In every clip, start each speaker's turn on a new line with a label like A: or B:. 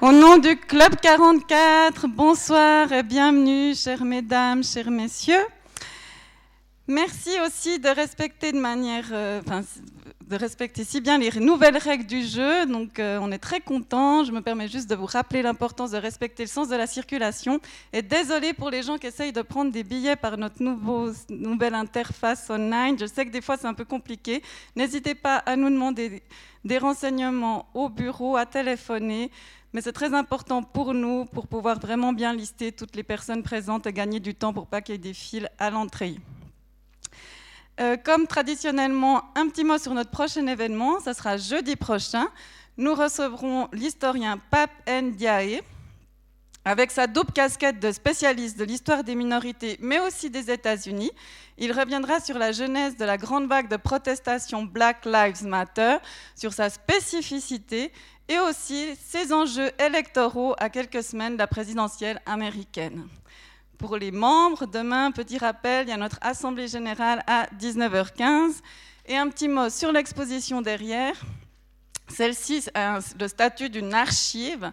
A: Au nom du Club 44, bonsoir et bienvenue, chères mesdames, chers messieurs. Merci aussi de respecter de manière, euh, de respecter si bien les nouvelles règles du jeu. Donc, euh, on est très content. Je me permets juste de vous rappeler l'importance de respecter le sens de la circulation. Et désolé pour les gens qui essayent de prendre des billets par notre nouvelle interface online. Je sais que des fois c'est un peu compliqué. N'hésitez pas à nous demander des renseignements au bureau, à téléphoner. Mais c'est très important pour nous, pour pouvoir vraiment bien lister toutes les personnes présentes et gagner du temps pour pas qu'il y ait des files à l'entrée. Euh, comme traditionnellement, un petit mot sur notre prochain événement, ça sera jeudi prochain. Nous recevrons l'historien Pape Ndiaye, avec sa double casquette de spécialiste de l'histoire des minorités, mais aussi des États-Unis. Il reviendra sur la genèse de la grande vague de protestation Black Lives Matter, sur sa spécificité et aussi ses enjeux électoraux à quelques semaines de la présidentielle américaine. Pour les membres, demain, petit rappel, il y a notre Assemblée générale à 19h15. Et un petit mot sur l'exposition derrière. Celle-ci a le statut d'une archive.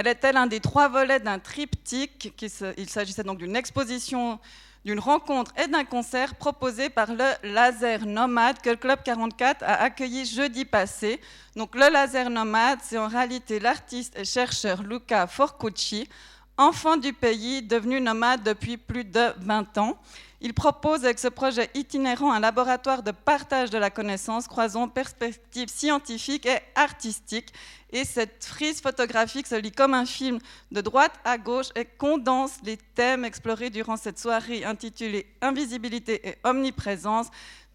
A: Elle est-elle un des trois volets d'un triptyque Il s'agissait donc d'une exposition d'une rencontre et d'un concert proposé par le Laser Nomade que le Club 44 a accueilli jeudi passé. Donc le Laser Nomade, c'est en réalité l'artiste et chercheur Luca Forcucci, enfant du pays, devenu nomade depuis plus de 20 ans. Il propose avec ce projet itinérant un laboratoire de partage de la connaissance croisant perspectives scientifiques et artistiques. Et cette frise photographique se lit comme un film de droite à gauche et condense les thèmes explorés durant cette soirée intitulée Invisibilité et omniprésence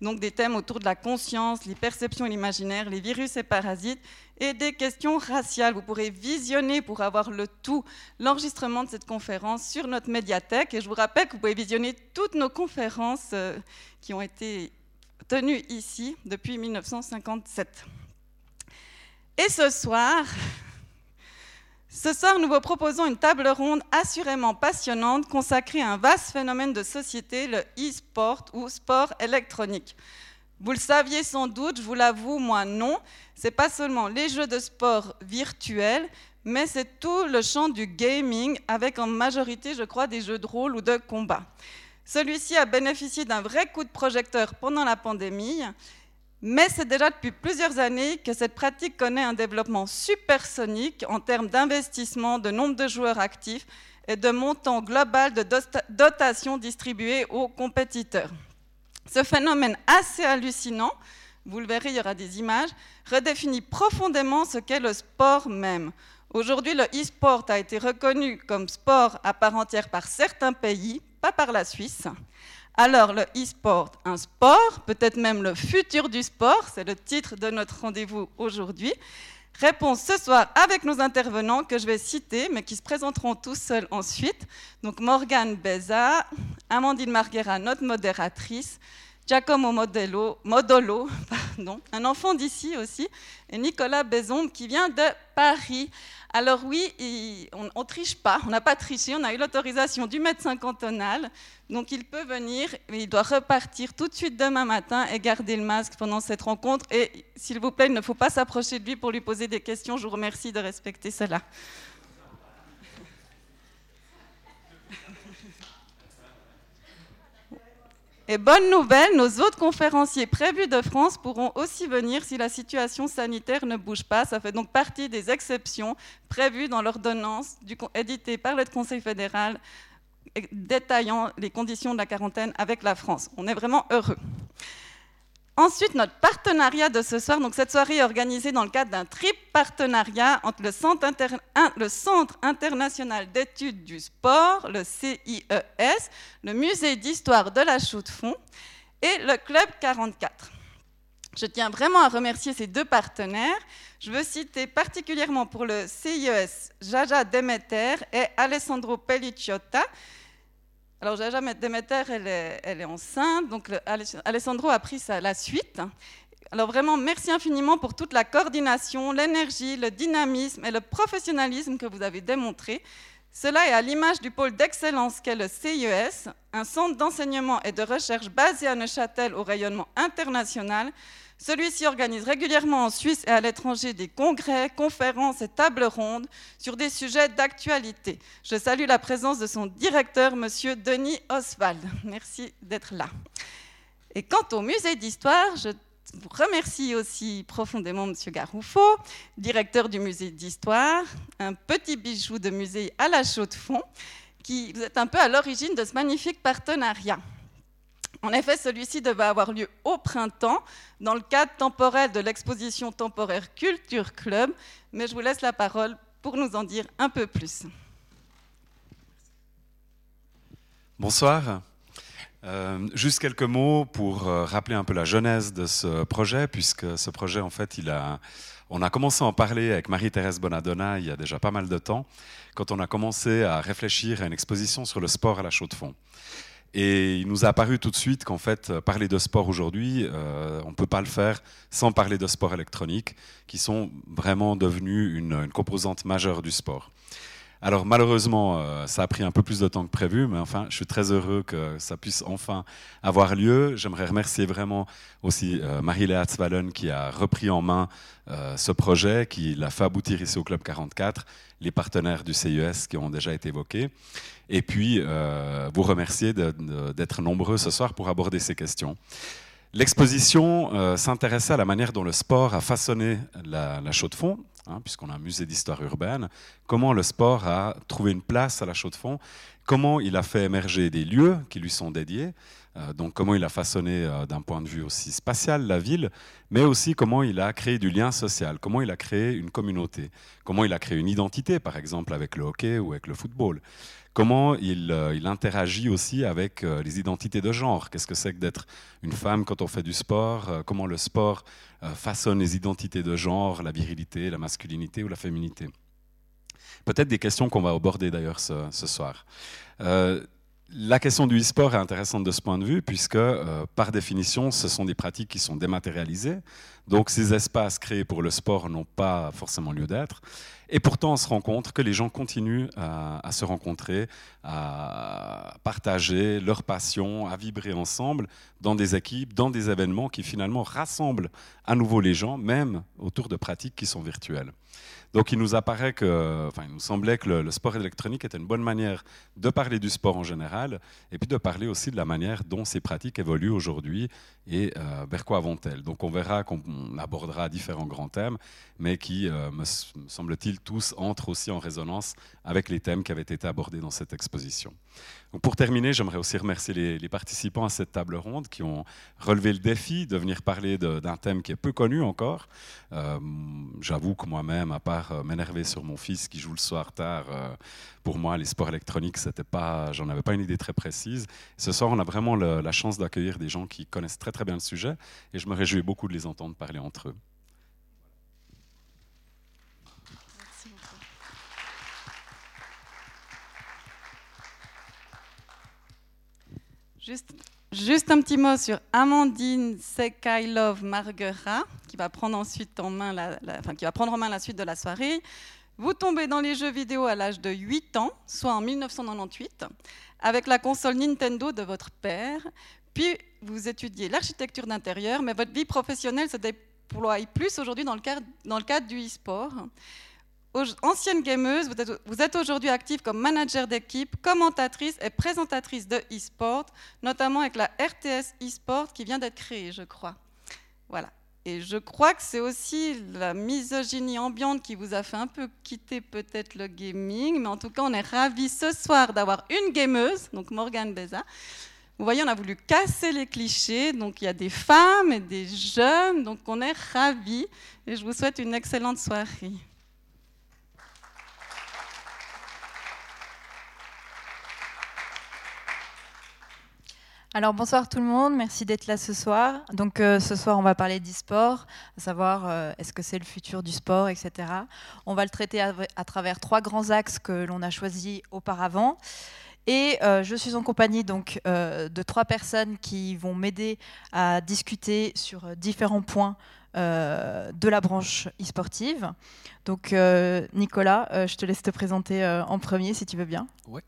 A: donc des thèmes autour de la conscience, les perceptions et l'imaginaire, les virus et parasites, et des questions raciales. Vous pourrez visionner pour avoir le tout l'enregistrement de cette conférence sur notre médiathèque. Et je vous rappelle que vous pouvez visionner toutes nos conférences euh, qui ont été tenues ici depuis 1957. Et ce soir, ce soir, nous vous proposons une table ronde assurément passionnante consacrée à un vaste phénomène de société, le e-sport ou sport électronique. Vous le saviez sans doute, je vous l'avoue, moi non. C'est pas seulement les jeux de sport virtuels, mais c'est tout le champ du gaming avec en majorité, je crois, des jeux de rôle ou de combat. Celui-ci a bénéficié d'un vrai coup de projecteur pendant la pandémie mais c'est déjà depuis plusieurs années que cette pratique connaît un développement supersonique en termes d'investissement, de nombre de joueurs actifs et de montant global de dotation distribuée aux compétiteurs. Ce phénomène assez hallucinant, vous le verrez, il y aura des images, redéfinit profondément ce qu'est le sport même. Aujourd'hui, le e-sport a été reconnu comme sport à part entière par certains pays, pas par la Suisse. Alors, le e-sport, un sport, peut-être même le futur du sport, c'est le titre de notre rendez-vous aujourd'hui. Réponse ce soir avec nos intervenants que je vais citer, mais qui se présenteront tous seuls ensuite. Donc, Morgane Beza, Amandine Marguera, notre modératrice, Giacomo Modolo, pardon, un enfant d'ici aussi, et Nicolas Bézombe qui vient de Paris. Alors oui, on ne triche pas, on n'a pas triché, on a eu l'autorisation du médecin cantonal, donc il peut venir, mais il doit repartir tout de suite demain matin et garder le masque pendant cette rencontre. Et s'il vous plaît, il ne faut pas s'approcher de lui pour lui poser des questions, je vous remercie de respecter cela. Et bonne nouvelle, nos autres conférenciers prévus de France pourront aussi venir si la situation sanitaire ne bouge pas. Ça fait donc partie des exceptions prévues dans l'ordonnance éditée par le Conseil fédéral détaillant les conditions de la quarantaine avec la France. On est vraiment heureux. Ensuite, notre partenariat de ce soir, donc cette soirée est organisée dans le cadre d'un triple partenariat entre le Centre, le Centre international d'études du sport, le CIES, le Musée d'histoire de la Chaux-de-Fonds et le Club 44. Je tiens vraiment à remercier ces deux partenaires. Je veux citer particulièrement pour le CIES Jaja Demeter et Alessandro Pelliciotta, alors, Demeter, elle est, elle est enceinte, donc Alessandro a pris la suite. Alors vraiment, merci infiniment pour toute la coordination, l'énergie, le dynamisme et le professionnalisme que vous avez démontré. Cela est à l'image du pôle d'excellence qu'est le CIES, un centre d'enseignement et de recherche basé à Neuchâtel au rayonnement international. Celui-ci organise régulièrement en Suisse et à l'étranger des congrès, conférences et tables rondes sur des sujets d'actualité. Je salue la présence de son directeur, Monsieur Denis Oswald. Merci d'être là. Et quant au musée d'histoire, je vous remercie aussi profondément Monsieur Garoufo, directeur du musée d'histoire, un petit bijou de musée à la chaux de fond, qui vous êtes un peu à l'origine de ce magnifique partenariat. En effet, celui-ci devait avoir lieu au printemps, dans le cadre temporel de l'exposition temporaire Culture Club, mais je vous laisse la parole pour nous en dire un peu plus.
B: Bonsoir. Euh, juste quelques mots pour euh, rappeler un peu la genèse de ce projet, puisque ce projet, en fait, il a, on a commencé à en parler avec Marie-Thérèse Bonadonna il y a déjà pas mal de temps, quand on a commencé à réfléchir à une exposition sur le sport à la chaux de fond. Et il nous a apparu tout de suite qu'en fait, euh, parler de sport aujourd'hui, euh, on ne peut pas le faire sans parler de sport électronique, qui sont vraiment devenus une, une composante majeure du sport. Alors malheureusement, euh, ça a pris un peu plus de temps que prévu, mais enfin, je suis très heureux que ça puisse enfin avoir lieu. J'aimerais remercier vraiment aussi euh, Marie-Léa Tzvalen qui a repris en main euh, ce projet, qui l'a fait aboutir ici au Club 44, les partenaires du CES qui ont déjà été évoqués. Et puis, vous remercier d'être nombreux ce soir pour aborder ces questions. L'exposition s'intéressait à la manière dont le sport a façonné la, la chaux de fond, Hein, puisqu'on a un musée d'histoire urbaine, comment le sport a trouvé une place à la chaux de fond, comment il a fait émerger des lieux qui lui sont dédiés, euh, donc comment il a façonné euh, d'un point de vue aussi spatial la ville, mais aussi comment il a créé du lien social, comment il a créé une communauté, comment il a créé une identité, par exemple avec le hockey ou avec le football comment il, euh, il, interagit aussi avec les identités de genre? Qu'est-ce que c'est que d'être une femme quand on fait du sport Comment le sport euh, façonne les identités de genre, la virilité, la masculinité ou la féminité? Peut-être des questions qu'on va aborder d'ailleurs ce, soir. La question du e-sport est intéressante de ce point de vue, puisque euh, par définition, ce sont des pratiques qui sont dématérialisées. Donc ces espaces créés pour le sport n'ont pas forcément lieu d'être. Et pourtant, on se rend compte que les gens continuent à, se rencontrer, à partager leur passion, à vibrer ensemble dans des équipes, dans des événements qui finalement rassemblent à nouveau les gens, même autour de pratiques qui sont virtuelles. Donc il nous apparaît que, enfin, il nous semblait que le, sport électronique était une bonne manière de parler du sport en général, et puis de parler aussi de la manière dont ces pratiques évoluent aujourd'hui et euh, vers quoi vont-elles. Donc on verra qu'on abordera différents grands thèmes, mais qui, euh, me semble-t-il, tous entrent aussi en résonance avec les thèmes qui avaient été abordés dans cette exposition. Pour terminer, j'aimerais aussi remercier les, participants à cette table ronde qui ont relevé le défi de venir parler d'un thème qui est peu connu encore. Euh, j'avoue que moi-même, à part euh, m'énerver sur mon fils qui joue le soir tard, pour moi, les sports électroniques, j'en avais pas une idée très précise. Ce soir, on a vraiment la chance d'accueillir des gens qui connaissent très très bien le sujet, et je me réjouis beaucoup de les entendre parler entre eux.
A: Juste, un petit mot sur Amandine Sekailov Marguera, qui va prendre ensuite en main enfin, qui va prendre en main la suite de la soirée. Vous tombez dans les jeux vidéo à l'âge de 8 ans, soit en 1998, avec la console Nintendo de votre père, puis vous étudiez l'architecture d'intérieur, mais votre vie professionnelle se déploie plus aujourd'hui dans, le cadre du e-sport ancienne gameuse, vous êtes, aujourd'hui active comme manager d'équipe, commentatrice et présentatrice de e-sport, notamment avec la RTS e-sport qui vient d'être créée, je crois. Voilà. Et je crois que c'est aussi la misogynie ambiante qui vous a fait un peu quitter peut-être le gaming, mais en tout cas, on est ravis ce soir d'avoir une gameuse, donc Morgane Beza. Vous voyez, on a voulu casser les clichés, donc il y a des femmes et des jeunes, donc on est ravis et je vous souhaite une excellente soirée.
C: Alors bonsoir tout le monde, merci d'être là ce soir. Donc euh, ce soir on va parler d'e-sport, à savoir euh, est-ce que c'est le futur du sport, etc. On va le traiter à, travers trois grands axes que l'on a choisis auparavant. Et euh, je suis en compagnie donc de trois personnes qui vont m'aider à discuter sur différents points de la branche e-sportive. Donc Nicolas, je te laisse te présenter en premier si tu veux bien.
D: Ouais.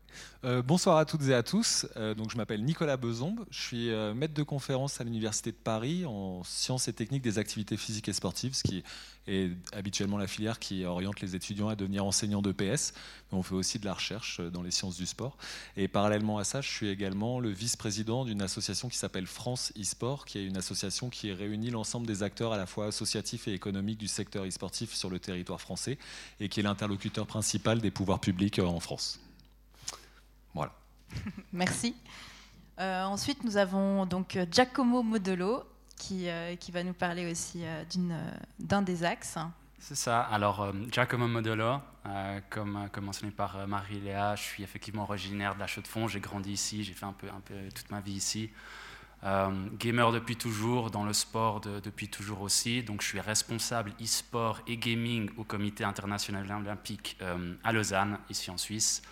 D: bonsoir à toutes et à tous. donc je m'appelle Nicolas Bezombe, je suis maître de conférence à l'Université de Paris en sciences et techniques des activités physiques et sportives, ce qui est habituellement la filière qui oriente les étudiants à devenir enseignants de PS. Mais on fait aussi de la recherche dans les sciences du sport. Et parallèlement à ça, je suis également le vice-président d'une association qui s'appelle France e-sport, qui est une association qui réunit l'ensemble des acteurs à la fois associatifs et économiques du secteur e-sportif sur le territoire français et qui est l'interlocuteur principal des pouvoirs publics en France. Voilà.
C: Merci. Euh, ensuite, nous avons donc Giacomo Modolo, qui, euh, qui va nous parler aussi euh, d'un des axes.
E: C'est ça. Alors, Giacomo Modolo, comme, comme, mentionné par Marie-Léa, je suis effectivement originaire de la Chaux-de-Fonds. J'ai grandi ici, j'ai fait un peu, un peu toute ma vie ici. Gamer depuis toujours, dans le sport depuis toujours aussi. Donc, je suis responsable e-sport et gaming au Comité international olympique à Lausanne, ici en Suisse.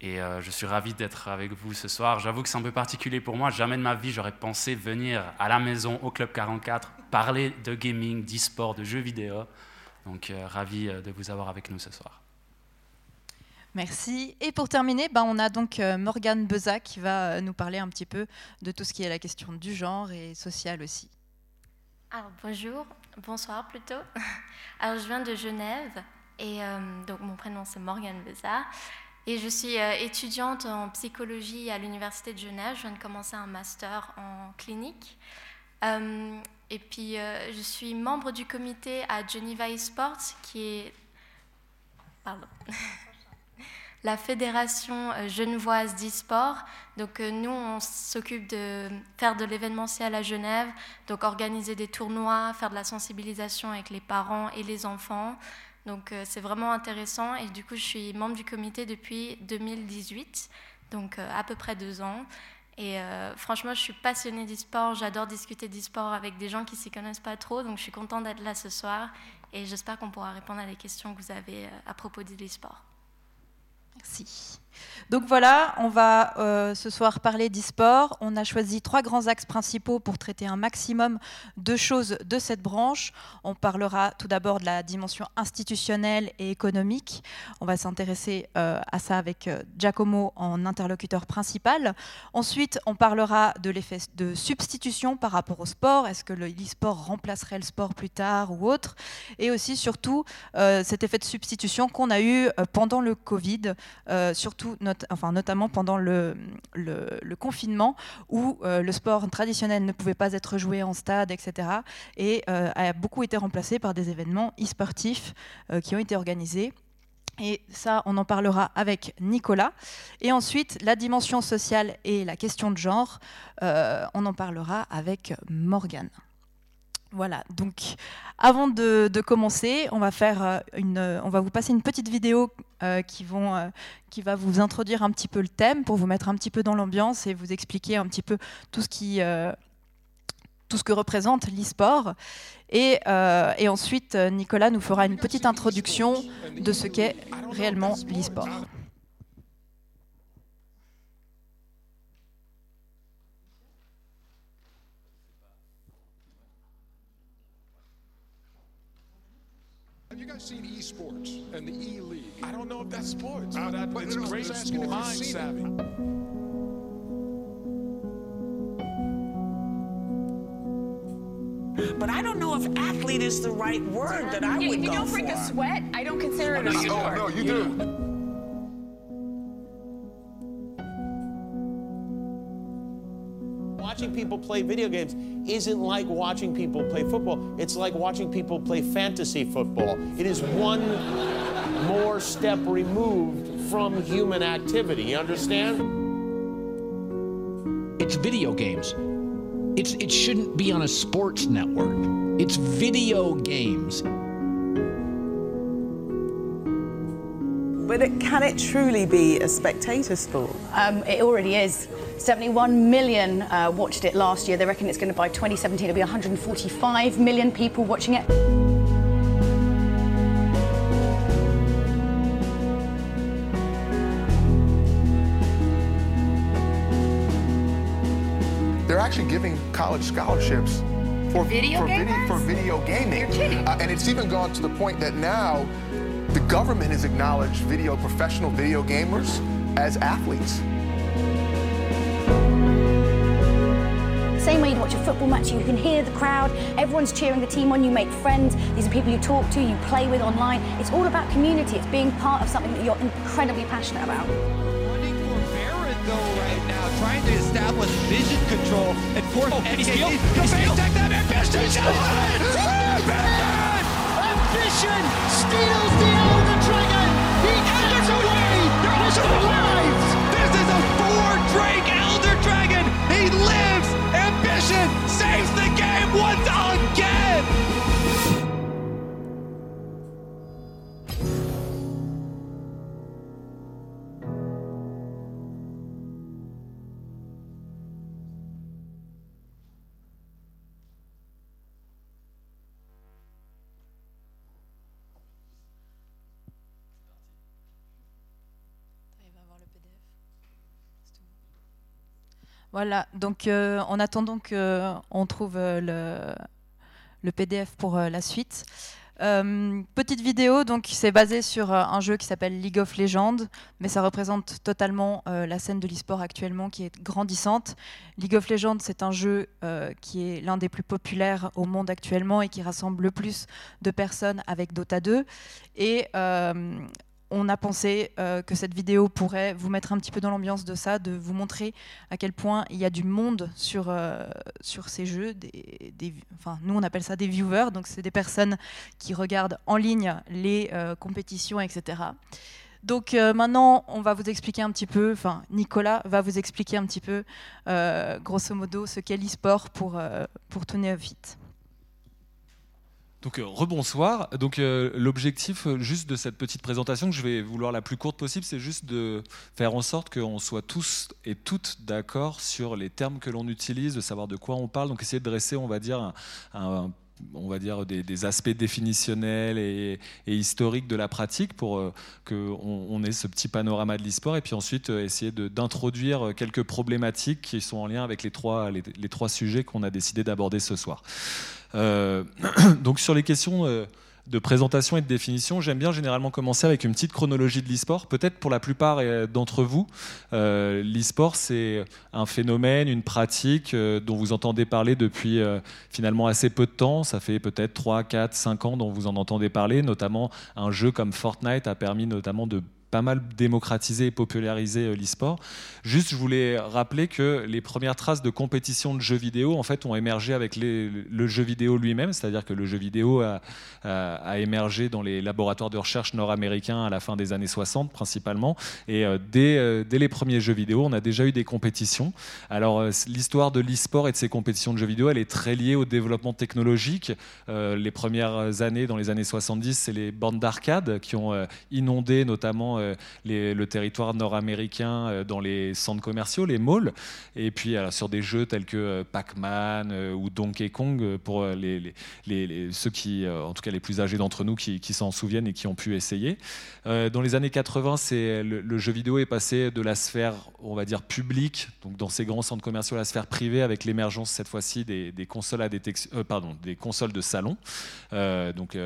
E: Et euh, je suis ravi d'être avec vous ce soir. J'avoue que c'est un peu particulier pour moi. Jamais de ma vie, j'aurais pensé venir à la maison, au Club 44, parler de gaming, d'e-sport, de jeux vidéo. Donc, euh, ravi euh, de vous avoir avec nous ce soir.
C: Merci. Et pour terminer, ben, on a donc Morgane Beza qui va nous parler un petit peu de tout ce qui est la question du genre et social aussi.
F: Alors, bonjour, bonsoir plutôt. Alors, je viens de Genève et donc mon prénom c'est Morgane Beza. Et je suis euh, étudiante en psychologie à l'Université de Genève. Je viens de commencer un master en clinique. Euh, et puis, euh, je suis membre du comité à Geneva eSports, qui est pardon, la fédération genevoise d'e-sport. Donc, nous, on s'occupe de faire de l'événementiel à Genève, donc organiser des tournois, faire de la sensibilisation avec les parents et les enfants, donc euh, c'est vraiment intéressant et du coup je suis membre du comité depuis 2018, donc euh, à peu près deux ans. Et euh, franchement, je suis passionnée d'e-sport, j'adore discuter d'e-sport avec des gens qui ne s'y connaissent pas trop, donc je suis contente d'être là ce soir et j'espère qu'on pourra répondre à des questions que vous avez à propos de l'e-sport.
C: Merci. Donc voilà, on va euh, ce soir parler d'e-sport. On a choisi trois grands axes principaux pour traiter un maximum de choses de cette branche. On parlera tout d'abord de la dimension institutionnelle et économique. On va s'intéresser euh, à ça avec euh, Giacomo en interlocuteur principal. Ensuite, on parlera de l'effet de substitution par rapport au sport. Est-ce que l'e-sport remplacerait le sport plus tard ou autre? Et aussi, surtout, cet effet de substitution qu'on a eu pendant le Covid, enfin, notamment pendant le, confinement où euh, le sport traditionnel ne pouvait pas être joué en stade, etc. Et euh, a beaucoup été remplacé par des événements e-sportifs euh, qui ont été organisés. Et ça, on en parlera avec Nicolas. Et ensuite, la dimension sociale et la question de genre, on en parlera avec Morgane. Voilà, donc avant de, commencer, on va, faire euh, une, on va vous passer une petite vidéo euh, qui, vont, euh, qui va vous introduire un petit peu le thème pour vous mettre un petit peu dans l'ambiance et vous expliquer un petit peu tout ce, qui, tout ce que représente l'e-sport. Et, et ensuite, Nicolas nous fera une petite introduction de ce qu'est réellement l'e-sport.
G: Guys seen esports and the E League? I don't know if that's sports, uh, but, but it's great mind savvy.
H: But I don't know if athlete is the right word that I
I: yeah,
H: would
I: if you
H: go
I: don't break a sweat, I don't consider it a sport.
G: Oh, no, you do.
J: Watching people play video games isn't like watching people play football. It's like watching people play fantasy football. It is one more step removed from human activity. You understand?
K: It's video games. It's, it shouldn't be on a sports network. It's video games.
L: But it, can it truly be a spectator sport?
I: Um, it already is. 71 million uh, watched it last year. They reckon it's going to by 2017 it'll be 145 million people watching it.
G: They're actually giving college scholarships
M: for
N: Video
M: for,
N: gamers?
M: for video gaming.
N: You're kidding.
M: Uh, and it's even gone to the point that now the government has acknowledged video professional video gamers as athletes.
I: Same way you watch a football match, you can hear the crowd, everyone's cheering the team on, you make friends, these are people you talk to, you play with online. It's all about community, it's being part of something that you're incredibly passionate about.
O: though right now, trying to establish vision control and force
P: Oh, and he's
O: NKD
P: steal.
O: to
P: He's steal.
O: take that ambition.
P: Ambition Steals the out of the
O: Dragon. He ends away. There's a a
C: Voilà, donc euh, en attendant qu'on trouve euh, le, PDF pour euh, la suite. Euh, petite vidéo, donc c'est basé sur euh, un jeu qui s'appelle League of Legends, mais ça représente totalement euh, la scène de l'e-sport actuellement qui est grandissante. League of Legends, c'est un jeu euh, qui est l'un des plus populaires au monde actuellement et qui rassemble le plus de personnes avec Dota 2. Et euh, on a pensé euh, que cette vidéo pourrait vous mettre un petit peu dans l'ambiance de ça, de vous montrer à quel point il y a du monde sur, euh, sur ces jeux. Enfin, nous, on appelle ça des viewers, donc c'est des personnes qui regardent en ligne les euh, compétitions, etc. Donc maintenant, on va vous expliquer un petit peu, enfin Nicolas va vous expliquer un petit peu, grosso modo, ce qu'est l'e-sport pour, pour tout néophyte.
D: Donc euh, rebonsoir. Donc euh, l'objectif euh, juste de cette petite présentation que je vais vouloir la plus courte possible, c'est juste de faire en sorte qu'on soit tous et toutes d'accord sur les termes que l'on utilise, de savoir de quoi on parle. Donc essayer de dresser, on va dire, un, un- on va dire des, aspects définitionnels et, historiques de la pratique pour euh, qu'on on ait ce petit panorama de l'e-sport et puis ensuite euh, essayer d'introduire quelques problématiques qui sont en lien avec les trois, sujets qu'on a décidé d'aborder ce soir. Euh, donc sur les questions euh, de présentation et de définition, j'aime bien généralement commencer avec une petite chronologie de l'e-sport. Peut-être pour la plupart euh, d'entre vous, euh, l'e-sport c'est un phénomène, une pratique euh, dont vous entendez parler depuis euh, finalement assez peu de temps. Ça fait peut-être 3, 4, 5 ans dont vous en entendez parler. Notamment un jeu comme Fortnite a permis notamment de pas mal démocratiser et populariser euh, l'e-sport. Juste, je voulais rappeler que les premières traces de compétition de jeux vidéo, en fait, ont émergé avec le jeu vidéo lui-même, c'est-à-dire que le jeu vidéo a, émergé dans les laboratoires de recherche nord-américains à la fin des années 60 principalement, et euh, dès, euh, dès les premiers jeux vidéo, on a déjà eu des compétitions. Alors, l'histoire de l'e-sport et de ces compétitions de jeux vidéo, elle est très liée au développement technologique. Les premières années, dans les années 70, c'est les bandes d'arcade qui ont inondé notamment euh, le territoire nord-américain euh, dans les centres commerciaux, les malls, et puis sur des jeux tels que euh, Pac-Man ou Donkey Kong pour les, ceux qui, en tout cas les plus âgés d'entre nous, qui, s'en souviennent et qui ont pu essayer. Dans les années 80, c'est le, jeu vidéo est passé de la sphère, on va dire publique, donc dans ces grands centres commerciaux, à la sphère privée, avec l'émergence cette fois-ci des, consoles à détection, pardon, des consoles de salon, donc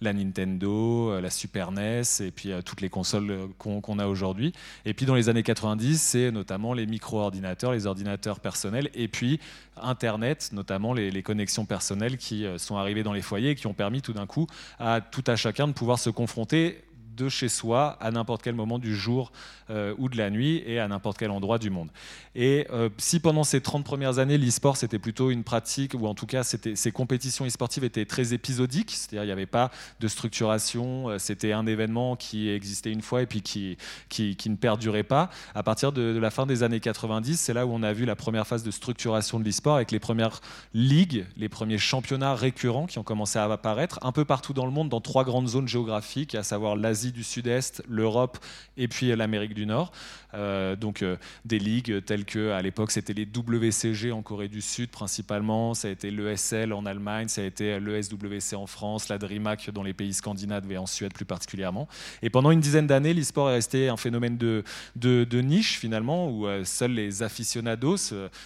D: la Nintendo, la Super NES, et puis toutes les consoles qu'on a aujourd'hui. Et puis dans les années 90, c'est notamment les micro-ordinateurs, les ordinateurs personnels, et puis Internet, notamment les, les connexions personnelles qui euh, sont arrivées dans les foyers et qui ont permis tout d'un coup à tout à chacun de pouvoir se confronter de chez soi à n'importe quel moment du jour euh, ou de la nuit et à n'importe quel endroit du monde. Et euh, si pendant ces 30 premières années, l'e-sport c'était plutôt une pratique, ou en tout cas ces compétitions e-sportives étaient très épisodiques, c'est-à-dire il n'y avait pas de structuration, euh, c'était un événement qui existait une fois et puis qui, qui, qui ne perdurait pas. À partir de, de la fin des années 90, c'est là où on a vu la première phase de structuration de l'e-sport avec les premières ligues, les premiers championnats récurrents qui ont commencé à apparaître un peu partout dans le monde, dans trois grandes zones géographiques, à savoir l'Asie, du Sud-Est, l'Europe et puis l'Amérique du Nord. Euh, donc euh, des ligues telles que à l'époque c'était les WCG en Corée du Sud principalement, ça a été l'ESL en Allemagne, ça a été l'ESWC en France, la DreamHack dans les pays scandinaves et en Suède plus particulièrement. Et pendant une dizaine d'années, l'e-sport est resté un phénomène de, niche finalement où euh, seuls les aficionados,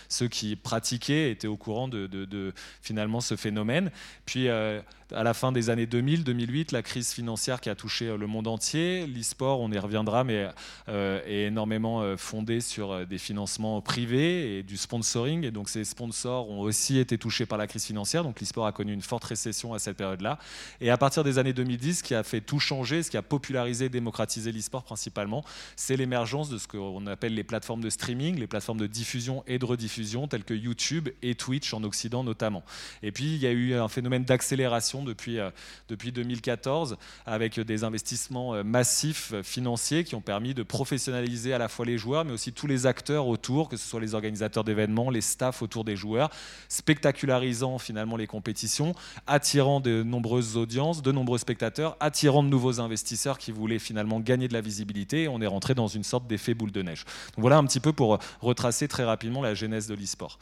D: ceux qui pratiquaient, étaient au courant de, finalement ce phénomène. Puis à la fin des années 2000, 2008, la crise financière qui a touché le monde entier. L'e-sport, on y reviendra, mais est énormément euh, fondé sur des financements privés et du sponsoring. Et donc ces sponsors ont aussi été touchés par la crise financière. Donc l'e-sport a connu une forte récession à cette période-là. Et à partir des années 2010, ce qui a fait tout changer, ce qui a popularisé, démocratisé l'e-sport principalement, c'est l'émergence de ce qu'on appelle les plateformes de streaming, les plateformes de diffusion et de rediffusion, telles que YouTube et Twitch en Occident notamment. Et puis il y a eu un phénomène d'accélération depuis, euh, depuis 2014 avec des investissements euh, massifs euh, financiers qui ont permis de professionnaliser à la fois les joueurs mais aussi tous les acteurs autour, que ce soit les organisateurs d'événements, les staffs autour des joueurs, spectacularisant finalement les compétitions, attirant de nombreuses audiences, de nombreux spectateurs, attirant de nouveaux investisseurs qui voulaient finalement gagner de la visibilité et on est rentré dans une sorte d'effet boule de neige. Voilà un petit peu pour retracer très rapidement la genèse de l'e-sport.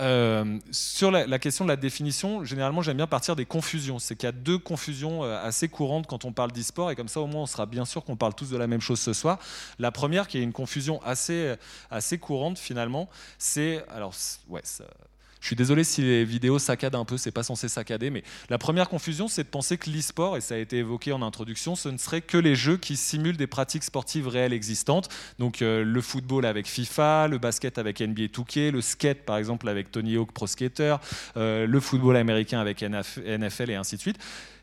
D: Euh, sur la, question de la définition, généralement j'aime bien partir des confusions. C'est qu'il y a deux confusions euh, assez courantes quand on parle d'e-sport, et comme ça au moins on sera bien sûr qu'on parle tous de la même chose ce soir. La première, qui est une confusion assez, assez courante finalement, c'est. Alors, ouais, je suis désolé si les vidéos saccadent un peu, c'est pas censé saccader, mais la première confusion, c'est de penser que l'e-sport, et ça a été évoqué en introduction, ce ne serait que les jeux qui simulent des pratiques sportives réelles existantes. Donc euh, le football avec FIFA, le basket avec NBA 2K, le skate par exemple avec Tony Hawk Pro Skater, euh, le football américain avec NFL et ainsi de suite.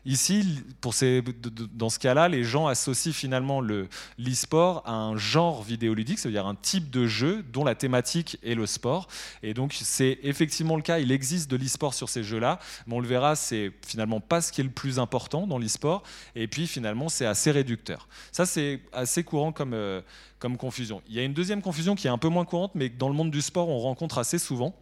D: Ici, dans ce cas-là, les gens associent finalement l'e-sport à un genre vidéoludique, c'est-à-dire un type de jeu dont la thématique est le sport. Et donc, c'est effectivement le cas, il existe de l'e-sport sur ces jeux-là, mais on le verra, c'est finalement pas ce qui est le plus important dans l'e-sport. Et puis, finalement, c'est assez réducteur. Ça, c'est assez courant comme, euh, comme confusion. Il y a une deuxième confusion qui est un peu moins courante, mais dans le monde du sport, on rencontre assez souvent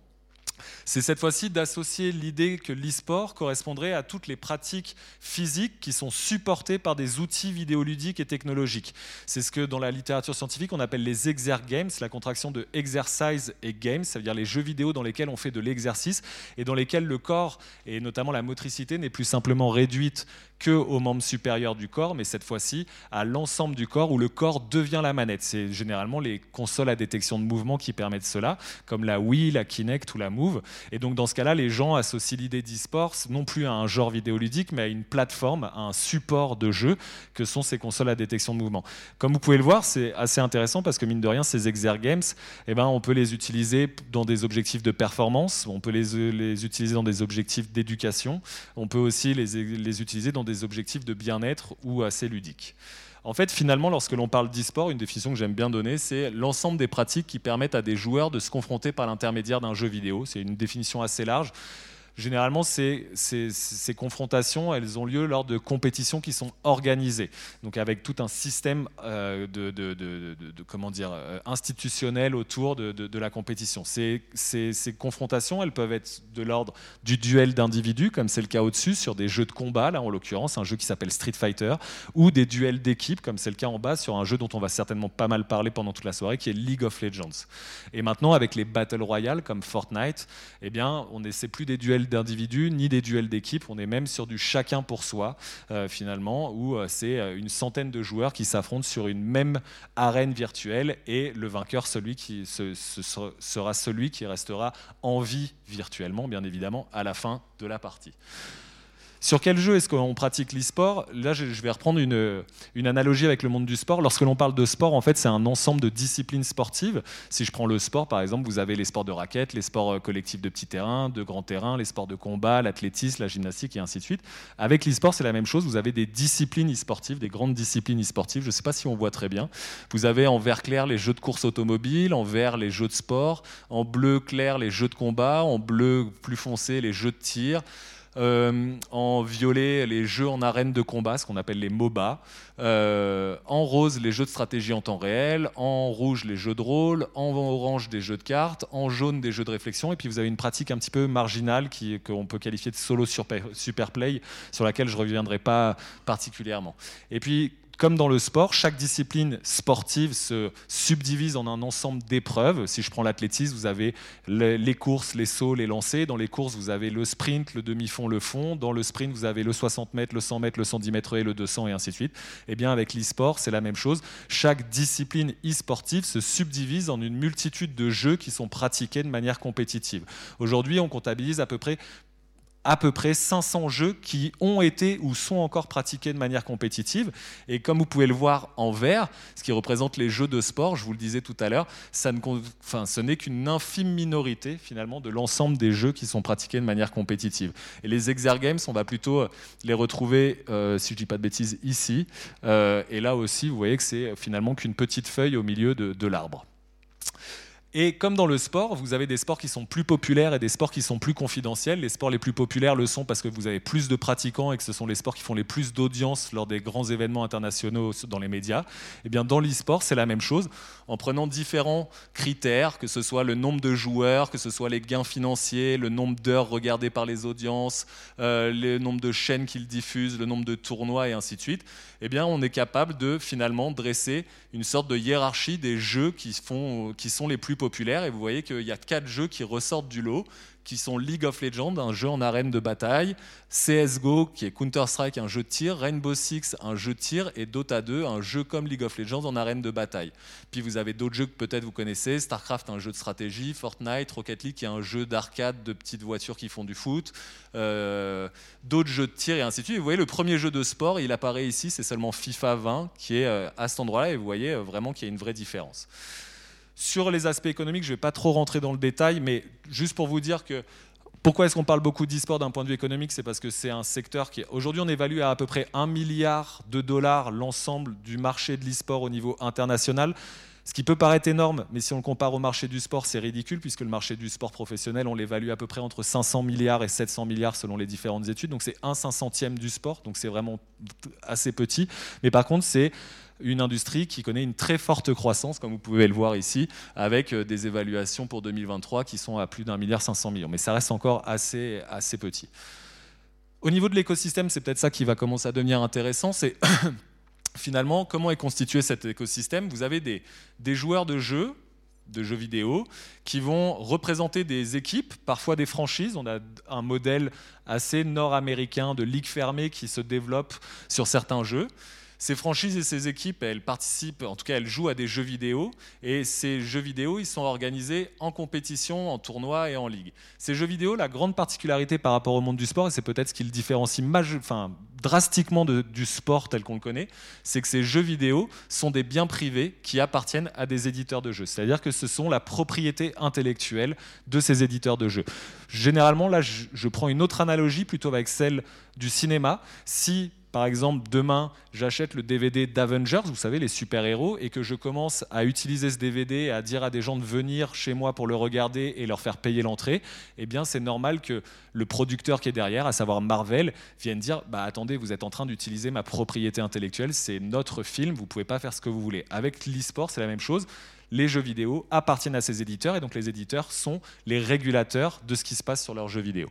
D: c'est cette fois-ci d'associer l'idée que l'e-sport correspondrait à toutes les pratiques physiques qui sont supportées par des outils vidéoludiques et technologiques. C'est ce que dans la littérature scientifique on appelle les exergames, la contraction de exercise et games, ça veut dire les jeux vidéo dans lesquels on fait de l'exercice et dans lesquels le corps et notamment la motricité n'est plus simplement réduite que aux membres supérieurs du corps, mais cette fois-ci à l'ensemble du corps où le corps devient la manette. C'est généralement les consoles à détection de mouvement qui permettent cela, comme la Wii, la Kinect ou la Move. Et donc dans ce cas-là, les gens associent l'idée d'e-sport non plus à un genre vidéoludique, mais à une plateforme, à un support de jeu que sont ces consoles à détection de mouvement. Comme vous pouvez le voir, c'est assez intéressant parce que mine de rien, ces exergames, eh ben, on peut les utiliser dans des objectifs de performance, on peut les, les utiliser dans des objectifs d'éducation, on peut aussi les, les utiliser dans des objectifs de bien-être ou assez ludiques. En fait, finalement, lorsque l'on parle d'e-sport, une définition que j'aime bien donner, c'est l'ensemble des pratiques qui permettent à des joueurs de se confronter par l'intermédiaire d'un jeu vidéo. C'est une définition assez large généralement, ces, confrontations, elles ont lieu lors de compétitions qui sont organisées, donc avec tout un système euh, de, comment dire, euh, institutionnel autour de, la compétition. Ces, confrontations, elles peuvent être de l'ordre du duel d'individus, comme c'est le cas au-dessus, sur des jeux de combat, là en l'occurrence, un jeu qui s'appelle Street Fighter, ou des duels d'équipe, comme c'est le cas en bas, sur un jeu dont on va certainement pas mal parler pendant toute la soirée, qui est League of Legends. Et maintenant, avec les Battle Royale, comme Fortnite, eh bien, on n'essaie plus des duels d'individus ni des duels d'équipe. On est même sur du chacun pour soi, euh, finalement, où euh, c'est euh, une centaine de joueurs qui s'affrontent sur une même arène virtuelle et le vainqueur celui qui, sera celui qui restera en vie virtuellement, bien évidemment, à la fin de la partie. Sur quel jeu est-ce qu'on pratique l'e-sport? Là, je vais reprendre une, analogie avec le monde du sport. Lorsque l'on parle de sport, en fait, c'est un ensemble de disciplines sportives. Si je prends le sport, par exemple, vous avez les sports de raquettes, les sports euh, collectifs de petits terrains, de grands terrains, les sports de combat, l'athlétisme, la gymnastique et ainsi de suite. Avec l'e-sport, c'est la même chose. Vous avez des disciplines e-sportives, des grandes disciplines e-sportives. Je ne sais pas si on voit très bien. Vous avez en vert clair les jeux de course automobile, en vert les jeux de sport, en bleu clair les jeux de combat, en bleu plus foncé les jeux de tir. Euh, en violet, les jeux en arène de combat, ce qu'on appelle les MOBA. Euh, en rose, les jeux de stratégie en temps réel. En rouge, les jeux de rôle. En orange, des jeux de cartes. En jaune, des jeux de réflexion. Et puis vous avez une pratique un petit peu marginale qu'on peut qualifier de solo super play, sur laquelle je ne reviendrai pas particulièrement. Et puis comme dans le sport, chaque discipline sportive se subdivise en un ensemble d'épreuves. Si je prends l'athlétisme, vous avez les courses, les sauts, les lancers. Dans les courses, vous avez le sprint, le demi-fond, le fond. Dans le sprint, vous avez le 60 mètres, le 100 mètres, le 110 mètres et le 200 et ainsi de suite. Et eh bien, avec l'e-sport, c'est la même chose. Chaque discipline e-sportive se subdivise en une multitude de jeux qui sont pratiqués de manière compétitive. Aujourd'hui, on comptabilise à peu près à peu près 500 jeux qui ont été ou sont encore pratiqués de manière compétitive. Et comme vous pouvez le voir en vert, ce qui représente les jeux de sport, je vous le disais tout à l'heure, ça ne, enfin, ce n'est qu'une infime minorité finalement de l'ensemble des jeux qui sont pratiqués de manière compétitive. Et les Exergames, on va plutôt euh, les retrouver, euh, si je ne dis pas de bêtises, ici. Euh, et là aussi, vous voyez que c'est finalement qu'une petite feuille au milieu de l'arbre. Et comme dans le sport, vous avez des sports qui sont plus populaires et des sports qui sont plus confidentiels. Les sports les plus populaires le sont parce que vous avez plus de pratiquants et que ce sont les sports qui font les plus d'audience lors des grands événements internationaux dans les médias. Et eh bien dans l'e-sport, c'est la même chose, en prenant différents critères, que ce soit le nombre de joueurs, que ce soit les gains financiers, le nombre d'heures regardées par les audiences, euh, le nombre de chaînes qu'ils diffusent, le nombre de tournois et ainsi de suite. Eh bien, on est capable de finalement dresser une sorte de hiérarchie des jeux qui, qui sont les plus populaires. Et vous voyez qu'il y a quatre jeux qui ressortent du lot qui sont League of Legends, un jeu en arène de bataille, CSGO, qui est Counter-Strike, un jeu de tir, Rainbow Six, un jeu de tir, et Dota 2, un jeu comme League of Legends en arène de bataille. Puis vous avez d'autres jeux que peut-être vous connaissez, StarCraft, un jeu de stratégie, Fortnite, Rocket League, qui est un jeu d'arcade de petites voitures qui font du foot, euh, d'autres jeux de tir, et ainsi de suite. vous voyez, le premier jeu de sport, il apparaît ici, c'est seulement FIFA 20, qui est euh, à cet endroit-là, et vous voyez euh, vraiment qu'il y a une vraie différence. Sur les aspects économiques, je ne vais pas trop rentrer dans le détail, mais juste pour vous dire que pourquoi est-ce qu'on parle beaucoup d'e-sport d'un point de vue économique C'est parce que c'est un secteur qui, aujourd'hui, on évalue à à peu près 1 milliard de dollars l'ensemble du marché de l'e-sport au niveau international. Ce qui peut paraître énorme, mais si on le compare au marché du sport, c'est ridicule, puisque le marché du sport professionnel, on l'évalue à peu près entre 500 milliards et 700 milliards selon les différentes études. Donc c'est un cinquantième du sport, donc c'est vraiment assez petit. Mais par contre, c'est une industrie qui connaît une très forte croissance, comme vous pouvez le voir ici, avec euh, des évaluations pour 2023 qui sont à plus d'un milliard 500 millions. Mais ça reste encore assez, assez petit. Au niveau de l'écosystème, c'est peut-être ça qui va commencer à devenir intéressant. C'est finalement comment est constitué cet écosystème? Vous avez des, des joueurs de jeux de jeux vidéo qui vont représenter des équipes, parfois des franchises. On a un modèle assez nord-américain de ligue fermée qui se développe sur certains jeux. Ces franchises et ces équipes, elles participent, en tout cas elles jouent à des jeux vidéo, et ces jeux vidéo, ils sont organisés en compétition, en tournoi et en ligue. Ces jeux vidéo, la grande particularité par rapport au monde du sport, et c'est peut-être ce qui le différencie drastiquement du sport tel qu'on le connaît, c'est que ces jeux vidéo sont des biens privés qui appartiennent à des éditeurs de jeux. C'est-à-dire que ce sont la propriété intellectuelle de ces éditeurs de jeux. Généralement, là, je, je prends une autre analogie plutôt avec celle du cinéma. Si par exemple, demain, j'achète le DVD d'Avengers, vous savez, les super-héros, et que je commence à utiliser ce DVD à dire à des gens de venir chez moi pour le regarder et leur faire payer l'entrée, eh bien, c'est normal que le producteur qui est derrière, à savoir Marvel, vienne dire Bah attendez, vous êtes en train d'utiliser ma propriété intellectuelle, c'est notre film, vous ne pouvez pas faire ce que vous voulez. Avec l'e-sport, c'est la même chose les jeux vidéo appartiennent à ces éditeurs et donc les éditeurs sont les régulateurs de ce qui se passe sur leurs jeux vidéo.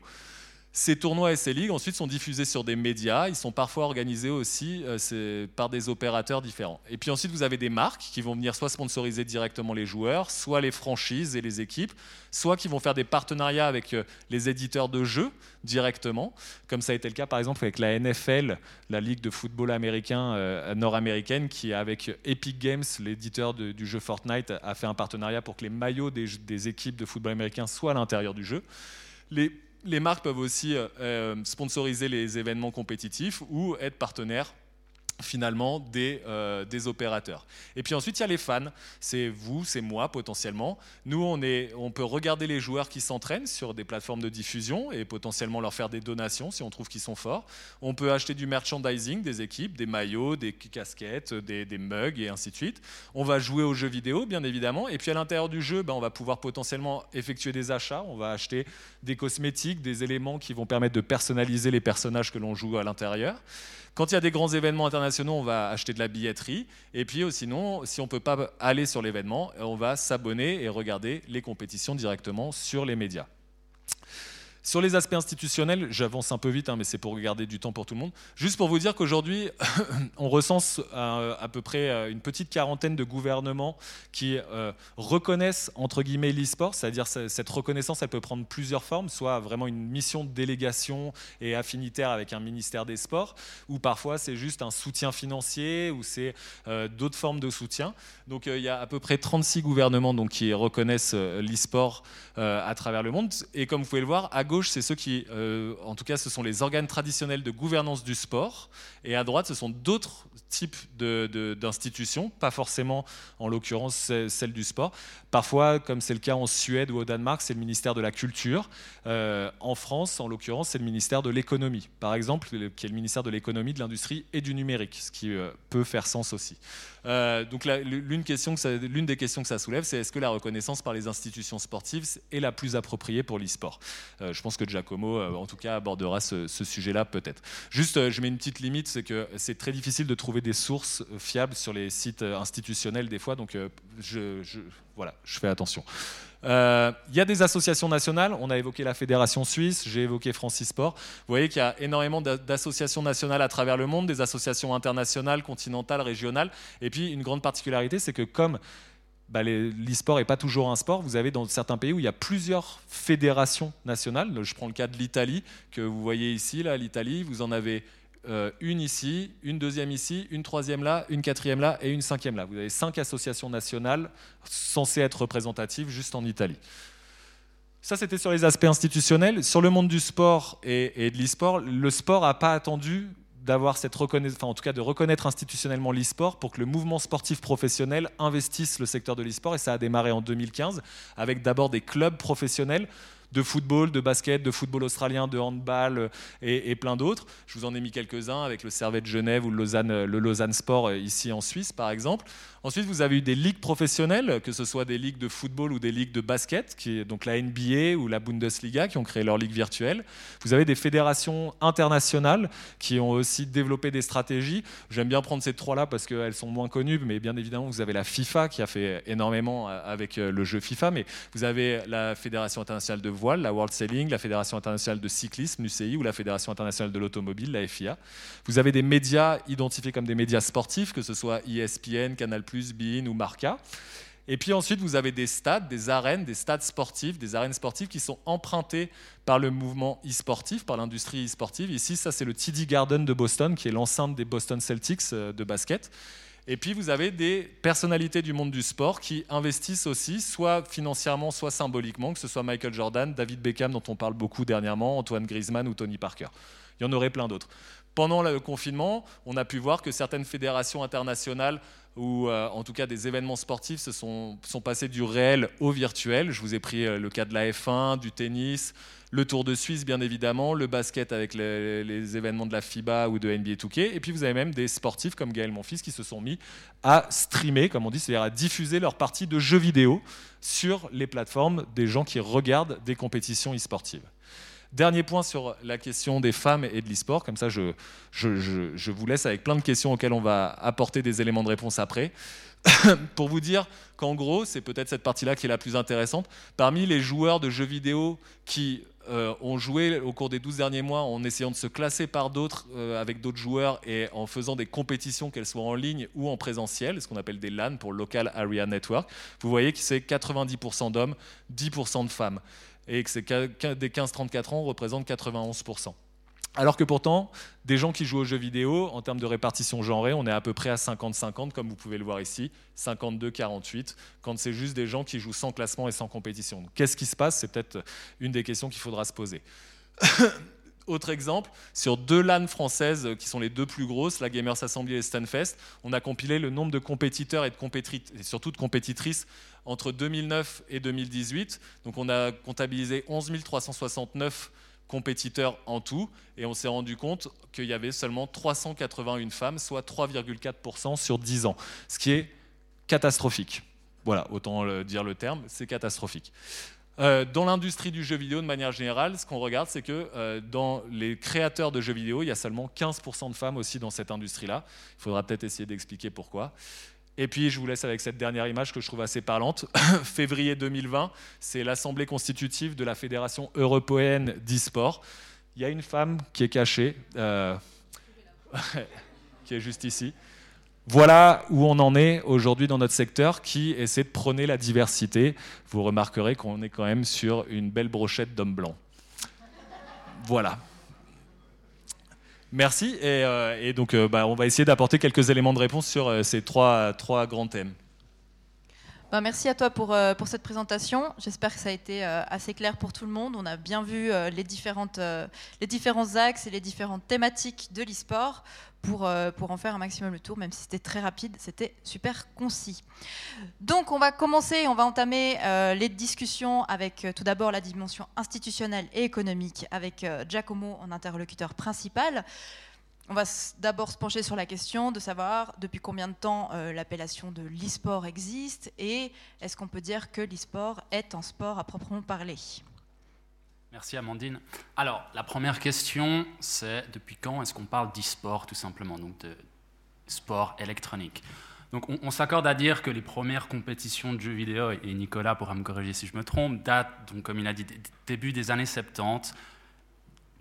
D: Ces tournois et ces ligues ensuite sont diffusés sur des médias. Ils sont parfois organisés aussi euh, par des opérateurs différents. Et puis ensuite, vous avez des marques qui vont venir soit sponsoriser directement les joueurs, soit les franchises et les équipes, soit qui vont faire des partenariats avec euh, les éditeurs de jeux directement, comme ça a été le cas par exemple avec la NFL, la ligue de football américain euh, nord-américaine, qui avec Epic Games, l'éditeur du jeu Fortnite, a fait un partenariat pour que les maillots des, équipes de football américain soient à l'intérieur du jeu. Les marques peuvent aussi euh, euh, sponsoriser les événements compétitifs ou être partenaires finalement des, euh, des opérateurs. Et puis ensuite, il y a les fans. C'est vous, c'est moi potentiellement. Nous, on, est, on peut regarder les joueurs qui s'entraînent sur des plateformes de diffusion et potentiellement leur faire des donations si on trouve qu'ils sont forts. On peut acheter du merchandising des équipes, des maillots, des casquettes, des, des mugs et ainsi de suite. On va jouer aux jeux vidéo, bien évidemment. Et puis à l'intérieur du jeu, ben, on va pouvoir potentiellement effectuer des achats. On va acheter des cosmétiques, des éléments qui vont permettre de personnaliser les personnages que l'on joue à l'intérieur. Quand il y a des grands événements internationaux, on va acheter de la billetterie. Et puis euh, sinon, si on ne peut pas aller sur l'événement, on va s'abonner et regarder les compétitions directement sur les médias. Sur les aspects institutionnels, j'avance un peu vite, hein, mais c'est pour garder du temps pour tout le monde. Juste pour vous dire qu'aujourd'hui, on recense euh, à peu près euh, une petite quarantaine de gouvernements qui euh, reconnaissent entre guillemets l'e-sport, c'est-à-dire cette reconnaissance, elle peut prendre plusieurs formes, soit vraiment une mission de délégation et affinitaire avec un ministère des Sports, ou parfois c'est juste un soutien financier, ou c'est d'autres formes de soutien. Donc il y a à peu près 36 gouvernements donc, qui reconnaissent l'e-sport à travers le monde. Et comme vous pouvez le voir, à gauche, c'est ceux qui, euh, en tout cas, ce sont les organes traditionnels de gouvernance du sport. Et à droite, ce sont d'autres types d'institutions, pas forcément, en l'occurrence, celle du sport. Parfois, comme c'est le cas en Suède ou au Danemark, c'est le ministère de la Culture. Euh, en France, en l'occurrence, c'est le ministère de l'Économie, par exemple, qui est le ministère de l'Économie, de l'Industrie et du Numérique, ce qui euh, peut faire sens aussi. donc l'une des questions que ça soulève, c'est est-ce que la reconnaissance par les institutions sportives est la plus appropriée pour l'e-sport? Je pense que Giacomo, euh, en tout cas, abordera ce, sujet-là peut-être. Juste, euh, je mets une petite limite, c'est que c'est très difficile de trouver des sources euh, fiables sur les sites institutionnels des fois, donc je, voilà, je fais attention. Il y a des associations nationales, on a évoqué la Fédération suisse, j'ai évoqué Francis Sport. Vous voyez qu'il y a énormément d'associations nationales à travers le monde, des associations internationales, continentales, régionales. Et puis une grande particularité, c'est que comme bah, l'e-sport n'est pas toujours un sport. Vous avez dans certains pays où il y a plusieurs fédérations nationales. Je prends le cas de l'Italie, que vous voyez ici, là, l'Italie. Vous en avez euh, une ici, une deuxième ici, une troisième là, une quatrième là et une cinquième là. Vous avez cinq associations nationales censées être représentatives juste en Italie. Ça, c'était sur les aspects institutionnels. Sur le monde du sport et, et de l'e-sport, le sport n'a pas attendu d'avoir cette reconnaissance, en tout cas de reconnaître institutionnellement l'e-sport pour que le mouvement sportif professionnel investisse le secteur de l'e-sport. Et ça a démarré en 2015 avec d'abord des clubs professionnels de football, de basket, de football australien, de handball euh, et, plein d'autres. Je vous en ai mis quelques-uns avec le Servet de Genève ou le Lausanne, euh, le Lausanne Sport euh, ici en Suisse par exemple. Ensuite, vous avez eu des ligues professionnelles, que ce soit des ligues de football ou des ligues de basket, donc la NBA ou la Bundesliga, qui ont créé leur ligue virtuelle. Vous avez des fédérations internationales qui ont aussi développé des stratégies. J'aime bien prendre ces trois-là parce qu'elles sont moins connues, mais bien évidemment, vous avez la FIFA qui a fait énormément avec le jeu FIFA, mais vous avez la Fédération internationale de voile, la World Sailing, la Fédération internationale de cyclisme, l'UCI, ou la Fédération internationale de l'automobile, la FIA. Vous avez des médias identifiés comme des médias sportifs, que ce soit ESPN, Canal+, Bein ou Marca. Et puis ensuite, vous avez des stades, des arènes, des stades sportifs, des arènes sportives qui sont empruntés par le mouvement e-sportif, par l'industrie e-sportive. Ici, ça c'est le TD Garden de Boston, qui est l'enceinte des Boston Celtics euh, de basket. Et puis vous avez des personnalités du monde du sport qui investissent aussi, soit financièrement, soit symboliquement, que ce soit Michael Jordan, David Beckham, dont on parle beaucoup dernièrement, Antoine Griezmann ou Tony Parker. Il y en aurait plein d'autres. Pendant le confinement, on a pu voir que certaines fédérations internationales ou euh, en tout cas des événements sportifs se sont, sont, passés du réel au virtuel. Je vous ai pris euh, le cas de la F1, du tennis, le Tour de Suisse bien évidemment, le basket avec les, événements de la FIBA ou de NBA 2K, et puis vous avez même des sportifs comme Gaël Monfils qui se sont mis à streamer, comme on dit, c'est-à-dire à diffuser leur partie de jeux vidéo sur les plateformes des gens qui regardent des compétitions e-sportives. Dernier point sur la question des femmes et de l'e-sport, comme ça je, vous laisse avec plein de questions auxquelles on va apporter des éléments de réponse après. pour vous dire qu'en gros, c'est peut-être cette partie-là qui est la plus intéressante, parmi les joueurs de jeux vidéo qui euh, ont joué au cours des 12 derniers mois en essayant de se classer par d'autres euh, avec d'autres joueurs et en faisant des compétitions, qu'elles soient en ligne ou en présentiel, ce qu'on appelle des LAN pour Local Area Network. Vous voyez que c'est 90% d'hommes, 10% de femmes et que des 15-34 ans représentent 91%. Alors que pourtant, des gens qui jouent aux jeux vidéo, en termes de répartition genrée, on est à peu près à 50-50, comme vous pouvez le voir ici, 52-48, quand c'est juste des gens qui jouent sans classement et sans compétition. Qu'est-ce qui se passe? C'est peut-être une des questions qu'il faudra se poser. autre exemple, sur deux LAN françaises qui sont les deux plus grosses, la Gamers Assembly et Stanfest, on a compilé le nombre de compétiteurs et, de compétitrices, et surtout de compétitrices entre 2009 et 2018. Donc on a comptabilisé 11 369 compétiteurs en tout, et on s'est rendu compte qu'il y avait seulement 381 femmes, soit 3,4% sur 10 ans, ce qui est catastrophique. Voilà, autant dire le terme, c'est catastrophique. Euh, dans l'industrie du jeu vidéo, de manière générale, ce qu'on regarde, c'est que euh, dans les créateurs de jeux vidéo, il y a seulement 15% de femmes aussi dans cette industrie-là. Il faudra peut-être essayer d'expliquer pourquoi. Et puis, je vous laisse avec cette dernière image que je trouve assez parlante. Février 2020, c'est l'assemblée constitutive de la Fédération européenne d'e-sport. Il y a une femme qui est cachée, euh, qui est juste ici. Voilà où on en est aujourd'hui dans notre secteur qui essaie de prôner la diversité. Vous remarquerez qu'on est quand même sur une belle brochette d'hommes blancs. Voilà. Merci. Et, euh, donc, euh, bah, on va essayer d'apporter quelques éléments de réponse sur euh, ces trois, trois grands thèmes.
C: Ben, merci à toi pour, pour cette présentation. J'espère que ça a été assez clair pour tout le monde. On a bien vu les, différentes, différents axes et les différentes thématiques de l'e-sport pour, euh, pour en faire un maximum le tour, même si c'était très rapide, c'était super concis. Donc on va commencer, on va entamer euh, les discussions avec euh, tout d'abord la dimension institutionnelle et économique avec Giacomo en interlocuteur principal. On va d'abord se pencher sur la question de savoir depuis combien de temps l'appellation de l'e-sport existe et est-ce qu'on peut dire que l'e-sport est un sport à proprement parler?
E: Merci Amandine. Alors, la première question, c'est depuis quand est-ce qu'on parle d'e-sport tout simplement, donc de sport électronique? Donc on, s'accorde à dire que les premières compétitions de jeux vidéo, et Nicolas pourra me corriger si je me trompe, datent, donc, comme il a dit, début des années 70,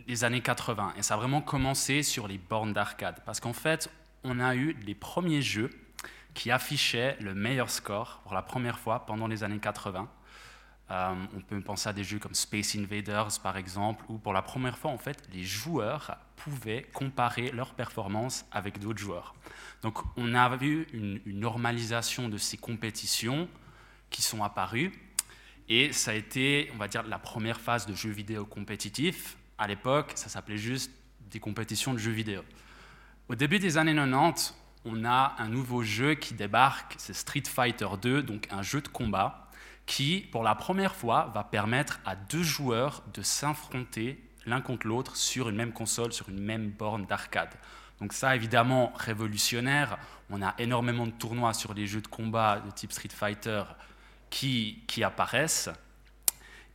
E: les années 80. Et ça a vraiment commencé sur les bornes d'arcade. Parce qu'en fait, on a eu les premiers jeux qui affichaient le meilleur score pour la première fois pendant les années 80. Euh, on peut penser à des jeux comme Space Invaders par exemple, où pour la première fois en fait les joueurs pouvaient comparer leur performance avec d'autres joueurs. Donc on a vu une, normalisation de ces compétitions qui sont apparues et ça a été, on va dire, la première phase de jeux vidéo compétitifs. À l'époque, ça s'appelait juste des compétitions de jeux vidéo. Au début des années 90, on a un nouveau jeu qui débarque, c'est Street Fighter 2, donc un jeu de combat qui, pour la première fois, va permettre à deux joueurs de s'affronter l'un contre l'autre sur une même console, sur une même borne d'arcade. Donc ça, évidemment, révolutionnaire. On a énormément de tournois sur les jeux de combat de type Street Fighter qui, qui apparaissent.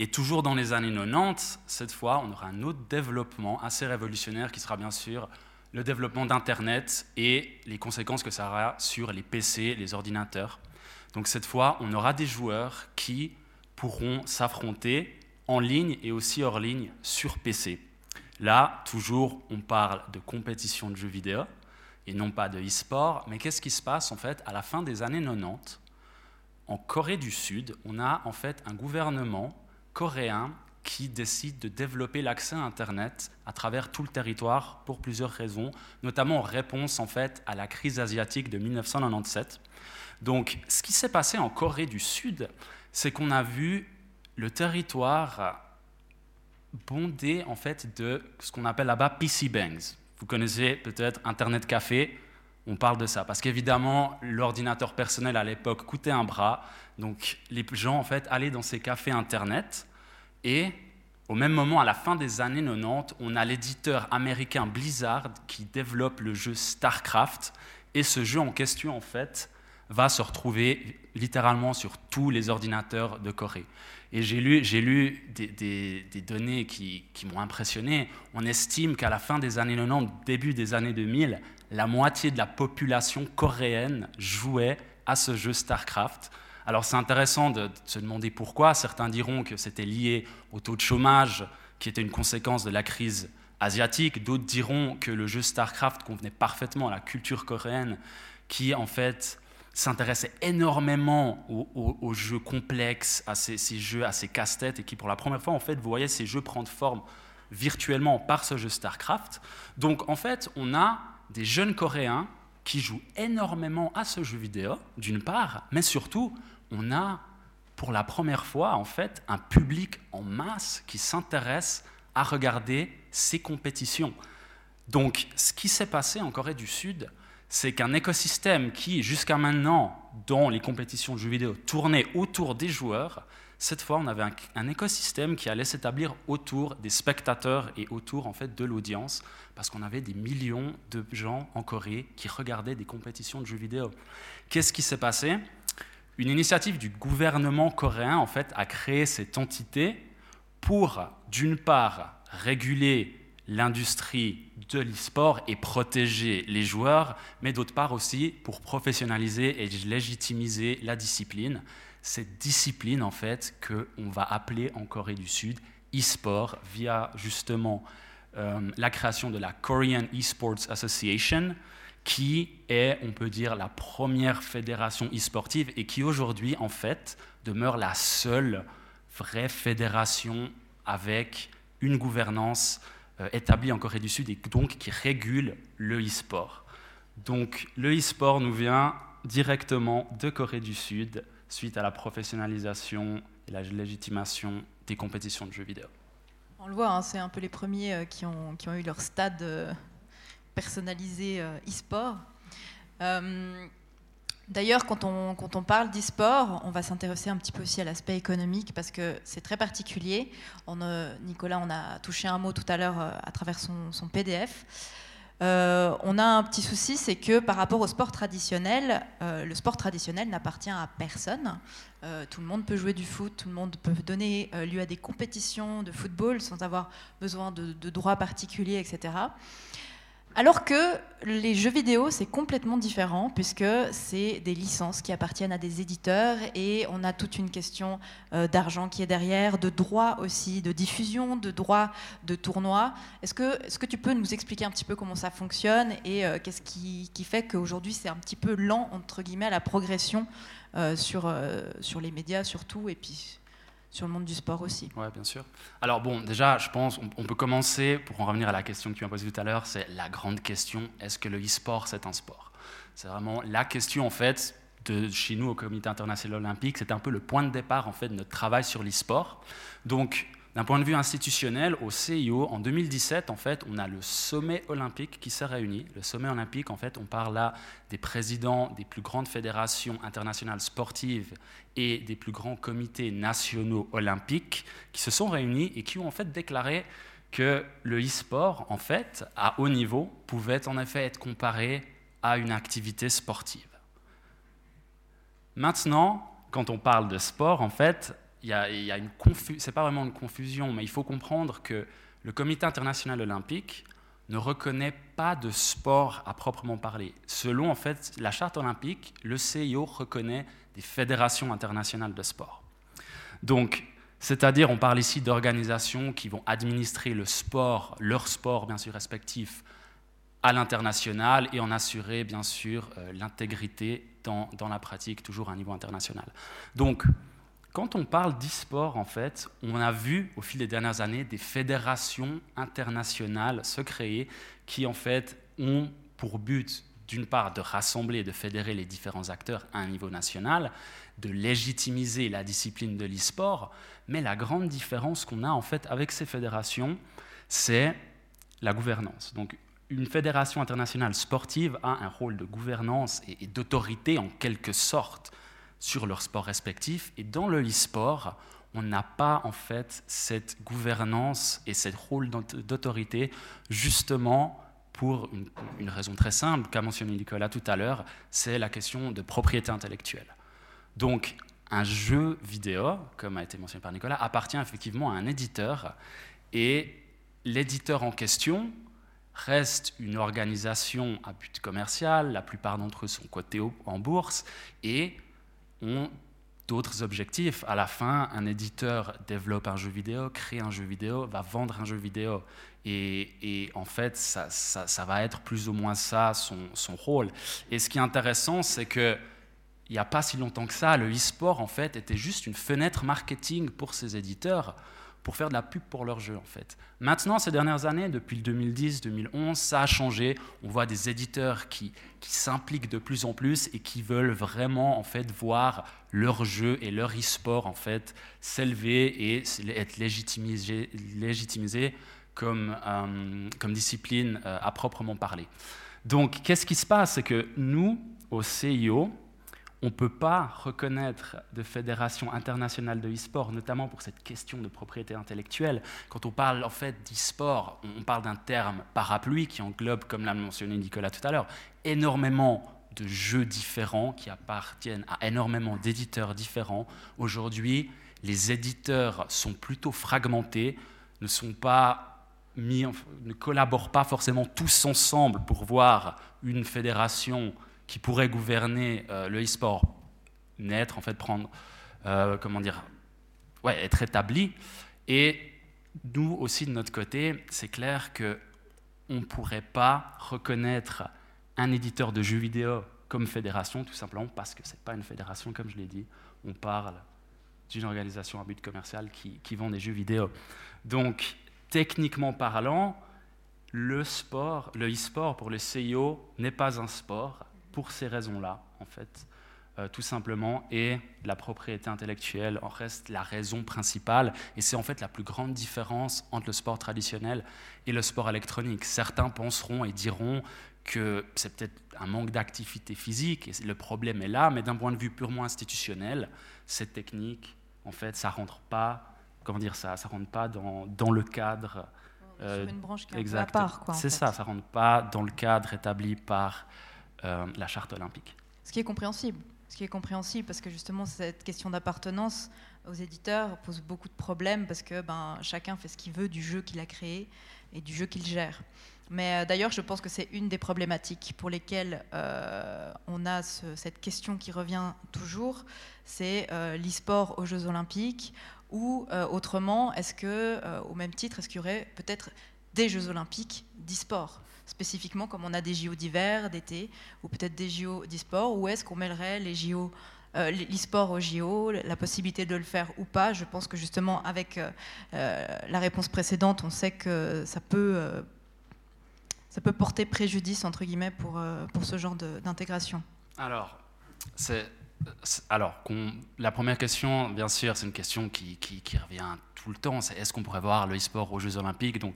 E: Et toujours dans les années 90, cette fois, on aura un autre développement assez révolutionnaire qui sera bien sûr le développement d'Internet et les conséquences que ça aura sur les PC, les ordinateurs. Donc cette fois, on aura des joueurs qui pourront s'affronter en ligne et aussi hors ligne sur PC. Là, toujours, on parle de compétition de jeux vidéo et non pas de e-sport. Mais qu'est-ce qui se passe en fait à la fin des années 90 En Corée du Sud, on a en fait un gouvernement coréen qui décide de développer l'accès à Internet à travers tout le territoire pour plusieurs raisons, notamment en réponse en fait à la crise asiatique de 1997. Donc, ce qui s'est passé en Corée du Sud, c'est qu'on a vu le territoire bondé en fait de ce qu'on appelle là-bas PC bangs. Vous connaissez peut-être Internet Café, on parle de ça parce qu'évidemment l'ordinateur personnel à l'époque coûtait un bras, donc les gens en fait allaient dans ces cafés Internet et au même moment, à la fin des années 90, on a l'éditeur américain Blizzard qui développe le jeu StarCraft et ce jeu en question en fait va se retrouver littéralement sur tous les ordinateurs de Corée. Et j'ai lu, lu des, données qui, m'ont impressionné. On estime qu'à la fin des années 90, début des années 2000, la moitié de la population coréenne jouait à ce jeu StarCraft. Alors c'est intéressant de, se demander pourquoi. Certains diront que c'était lié au taux de chômage, qui était une conséquence de la crise asiatique. D'autres diront que le jeu StarCraft convenait parfaitement à la culture coréenne, qui en fait s'intéressait énormément aux, jeux complexes, à ces, jeux, à ces casse-têtes, et qui pour la première fois, en fait, voyait ces jeux prendre forme virtuellement par ce jeu StarCraft. Donc, en fait, on a des jeunes Coréens qui jouent énormément à ce jeu vidéo, d'une part, mais surtout, on a pour la première fois, en fait, un public en masse qui s'intéresse à regarder ces compétitions. Donc, ce qui s'est passé en Corée du Sud, c'est qu'un écosystème qui, jusqu'à maintenant, dans les compétitions de jeux vidéo, tournait autour des joueurs, cette fois, on avait un, écosystème qui allait s'établir autour des spectateurs et autour en fait de l'audience, parce qu'on avait des millions de gens en Corée qui regardaient des compétitions de jeux vidéo. Qu'est-ce qui s'est passé? Une initiative du gouvernement coréen en fait a créé cette entité pour, d'une part, réguler l'industrie de l'e-sport et protéger les joueurs, mais d'autre part aussi pour professionnaliser et légitimiser la discipline. Cette discipline, en fait, qu'on va appeler en Corée du Sud e-sport via justement euh, la création de la Korean e-sports Association, qui est, on peut dire, la première fédération e-sportive et qui aujourd'hui, en fait, demeure la seule vraie fédération avec une gouvernance euh, établi en Corée du Sud et donc qui régule le e-sport. Donc le e-sport nous vient directement de Corée du Sud suite à la professionnalisation et la légitimation des compétitions de jeux vidéo.
C: On le voit, hein, c'est un peu les premiers euh, qui, ont, qui, ont, eu leur stade euh, personnalisé e-sport. D'ailleurs, quand on, quand on, parle d'e-sport, on va s'intéresser un petit peu aussi à l'aspect économique parce que c'est très particulier. Nicolas, on a touché un mot tout à l'heure euh, à travers son, PDF. Euh, on a un petit souci, c'est que par rapport au sport traditionnel, euh, le sport traditionnel n'appartient à personne. tout le monde peut jouer du foot, tout le monde peut donner lieu à des compétitions de football sans avoir besoin de droits particuliers, etc. Alors que les jeux vidéo, c'est complètement différent, puisque c'est des licences qui appartiennent à des éditeurs et on a toute une question euh, d'argent qui est derrière, de droits aussi, de diffusion, de droits de tournois. Est-ce que, tu peux nous expliquer un petit peu comment ça fonctionne et euh, qu'est-ce qui, fait qu'aujourd'hui c'est un petit peu lent, entre guillemets, la progression euh, sur, sur les médias surtout et puis sur le monde du sport aussi.
E: Oui, bien sûr. Alors bon, déjà, je pense, on, peut commencer, pour en revenir à la question que tu m'as posée tout à l'heure, c'est la grande question, est-ce que le e-sport, c'est un sport? C'est vraiment la question, en fait, de chez nous au Comité international olympique, c'est un peu le point de départ, en fait, de notre travail sur l'e-sport. Donc, d'un point de vue institutionnel, au CIO, en 2017, en fait, on a le sommet olympique qui s'est réuni. Le sommet olympique, en fait, on parle là des présidents des plus grandes fédérations internationales sportives et des plus grands comités nationaux olympiques qui se sont réunis et qui ont en fait déclaré que le e-sport, en fait, à haut niveau, pouvait en effet être comparé à une activité sportive. Maintenant, quand on parle de sport, en fait, il y a, une c'est pas vraiment une confusion, mais il faut comprendre que le Comité international olympique ne reconnaît pas de sport à proprement parler. Selon en fait la charte olympique, le CIO reconnaît des fédérations internationales de sport. Donc, c'est-à-dire, on parle ici d'organisations qui vont administrer le sport, leur sport bien sûr respectif, à l'international et en assurer bien sûr euh, l'intégrité dans, dans, la pratique, toujours à un niveau international. Donc, quand on parle d'e-sport, en fait, on a vu au fil des dernières années des fédérations internationales se créer qui, en fait, ont pour but, d'une part, de rassembler, de fédérer les différents acteurs à un niveau national, de légitimiser la discipline de l'e-sport, mais la grande différence qu'on a, en fait, avec ces fédérations, c'est la gouvernance. Donc, une fédération internationale sportive a un rôle de gouvernance et d'autorité en quelque sorte sur leur sport respectif. Et dans le e-sport, on n'a pas en fait cette gouvernance et ce rôle d'autorité justement pour une, raison très simple qu'a mentionné Nicolas tout à l'heure, c'est la question de propriété intellectuelle. Donc un jeu vidéo, comme a été mentionné par Nicolas, appartient effectivement à un éditeur et l'éditeur en question reste une organisation à but commercial, la plupart d'entre eux sont cotés en bourse et ont d'autres objectifs. À la fin, un éditeur développe un jeu vidéo, crée un jeu vidéo, va vendre un jeu vidéo. Et, en fait, ça, ça, va être plus ou moins ça son, son rôle. Et ce qui est intéressant, c'est que il n'y a pas si longtemps que ça, le e-sport, en fait, était juste une fenêtre marketing pour ces éditeurs pour faire de la pub pour leur jeu en fait. Maintenant, ces dernières années, depuis le 2010-2011, ça a changé. On voit des éditeurs qui, qui s'impliquent de plus en plus et qui veulent vraiment en fait voir leur jeu et leur e-sport en fait s'élever et être légitimisé, légitimisé comme, euh, comme discipline euh, à proprement parler. Donc, qu'est-ce qui se passe? C'est que nous, au CIO, on ne peut pas reconnaître de fédération internationale de e-sport, notamment pour cette question de propriété intellectuelle. Quand on parle en fait d'e-sport, on parle d'un terme parapluie qui englobe, comme l'a mentionné Nicolas tout à l'heure, énormément de jeux différents qui appartiennent à énormément d'éditeurs différents. Aujourd'hui, les éditeurs sont plutôt fragmentés, ne sont pas mis, ne collaborent pas forcément tous ensemble pour voir une fédération qui pourrait gouverner euh, le e-sport naître, en fait, prendre, euh, comment dire, être établi. Et nous aussi, de notre côté, c'est clair que on ne pourrait pas reconnaître un éditeur de jeux vidéo comme fédération, tout simplement parce que ce n'est pas une fédération, comme je l'ai dit. On parle d'une organisation à but commercial qui, qui vend des jeux vidéo. Donc, techniquement parlant, le sport, le e-sport pour le CIO n'est pas un sport pour ces raisons-là, en fait, euh, tout simplement, et la propriété intellectuelle en reste la raison principale, et c'est en fait la plus grande différence entre le sport traditionnel et le sport électronique. Certains penseront et diront que c'est peut-être un manque d'activité physique, et le problème est là, mais d'un point de vue purement institutionnel, cette technique, en fait, ça rentre pas, comment dire ça, ça rentre pas dans, dans le cadre.
C: Euh, une branche qui est à part,
E: C'est ça, ça rentre pas dans le cadre établi par euh, la charte olympique.
C: Ce qui est compréhensible. Ce qui est compréhensible parce que justement cette question d'appartenance aux éditeurs pose beaucoup de problèmes parce que ben, chacun fait ce qu'il veut du jeu qu'il a créé et du jeu qu'il gère. Mais euh, d'ailleurs, je pense que c'est une des problématiques pour lesquelles euh, on a cette question qui revient toujours, c'est l'e-sport aux Jeux Olympiques, ou autrement, est-ce que, au même titre, est-ce qu'il y aurait peut-être des Jeux Olympiques d'e-sport? Spécifiquement comme on a des JO d'hiver, d'été, ou peut-être des JO d'e-sport, ou est-ce qu'on mêlerait les JO euh, l'e-sport au JO, la possibilité de le faire ou pas? Je pense que justement, avec euh, euh, la réponse précédente, on sait que ça peut, ça peut porter préjudice, entre guillemets, pour, pour ce genre d'intégration.
E: Alors, c'est. Alors, la première question, bien sûr, c'est une question qui, revient tout le temps. C'est est-ce qu'on pourrait voir le e-sport aux Jeux Olympiques? Donc,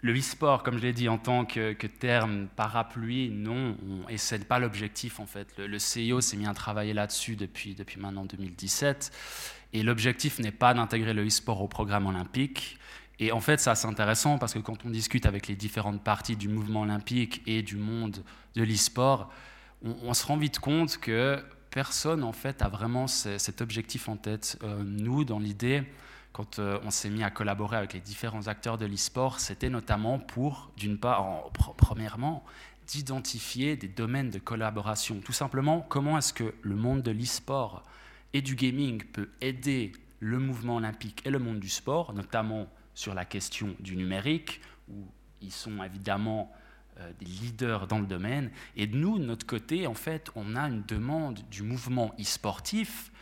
E: le e-sport, comme je l'ai dit, en tant que, terme parapluie, non, et ce n'est pas l'objectif en fait. Le, CIO s'est mis à travailler là-dessus depuis, depuis maintenant 2017, et l'objectif n'est pas d'intégrer le e-sport au programme olympique. Et en fait, ça c'est intéressant parce que quand on discute avec les différentes parties du mouvement olympique et du monde de l'e-sport, on, se rend vite compte que personne en fait a vraiment cet objectif en tête. Euh, nous, dans l'idée, quand euh, on s'est mis à collaborer avec les différents acteurs de l'e-sport, c'était notamment pour, d'une part, premièrement, d'identifier des domaines de collaboration. Tout simplement, comment est-ce que le monde de l'e-sport et du gaming peut aider le mouvement olympique et le monde du sport, notamment sur la question du numérique, où ils sont évidemment euh, des leaders dans le domaine. Et nous, de notre côté, en fait, on a une demande du mouvement e-sportif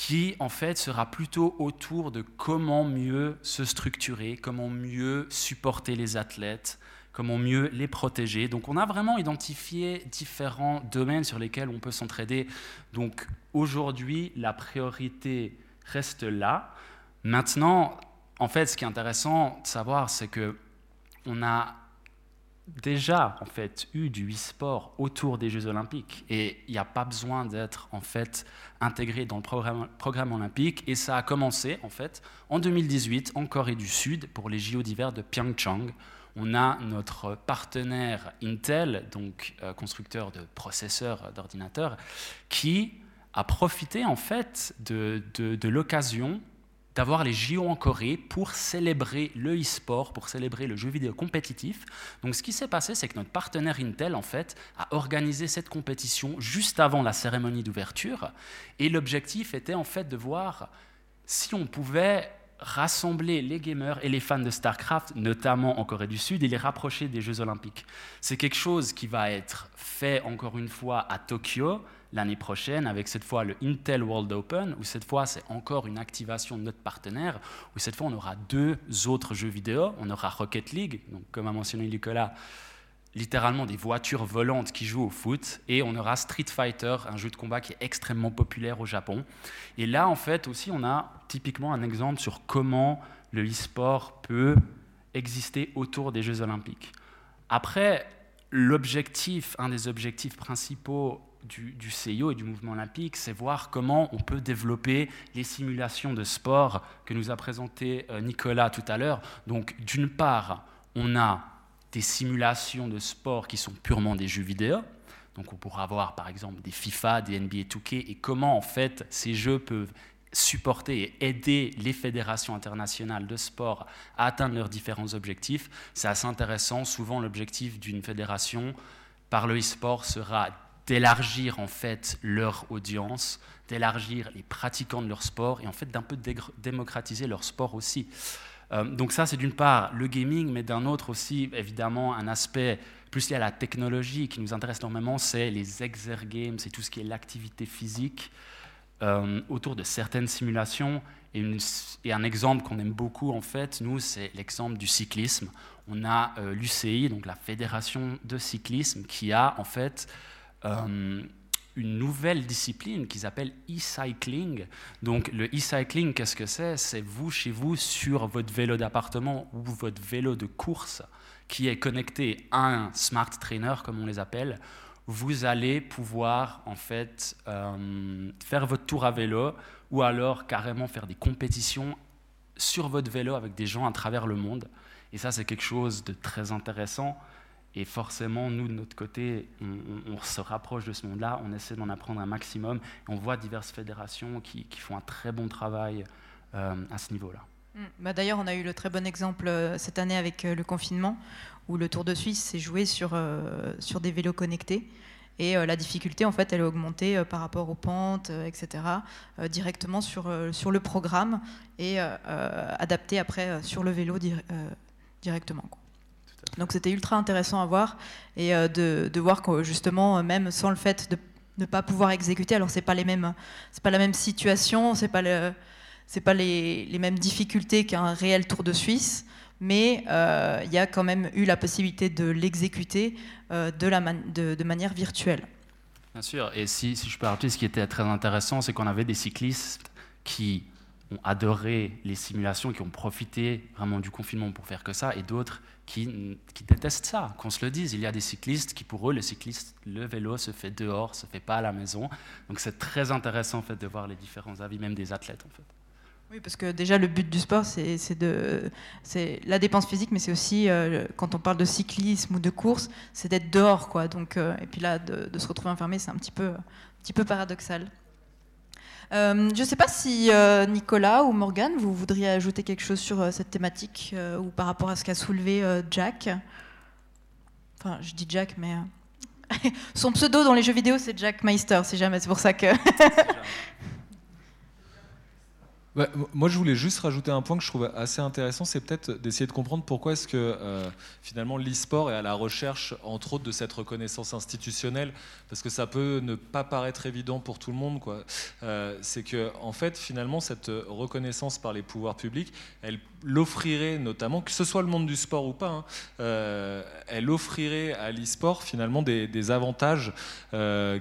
E: qui en fait sera plutôt autour de comment mieux se structurer, comment mieux supporter les athlètes, comment mieux les protéger. Donc on a vraiment identifié différents domaines sur lesquels on peut s'entraider. Donc aujourd'hui, la priorité reste là. Maintenant, en fait, ce qui est intéressant de savoir, c'est que on a déjà en fait eu du e-sport autour des Jeux Olympiques et il n'y a pas besoin d'être en fait intégré dans le programme, programme, olympique et ça a commencé en fait en 2018 en Corée du Sud pour les JO d'hiver de Pyeongchang. On a notre partenaire Intel, donc euh, constructeur de processeurs d'ordinateurs, qui a profité en fait de, de, de l'occasion d'avoir les JO en Corée pour célébrer le e-sport, pour célébrer le jeu vidéo compétitif. Donc ce qui s'est passé, c'est que notre partenaire Intel, en fait, a organisé cette compétition juste avant la cérémonie d'ouverture. Et l'objectif était, en fait, de voir si on pouvait rassembler les gamers et les fans de StarCraft, notamment en Corée du Sud, et les rapprocher des Jeux Olympiques. C'est quelque chose qui va être fait encore une fois à Tokyo l'année prochaine, avec cette fois le Intel World Open, où cette fois c'est encore une activation de notre partenaire, où cette fois on aura deux autres jeux vidéo. On aura Rocket League, donc comme a mentionné Nicolas, littéralement des voitures volantes qui jouent au foot, et on aura Street Fighter, un jeu de combat qui est extrêmement populaire au Japon. Et là, en fait, aussi, on a typiquement un exemple sur comment le e-sport peut exister autour des Jeux olympiques. Après, l'objectif, un des objectifs principaux du, du, CIO et du mouvement olympique, c'est voir comment on peut développer les simulations de sport que nous a présenté euh, Nicolas tout à l'heure. Donc, d'une part, on a des simulations de sport qui sont purement des jeux vidéo. Donc on pourra avoir par exemple des FIFA, des NBA 2K et comment en fait ces jeux peuvent supporter et aider les fédérations internationales de sport à atteindre leurs différents objectifs. C'est assez intéressant. Souvent l'objectif d'une fédération par le e-sport sera d'élargir en fait leur audience, d'élargir les pratiquants de leur sport et en fait d'un peu démocratiser leur sport aussi. Euh, donc ça, c'est d'une part le gaming, mais d'un autre aussi, évidemment, un aspect plus lié à la technologie qui nous intéresse énormément, c'est les exergames, c'est tout ce qui est l'activité physique euh, autour de certaines simulations. Et, un exemple qu'on aime beaucoup, en fait, nous, c'est l'exemple du cyclisme. On a euh, l'UCI, donc la Fédération de cyclisme, qui a en fait une nouvelle discipline qu'ils appellent e-cycling. Donc le e-cycling, qu'est-ce que c'est? C'est vous chez vous sur votre vélo d'appartement ou votre vélo de course qui est connecté à un smart trainer, comme on les appelle. Vous allez pouvoir en fait euh, faire votre tour à vélo ou alors carrément faire des compétitions sur votre vélo avec des gens à travers le monde. Et ça, c'est quelque chose de très intéressant. Et forcément, nous, de notre côté, on, se rapproche de ce monde-là, on essaie d'en apprendre un maximum. Et on voit diverses fédérations qui, font un très bon travail euh, à ce niveau-là.
C: Mm. Bah D'ailleurs, on a eu le très bon exemple euh, cette année avec euh, le confinement, où le Tour de Suisse s'est joué sur, sur des vélos connectés. Et la difficulté, en fait, elle a augmenté par rapport aux pentes, etc., directement sur, sur le programme et adapté après sur le vélo directement. Donc c'était ultra intéressant à voir et euh, de, voir que justement, même sans le fait de ne pas pouvoir exécuter, alors c'est pas les mêmes, c'est pas la même situation, c'est pas le, c'est pas les, les, mêmes difficultés qu'un réel Tour de Suisse, mais euh, il y a quand même eu la possibilité de l'exécuter euh, de, la de, manière virtuelle.
E: Bien sûr, et si, si je peux rappeler, ce qui était très intéressant, c'est qu'on avait des cyclistes qui ont adoré les simulations, qui ont profité vraiment du confinement pour faire que ça, et d'autres qui, détestent ça, qu'on se le dise. Il y a des cyclistes qui, pour eux, le cycliste, le vélo se fait dehors, se fait pas à la maison. Donc c'est très intéressant en fait de voir les différents avis, même des athlètes en fait.
C: Oui, parce que déjà le but du sport, c'est la dépense physique, mais c'est aussi euh, quand on parle de cyclisme ou de course, c'est d'être dehors, quoi. Donc, euh, et puis là, de, de se retrouver enfermé, c'est un petit peu, un petit peu paradoxal. Euh, je ne sais pas si euh, Nicolas ou Morgan, vous voudriez ajouter quelque chose sur euh, cette thématique ou par rapport à ce qu'a soulevé Jack. Enfin, je dis Jack, mais son pseudo dans les jeux vidéo, c'est Jack Meister, si jamais. C'est pour ça que.
D: Bah, moi, je voulais juste rajouter un point que je trouve assez intéressant, c'est peut-être d'essayer de comprendre pourquoi est-ce que euh, finalement l'e-sport est à la recherche, entre autres, de cette reconnaissance institutionnelle, parce que ça peut ne pas paraître évident pour tout le monde. Euh, c'est que, en fait, finalement, cette reconnaissance par les pouvoirs publics, elle l'offrirait notamment, que ce soit le monde du sport ou pas, hein, euh, elle offrirait à l'e-sport finalement des, avantages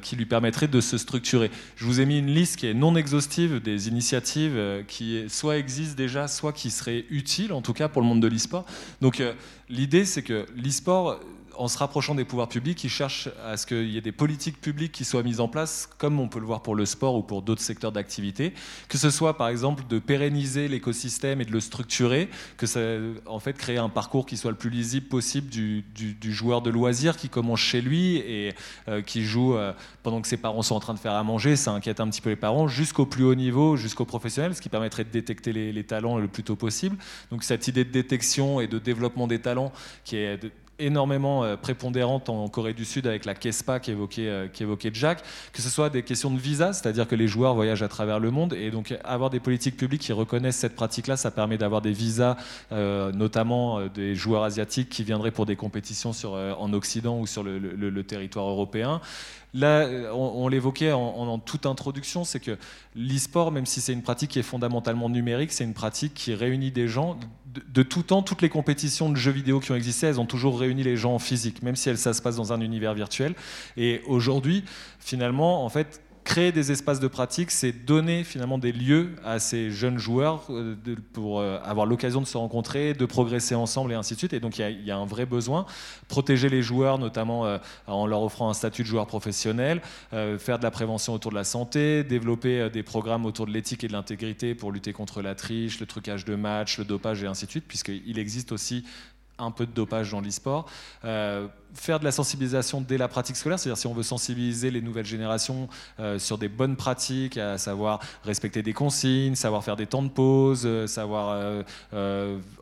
D: qui lui permettraient de se structurer. Je vous ai mis une liste qui est non exhaustive des initiatives qui soit existent déjà, soit qui seraient utiles, en tout cas pour le monde de l'e-sport. Donc euh, l'idée, c'est que l'e-sport en se rapprochant des pouvoirs publics, ils cherchent à ce qu'il y ait des politiques publiques qui soient mises en place, comme on peut le voir pour le sport ou pour d'autres secteurs d'activité, que ce soit par exemple de pérenniser l'écosystème et de le structurer, que ça, en fait, créer un parcours qui soit le plus lisible possible du, joueur de loisir qui commence chez lui et euh, qui joue euh, pendant que ses parents sont en train de faire à manger, ça inquiète un petit peu les parents, jusqu'au plus haut niveau, jusqu'au professionnel, ce qui permettrait de détecter les, les talents le plus tôt possible. Donc cette idée de détection et de développement des talents qui est énormément euh, prépondérante en Corée du Sud avec la KESPA euh, qui évoquait Jack, que ce soit des questions de visa, c'est-à-dire que les joueurs voyagent à travers le monde, et donc avoir des politiques publiques qui reconnaissent cette pratique-là, ça permet d'avoir des visas, euh, notamment des joueurs asiatiques qui viendraient pour des compétitions sur, en Occident ou sur le, le territoire européen. Là, on, l'évoquait en, toute introduction, c'est que l'e-sport, même si c'est une pratique qui est fondamentalement numérique, c'est une pratique qui réunit des gens de, tout temps. Toutes les compétitions de jeux vidéo qui ont existé, elles ont toujours réuni les gens en physique, même si ça se passe dans un univers virtuel. Et aujourd'hui, finalement, en fait, créer des espaces de pratique, c'est donner finalement des lieux à ces jeunes joueurs euh, pour euh, avoir l'occasion de se rencontrer, de progresser ensemble et ainsi de suite. Et donc il y, a un vrai besoin. Protéger les joueurs, notamment euh, en leur offrant un statut de joueur professionnel, faire de la prévention autour de la santé, développer des programmes autour de l'éthique et de l'intégrité pour lutter contre la triche, le trucage de match, le dopage et ainsi de suite, puisqu'il existe aussi un peu de dopage dans l'e-sport. Faire de la sensibilisation dès la pratique scolaire, c'est-à-dire si on veut sensibiliser les nouvelles générations euh, sur des bonnes pratiques, à savoir respecter des consignes, savoir faire des temps de pause, euh, savoir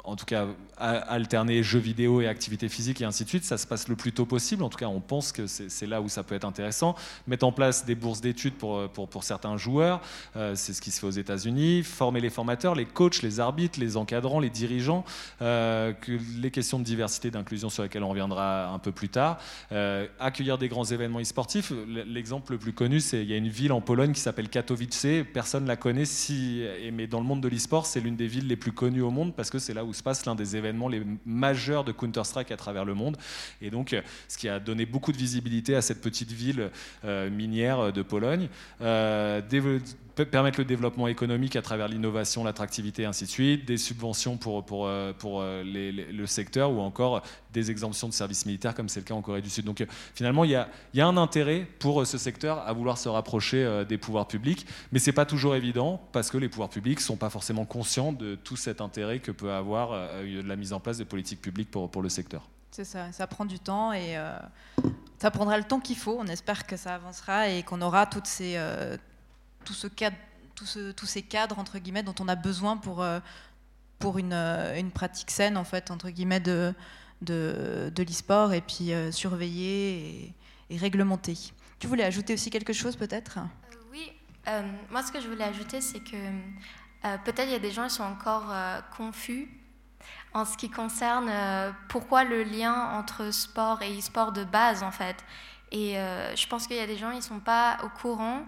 D: en tout cas alterner jeux vidéo et activités physiques et ainsi de suite, ça se passe le plus tôt possible. En tout cas, on pense que c'est là où ça peut être intéressant. Mettre en place des bourses d'études pour, pour, certains joueurs, c'est ce qui se fait aux États-Unis. Former les formateurs, les coachs, les arbitres, les encadrants, les dirigeants, que les questions de diversité, d'inclusion sur laquelle on reviendra un peu plus tard. Euh, accueillir des grands événements e-sportifs. L'exemple le plus connu, c'est il y a une ville en Pologne qui s'appelle Katowice. Personne ne la connaît, si, mais dans le monde de l'e-sport, c'est l'une des villes les plus connues au monde parce que c'est là où se passe l'un des événements les majeurs de Counter-Strike à travers le monde. Et donc, ce qui a donné beaucoup de visibilité à cette petite ville euh, minière de Pologne. Euh, permettre le développement économique à travers l'innovation, l'attractivité, ainsi de suite, des subventions pour, pour, euh, pour euh, le secteur ou encore des exemptions de services militaires comme c'est le cas en Corée du Sud. Donc euh, finalement, il y a, y a, un intérêt pour ce secteur à vouloir se rapprocher des pouvoirs publics, mais ce n'est pas toujours évident parce que les pouvoirs publics ne sont pas forcément conscients de tout cet intérêt que peut avoir la mise en place de politiques publiques pour, pour le secteur.
C: C'est ça, ça prend du temps et ça prendra le temps qu'il faut. On espère que ça avancera et qu'on aura toutes ces tous ces cadres entre guillemets dont on a besoin pour, euh, pour une, euh, une, pratique saine en fait entre guillemets de, de, l'e-sport et puis euh, surveiller et, réglementer. Tu voulais ajouter aussi quelque chose peut-être?
F: Oui, moi ce que je voulais ajouter c'est que peut-être il y a des gens qui sont encore confus en ce qui concerne pourquoi le lien entre sport et e-sport de base en fait. Et je pense qu'il y a des gens qui ne sont pas au courant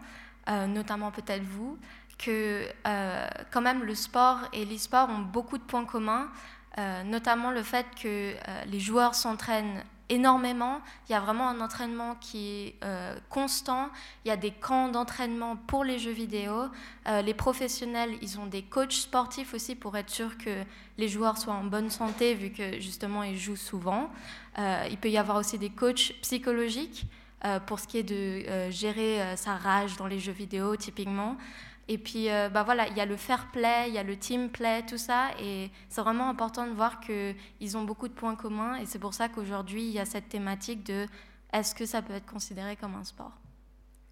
F: euh, notamment peut-être vous, que euh, quand même le sport et l'e-sport ont beaucoup de points communs, euh, notamment le fait que les joueurs s'entraînent énormément. Il y a vraiment un entraînement qui est constant. Il y a des camps d'entraînement pour les jeux vidéo. les professionnels, ils ont des coachs sportifs aussi pour être sûr que les joueurs soient en bonne santé, vu que justement ils jouent souvent. il peut y avoir aussi des coachs psychologiques. Euh, pour ce qui est de euh, gérer euh, sa rage dans les jeux vidéo, typiquement. Et puis, bah voilà, il y a le fair play, il y a le team play, tout ça. Et c'est vraiment important de voir qu'ils ont beaucoup de points communs. Et c'est pour ça qu'aujourd'hui, il y a cette thématique de est-ce que ça peut être considéré comme un sport?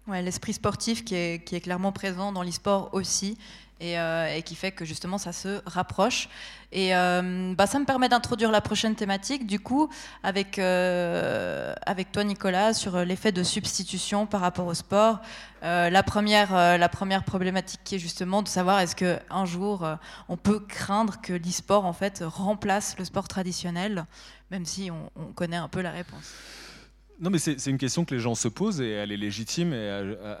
C: Ouais, l'esprit sportif qui est, qui est, clairement présent dans l'e-sport aussi. Euh, et, qui fait que justement ça se rapproche. Et euh, bah, ça me permet d'introduire la prochaine thématique, du coup, avec, euh, avec toi Nicolas, sur l'effet de substitution par rapport au sport. la, première, la première problématique qui est justement de savoir est-ce qu'un jour on peut craindre que l'e-sport en fait remplace le sport traditionnel, même si on connaît un peu la réponse.
D: Non, mais c'est une question que les gens se posent et elle est légitime et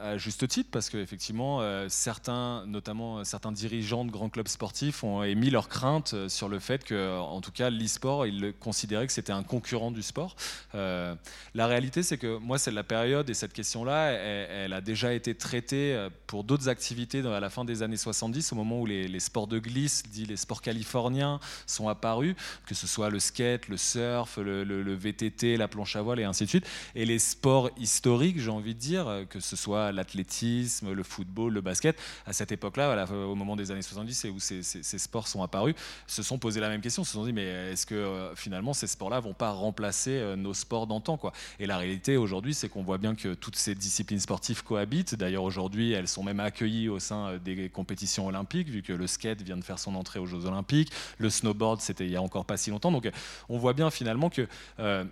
D: à, juste titre parce qu'effectivement, euh, certains, notamment euh, certains dirigeants de grands clubs sportifs, ont émis leurs craintes euh, sur le fait que, en tout cas, l'e-sport, ils considéraient que c'était un concurrent du sport. la réalité, c'est que moi, c'est la période et cette question-là, elle, a déjà été traitée pour d'autres activités à la fin des années 70, au moment où les, sports de glisse, dit les sports californiens, sont apparus, que ce soit le skate, le surf, le VTT, la planche à voile et ainsi de suite Et les sports historiques, j'ai envie de dire, euh, que ce soit l'athlétisme, le football, le basket, à cette époque-là, au moment des années 70 et où ces, sports sont apparus, se sont posé la même question, se sont dit mais est-ce que euh, finalement ces sports-là vont pas remplacer euh, nos sports d'antan quoi? Et la réalité aujourd'hui, c'est qu'on voit bien que toutes ces disciplines sportives cohabitent. D'ailleurs aujourd'hui, elles sont même accueillies au sein des compétitions olympiques, vu que le skate vient de faire son entrée aux Jeux olympiques, le snowboard c'était il y a encore pas si longtemps. Donc on voit bien finalement que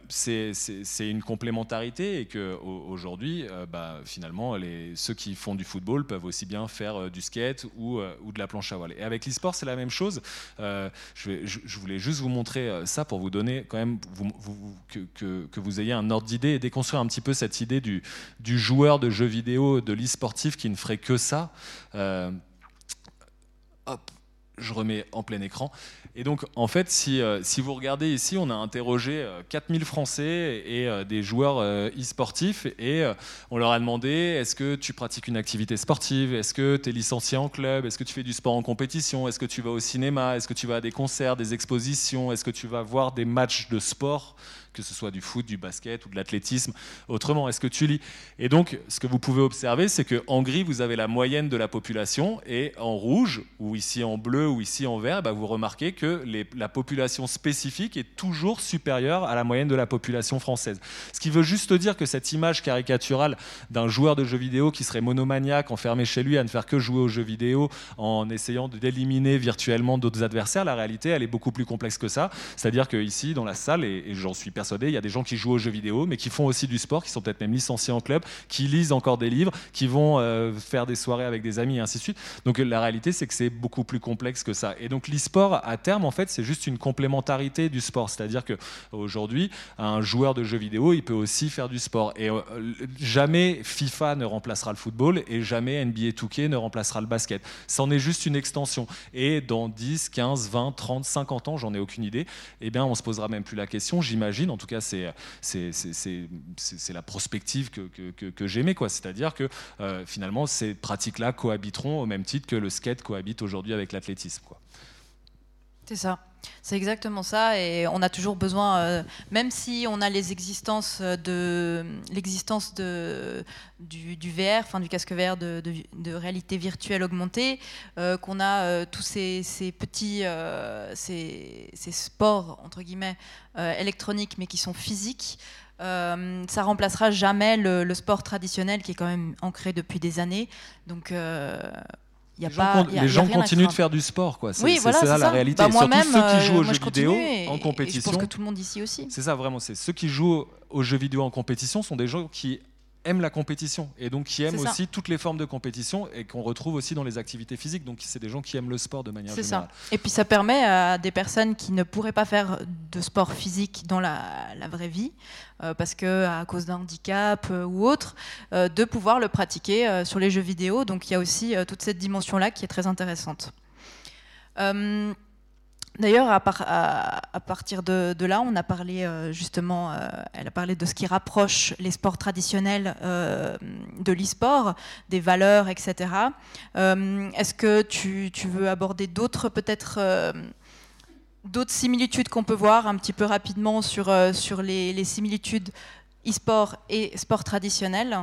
D: c'est une et que au- aujourd'hui, euh, bah, finalement, ceux qui font du football peuvent aussi bien faire euh, du skate ou, euh, ou de la planche à voile. Et avec l'e-sport, c'est la même chose. Je, voulais juste vous montrer ça pour vous donner quand même que, vous ayez un ordre d'idée et déconstruire un petit peu cette idée du, du joueur de jeux vidéo, de l'e-sportif qui ne ferait que ça. Hop, je remets en plein écran. Et donc, en fait, si, euh, vous regardez ici, on a interrogé euh, 4000 Français et euh, des joueurs euh, e-sportifs et euh, on leur a demandé est-ce que tu pratiques une activité sportive? Est-ce que tu es licencié en club? Est-ce que tu fais du sport en compétition? Est-ce que tu vas au cinéma? Est-ce que tu vas à des concerts, des expositions? Est-ce que tu vas voir des matchs de sport? Que ce soit du foot, du basket ou de l'athlétisme. Autrement, est-ce que tu lis? Et donc, ce que vous pouvez observer, c'est que en gris, vous avez la moyenne de la population, et en rouge, ou ici en bleu, ou ici en vert, bah, vous remarquez que la population spécifique est toujours supérieure à la moyenne de la population française. Ce qui veut juste dire que cette image caricaturale d'un joueur de jeux vidéo qui serait monomaniaque, enfermé chez lui à ne faire que jouer aux jeux vidéo, en essayant d'éliminer virtuellement d'autres adversaires, la réalité, elle est beaucoup plus complexe que ça. C'est-à-dire qu'ici, dans la salle, et, et j'en suis persuadé, il y a des gens qui jouent aux jeux vidéo, mais qui font aussi du sport, qui sont peut-être même licenciés en club, qui lisent encore des livres, qui vont euh, faire des soirées avec des amis, et ainsi de suite. Donc la réalité, c'est que c'est beaucoup plus complexe que ça. Et donc l'e-sport, à terme, en fait, c'est juste une complémentarité du sport. C'est-à-dire que aujourd'hui, un joueur de jeux vidéo, il peut aussi faire du sport. Et euh, jamais FIFA ne remplacera le football et jamais NBA 2K ne remplacera le basket. C'en est juste une extension. Et dans 10, 15, 20, 30, 50 ans, j'en ai aucune idée, eh bien, on se posera même plus la question, j'imagine. En tout cas, c'est la prospective que, que, que- j'aimais. C'est-à-dire que euh, finalement, ces pratiques-là cohabiteront au même titre que le skate cohabite aujourd'hui avec l'athlétisme.
C: C'est ça. C'est exactement ça, et on a toujours besoin, euh, même si on a les existences de l'existence du, VR, enfin du casque VR de, réalité virtuelle augmentée, euh, qu'on a euh, tous ces, petits euh, ces, sports entre guillemets euh, électroniques, mais qui sont physiques. euh, ça remplacera jamais le, sport traditionnel qui est quand même ancré depuis des années. Donc euh, y a
D: Les gens,
C: pas, y a-
D: les continuent de faire du sport. quoi. C'est
C: Oui,
D: c'est
C: voilà,
D: ça la réalité.
C: Bah,
D: Surtout ceux qui jouent
C: euh,
D: aux
C: moi,
D: jeux vidéo
C: et-
D: en
C: et je
D: compétition.
C: pense que tout le monde ici aussi.
D: C'est ça vraiment. C'est ceux qui jouent aux jeux vidéo en compétition sont des gens qui aiment la compétition et donc qui aiment
C: C'est
D: aussi toutes les formes de compétition et qu'on retrouve aussi dans les activités physiques. Donc c'est des gens qui aiment le sport de manière
C: C'est
D: générale.
C: ça. Et puis ça permet à des personnes qui ne pourraient pas faire de sport physique dans la, la vraie vie, euh, parce que à cause d'un handicap euh, ou autre, euh, de pouvoir le pratiquer sur les jeux vidéo. Donc il y a aussi toute cette dimension-là qui est très intéressante. D'ailleurs, à, par- à- à partir de, là, on a parlé euh, justement, euh, elle a parlé de ce qui rapproche les sports traditionnels euh, de l'e-sport, des valeurs, etc. Est-ce que tu, veux aborder d'autres peut-être d'autres similitudes qu'on peut voir un petit peu rapidement sur, les similitudes e-sport et sport traditionnel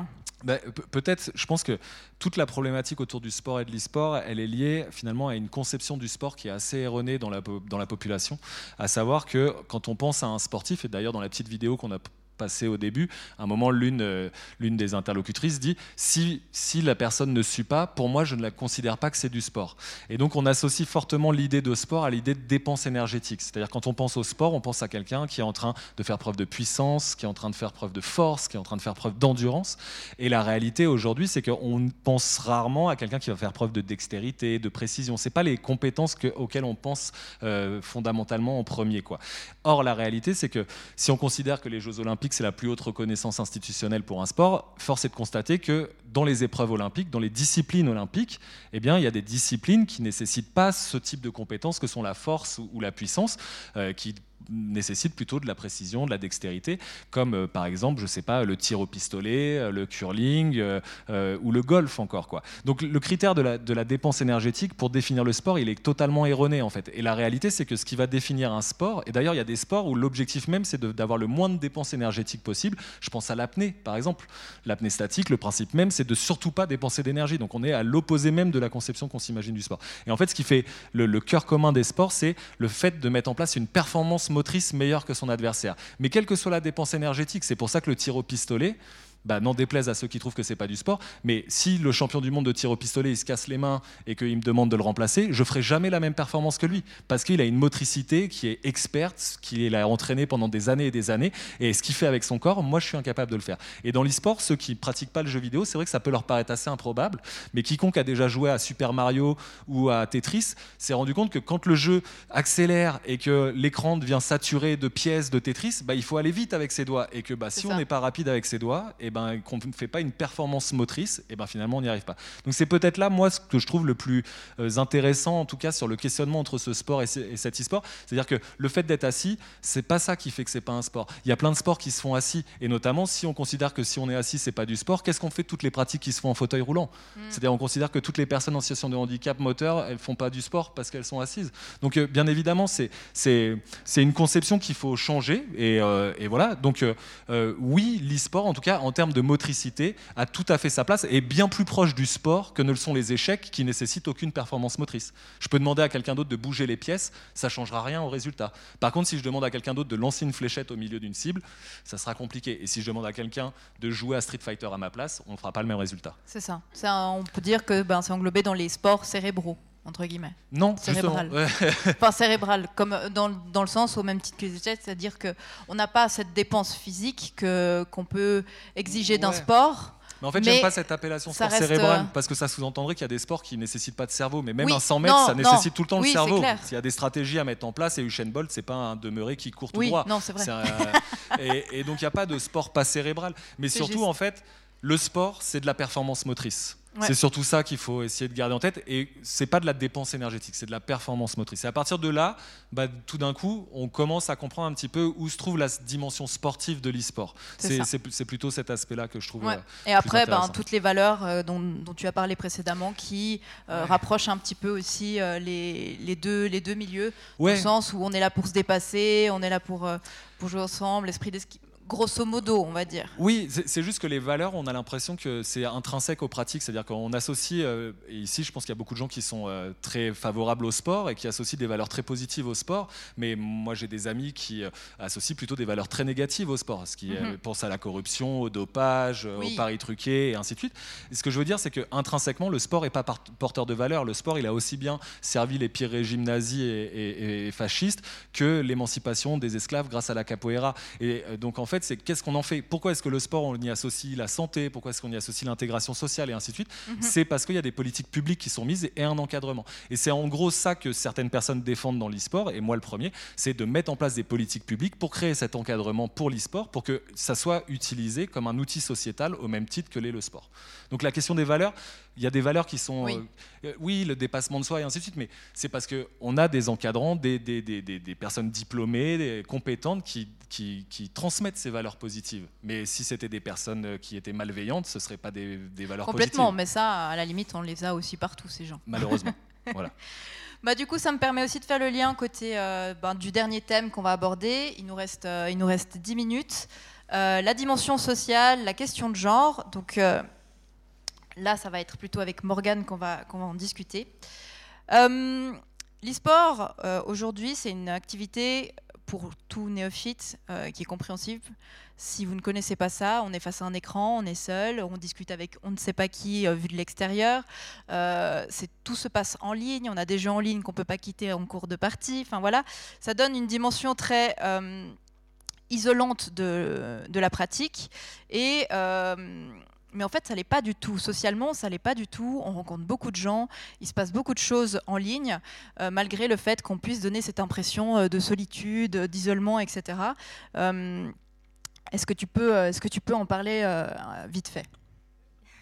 D: Bah, pe- Peut-être, je pense que toute la problématique autour du sport et de l'e-sport, elle est liée finalement à une conception du sport qui est assez erronée dans la, dans la population. À savoir que quand on pense à un sportif, et d'ailleurs dans la petite vidéo qu'on a p- passée au début, à un moment, l'une euh, des interlocutrices dit si, la personne ne suit pas, pour moi, je ne la considère pas que c'est du sport. Et donc, on associe fortement l'idée de sport à l'idée de dépense énergétique. C'est-à-dire, quand on pense au sport, on pense à quelqu'un qui est en train de faire preuve de puissance, qui est en train de faire preuve de force, qui est en train de faire preuve d'endurance. Et la réalité aujourd'hui, c'est qu'on pense rarement à quelqu'un qui va faire preuve de dextérité, de précision. C'est pas les compétences que- auxquelles on pense euh, fondamentalement en premier. Quoi. Or, la réalité, c'est que si on considère que les Jeux Olympiques, c'est la plus haute reconnaissance institutionnelle pour un sport, force est de constater que dans les épreuves olympiques, dans les disciplines olympiques, eh bien, il y a des disciplines qui nécessitent pas ce type de compétences que sont la force ou, ou la puissance, euh, qui nécessitent plutôt de la précision, de la dextérité, comme euh, par exemple, je sais pas, le tir au pistolet, euh, le curling euh, ou le golf encore. Quoi. Donc le critère de la, dépense énergétique pour définir le sport, il est totalement erroné en fait. Et la réalité, c'est que ce qui va définir un sport, et d'ailleurs il y a des sports où l'objectif même c'est d'avoir le moins de dépenses énergétiques possible. Je pense à l'apnée par exemple. L'apnée statique, le principe même, c'est de surtout pas dépenser d'énergie. Donc on est à l'opposé même de la conception qu'on s'imagine du sport. Et en fait, ce qui fait le, le cœur commun des sports, c'est le fait de mettre en place une performance motrice meilleure que son adversaire. Mais quelle que soit la dépense énergétique, c'est pour ça que le tir au pistolet, bah, n'en déplaise à ceux qui trouvent que c'est pas du sport, mais si le champion du monde de tir au pistolet il se casse les mains et qu'il me demande de le remplacer, je ferai jamais la même performance que lui. Parce qu'il a une motricité qui est experte, qu'il a entraîné pendant des années et des années, et ce qu'il fait avec son corps, moi je suis incapable de le faire. Et dans l'e-sport, ceux qui pratiquent pas le jeu vidéo, c'est vrai que ça peut leur paraître assez improbable, mais quiconque a déjà joué à Super Mario ou à Tetris s'est rendu compte que quand le jeu accélère et que l'écran devient saturé de pièces de Tetris, bah, il faut aller vite avec ses doigts. Et que bah, si on n'est pas rapide avec ses doigts, et ben qu'on ne fait pas une performance motrice, et ben finalement on n'y arrive pas. Donc c'est peut-être là moi ce que je trouve le plus euh, intéressant en tout cas sur le questionnement entre ce sport et, ce- et cet e-sport, c'est-à-dire que le fait d'être assis, c'est pas ça qui fait que c'est pas un sport. Il y a plein de sports qui se font assis et notamment si on considère que si on est assis c'est pas du sport, qu'est-ce qu'on fait de toutes les pratiques qui se font en fauteuil roulant? C'est-à-dire on considère que toutes les personnes en situation de handicap moteur, elles font pas du sport parce qu'elles sont assises. Donc euh, bien évidemment c'est c'est c'est une conception qu'il faut changer et, euh, et voilà. Donc euh, oui, l'e-sport en tout cas en termes de motricité a tout à fait sa place et est bien plus proche du sport que ne le sont les échecs qui nécessitent aucune performance motrice. Je peux demander à quelqu'un d'autre de bouger les pièces, ça changera rien au résultat. Par contre, si je demande à quelqu'un d'autre de lancer une fléchette au milieu d'une cible, ça sera compliqué. Et si je demande à quelqu'un de jouer à Street Fighter à ma place, on ne fera pas le même résultat.
C: C'est ça. Un- on peut dire que ben, c'est englobé dans les sports cérébraux, entre guillemets.
D: Non,
C: Cérébral.
D: Ouais.
C: enfin, cérébral, comme euh, dans, dans le sens au même titre que les échecs, c'est-à-dire qu'on n'a pas cette dépense physique que, qu'on peut exiger d'un sport.
D: Mais en fait, j'aime pas cette appellation sport cérébral
C: euh,
D: parce que ça sous-entendrait qu'il y a des sports qui nécessitent pas de cerveau. Mais même
C: Oui,
D: un 100 mètres,
C: non,
D: ça
C: non.
D: nécessite tout le temps
C: Oui,
D: le cerveau. S'il y a des stratégies à mettre en place, et Usain Bolt, c'est pas un demeuré qui court tout
C: Oui,
D: droit.
C: non, c'est vrai.
D: un- et, et donc, il n'y a pas de sport pas cérébral. Mais surtout,
C: juste.
D: en fait, le sport, c'est de la performance motrice.
C: Ouais.
D: C'est surtout ça qu'il faut essayer de garder en tête. Et c'est pas de la dépense énergétique, c'est de la performance motrice. Et à partir de là, bah, tout d'un coup, on commence à comprendre un petit peu où se trouve la dimension sportive de l'e-sport.
C: C'est
D: plutôt cet aspect-là que je trouve.
C: Ouais.
D: euh,
C: Et après, ben, toutes les valeurs euh, dont, dont tu as parlé précédemment qui euh, rapprochent un petit peu aussi euh, les, les deux, les deux milieux, dans
D: Ouais.
C: le sens où on est là pour se dépasser, on est là pour, euh, pour jouer ensemble, l'esprit d'esquive. Grosso modo, on va dire.
D: Oui, c'est juste que les valeurs, on a l'impression que c'est intrinsèque aux pratiques, c'est-à-dire qu'on associe, euh, et ici je pense qu'il y a beaucoup de gens qui sont euh, très favorables au sport et qui associent des valeurs très positives au sport, mais moi j'ai des amis qui euh, associent plutôt des valeurs très négatives au sport, ce qui
C: Mhm.
D: pense à la corruption, au dopage,
C: Oui.
D: aux paris truqués et ainsi de suite. Et ce que je veux dire, c'est que intrinsèquement, le sport n'est pas porteur de valeurs. Le sport, il a aussi bien servi les pires régimes nazis et, et- et fascistes que l'émancipation des esclaves grâce à la capoeira. Et donc en fait, c'est qu'est-ce qu'on en fait? Pourquoi est-ce que le sport, on y associe la santé? Pourquoi est-ce qu'on y associe l'intégration sociale et ainsi de suite?
C: Mhm.
D: C'est parce qu'il y a des politiques publiques qui sont mises et un encadrement. Et c'est en gros ça que certaines personnes défendent dans l'e-sport, et moi le premier, c'est de mettre en place des politiques publiques pour créer cet encadrement pour l'e-sport, pour que ça soit utilisé comme un outil sociétal au même titre que l'est le sport. Donc la question des valeurs, il y a des valeurs qui sont,
C: Oui.
D: euh, euh, oui, le dépassement de soi et ainsi de suite, mais c'est parce qu'on a des encadrants, des, des, des- des- personnes diplômées, des compétentes qui, qui, qui transmettent ces valeurs positives. Mais si c'était des personnes euh, qui étaient malveillantes, ce ne seraient pas des, valeurs
C: Complètement,
D: positives.
C: mais ça, à la limite, on les a aussi partout, ces gens.
D: Malheureusement. voilà.
C: Bah, du coup, ça me permet aussi de faire le lien côté euh, ben, du dernier thème qu'on va aborder. Il nous reste, euh, il nous reste 10 minutes. Euh, la dimension sociale, la question de genre. Donc là, ça va être plutôt avec Morgane qu'on va, va en discuter. Euh, L'e-sport, euh, aujourd'hui, c'est une activité pour tout néophyte euh, qui est compréhensible. Si vous ne connaissez pas ça, on est face à un écran, on est seul, on discute avec on ne sait pas qui euh, vu de l'extérieur. Tout se passe en ligne. On a des jeux en ligne qu'on peut pas quitter en cours de partie. Enfin voilà, ça donne une dimension très isolante de, de la pratique et mais en fait, ça l'est pas du tout. Socialement, ça l'est pas du tout. On rencontre beaucoup de gens. Il se passe beaucoup de choses en ligne, euh, malgré le fait qu'on puisse donner cette impression euh, de solitude, d'isolement, etc. Euh, est-ce que tu peux, est-ce que tu peux en parler vite fait?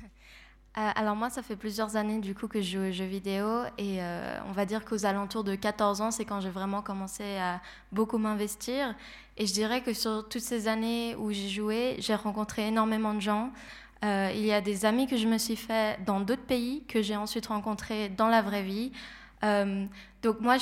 F: Alors moi, ça fait plusieurs années du coup que je joue aux jeux vidéo et on va dire qu'aux alentours de 14 ans, c'est quand j'ai vraiment commencé à beaucoup m'investir. Et je dirais que sur toutes ces années où j'ai joué, j'ai rencontré énormément de gens. Euh, il y a des amis que je me suis fait dans d'autres pays que j'ai ensuite rencontrés dans la vraie vie. donc moi,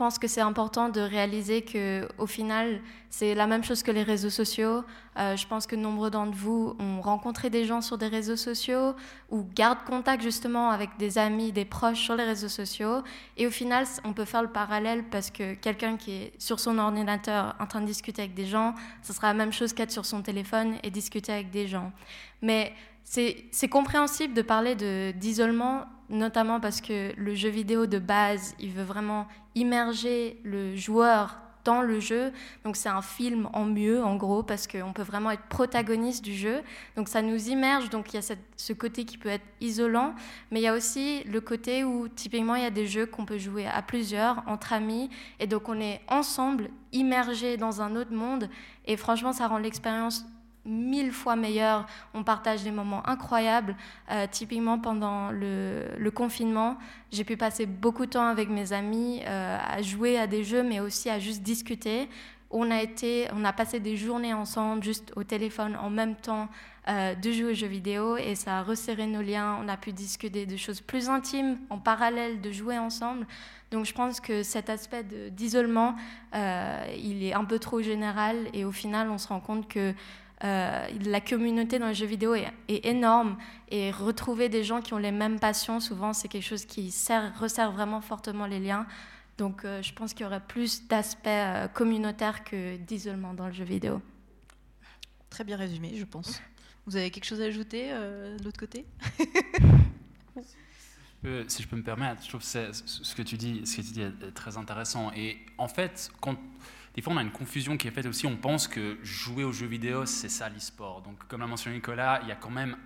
F: pense que c'est important de réaliser que au final, c'est la même chose que les réseaux sociaux. Euh, je pense que nombre d'entre vous ont rencontré des gens sur des réseaux sociaux ou gardent contact justement avec des amis, des proches sur les réseaux sociaux. Et au final, on peut faire le parallèle parce que quelqu'un qui est sur son ordinateur en train de discuter avec des gens, ce sera la même chose qu'être sur son téléphone et discuter avec des gens. Mais c'est compréhensible de parler d'isolement, notamment parce que le jeu vidéo de base, il veut vraiment immerger le joueur dans le jeu. Donc c'est un film en mieux, en gros, parce qu'on peut vraiment être protagoniste du jeu. Donc ça nous immerge, donc il y a ce côté qui peut être isolant, mais il y a aussi le côté où typiquement il y a des jeux qu'on peut jouer à plusieurs, entre amis, et donc on est ensemble, immergé dans un autre monde, et franchement ça rend l'expérience mille fois meilleur. On partage des moments incroyables. Euh, typiquement pendant le, confinement, j'ai pu passer beaucoup de temps avec mes amis euh, à jouer à des jeux, mais aussi à juste discuter. On a, été, on a passé des journées ensemble, juste au téléphone, en même temps euh, de jouer aux jeux vidéo, et ça a resserré nos liens. On a pu discuter de choses plus intimes en parallèle de jouer ensemble. Donc je pense que cet aspect d'isolement, il est un peu trop général, et au final, on se rend compte que euh, la communauté dans les jeux vidéo est, énorme et retrouver des gens qui ont les mêmes passions, souvent, c'est quelque chose qui sert, resserre vraiment fortement les liens. Donc, euh, je pense qu'il y aurait plus d'aspects euh, communautaires que d'isolement dans le jeu vidéo.
C: Très bien résumé, je pense. Vous avez quelque chose à ajouter de l'autre côté?
E: Si je peux me permettre, je trouve que ce que tu dis, ce que tu dis est très intéressant. Et en fait, quand des fois, on a une confusion qui est faite aussi. On pense que jouer aux jeux vidéo, c'est ça l'e-sport. Donc, comme l'a mentionné Nicolas, il y a quand même.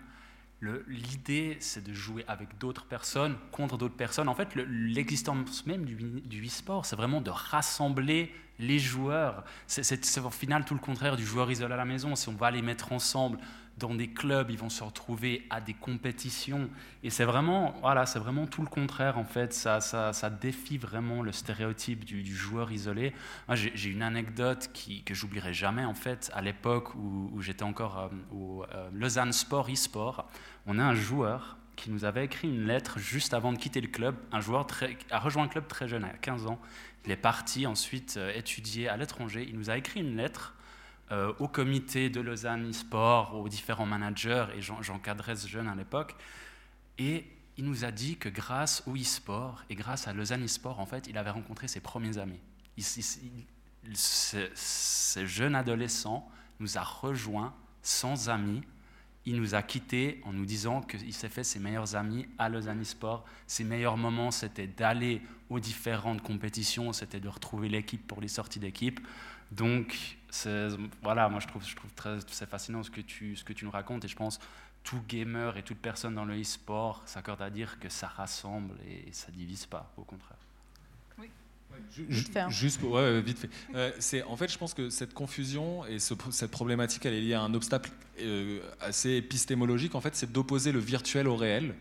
E: L'idée, c'est de jouer avec d'autres personnes, contre d'autres personnes. En fait, l'existence même du e-sport, c'est vraiment de rassembler les joueurs. C'est au final tout le contraire du joueur isolé à la maison. Si on va les mettre ensemble, dans des clubs, ils vont se retrouver à des compétitions. Et c'est vraiment, voilà, c'est vraiment tout le contraire, en fait. Ça, ça, défie vraiment le stéréotype du, joueur isolé. J'ai une anecdote que j'oublierai jamais, en fait, à l'époque où, j'étais encore euh, au euh, Lausanne Sport e-sport. On a un joueur qui nous avait écrit une lettre juste avant de quitter le club. Un joueur a rejoint le club très jeune, à 15 ans. Il est parti ensuite euh, étudier à l'étranger. Il nous a écrit une lettre euh, au comité de Lausanne e-sport, aux différents managers, et j'encadrais ce jeune à l'époque. Et il nous a dit que grâce au e-sport et grâce à Lausanne e-sport, en fait, il avait rencontré ses premiers amis. ce, jeune adolescent nous a rejoints sans amis. Il nous a quittés en nous disant qu'il s'est fait ses meilleurs amis à Lausanne e-sport. Ses meilleurs moments, c'était d'aller aux différentes compétitions, c'était de retrouver l'équipe pour les sorties d'équipe. Donc, voilà, moi je trouve, je trouve très, c'est fascinant ce que, tu, ce que tu nous racontes et je pense tout gamer et toute personne dans le e-sport s'accorde à dire que ça rassemble et ça divise pas, au contraire.
D: Oui. Juste pour, ouais, vite fait. Euh, c'est, en fait, je pense que cette confusion et cette problématique, elle est liée à un obstacle euh, assez épistémologique. En fait, c'est d'opposer le virtuel au réel.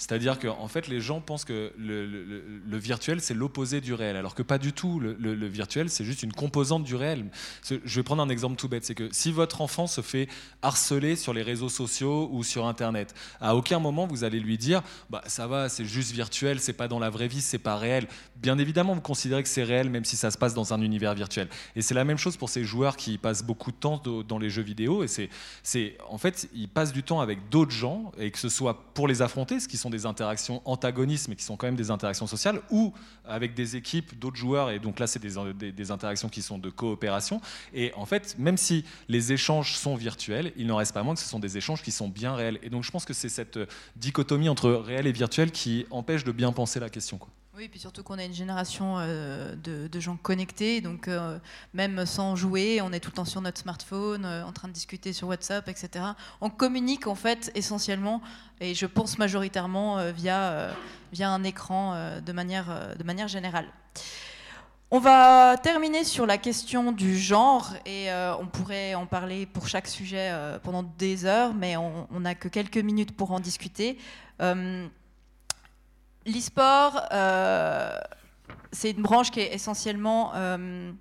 D: C'est-à-dire que en fait, les gens pensent que le, virtuel, c'est l'opposé du réel, alors que pas du tout. Le, virtuel, c'est juste une composante du réel. Je vais prendre un exemple tout bête. C'est que si votre enfant se fait harceler sur les réseaux sociaux ou sur Internet, à aucun moment vous allez lui dire bah, ça va, c'est juste virtuel, c'est pas dans la vraie vie, c'est pas réel. Bien évidemment, vous considérez que c'est réel, même si ça se passe dans un univers virtuel. Et c'est la même chose pour ces joueurs qui passent beaucoup de temps dans les jeux vidéo. Et c'est, en fait, ils passent du temps avec d'autres gens, et que ce soit pour les affronter, ce qui sont des interactions antagonistes, mais qui sont quand même des interactions sociales, ou avec des équipes d'autres joueurs, et donc là, c'est des, des, interactions qui sont de coopération. Et en fait, même si les échanges sont virtuels, il n'en reste pas moins que ce sont des échanges qui sont bien réels. Et donc, je pense que c'est cette dichotomie entre réel et virtuel qui empêche de bien penser la question. Quoi.
C: Oui, et puis surtout qu'on a une génération euh, de, gens connectés, donc euh, même sans jouer, on est tout le temps sur notre smartphone, euh, en train de discuter sur WhatsApp, etc. On communique en fait essentiellement, et je pense majoritairement via, via un écran de, manière, de manière générale. On va terminer sur la question du genre et on pourrait en parler pour chaque sujet pendant des heures, mais on n'a que quelques minutes pour en discuter. L'e-sport, euh, c'est une branche qui est essentiellement euh,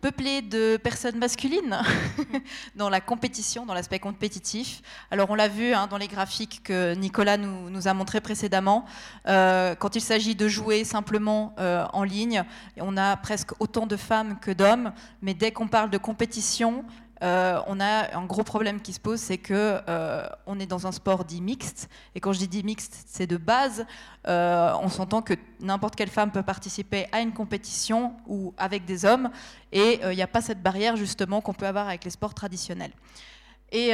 C: peuplée de personnes masculines dans la compétition, dans l'aspect compétitif. Alors on l'a vu hein, dans les graphiques que Nicolas nous, a montré précédemment. Euh, quand il s'agit de jouer simplement en ligne, on a presque autant de femmes que d'hommes. Mais dès qu'on parle de compétition, euh, on a un gros problème qui se pose, c'est que euh, on est dans un sport dit mixte. Et quand je dis dit mixte, c'est de base. Euh, on s'entend que n'importe quelle femme peut participer à une compétition ou avec des hommes, et il n'y a pas cette barrière justement qu'on peut avoir avec les sports traditionnels. Et,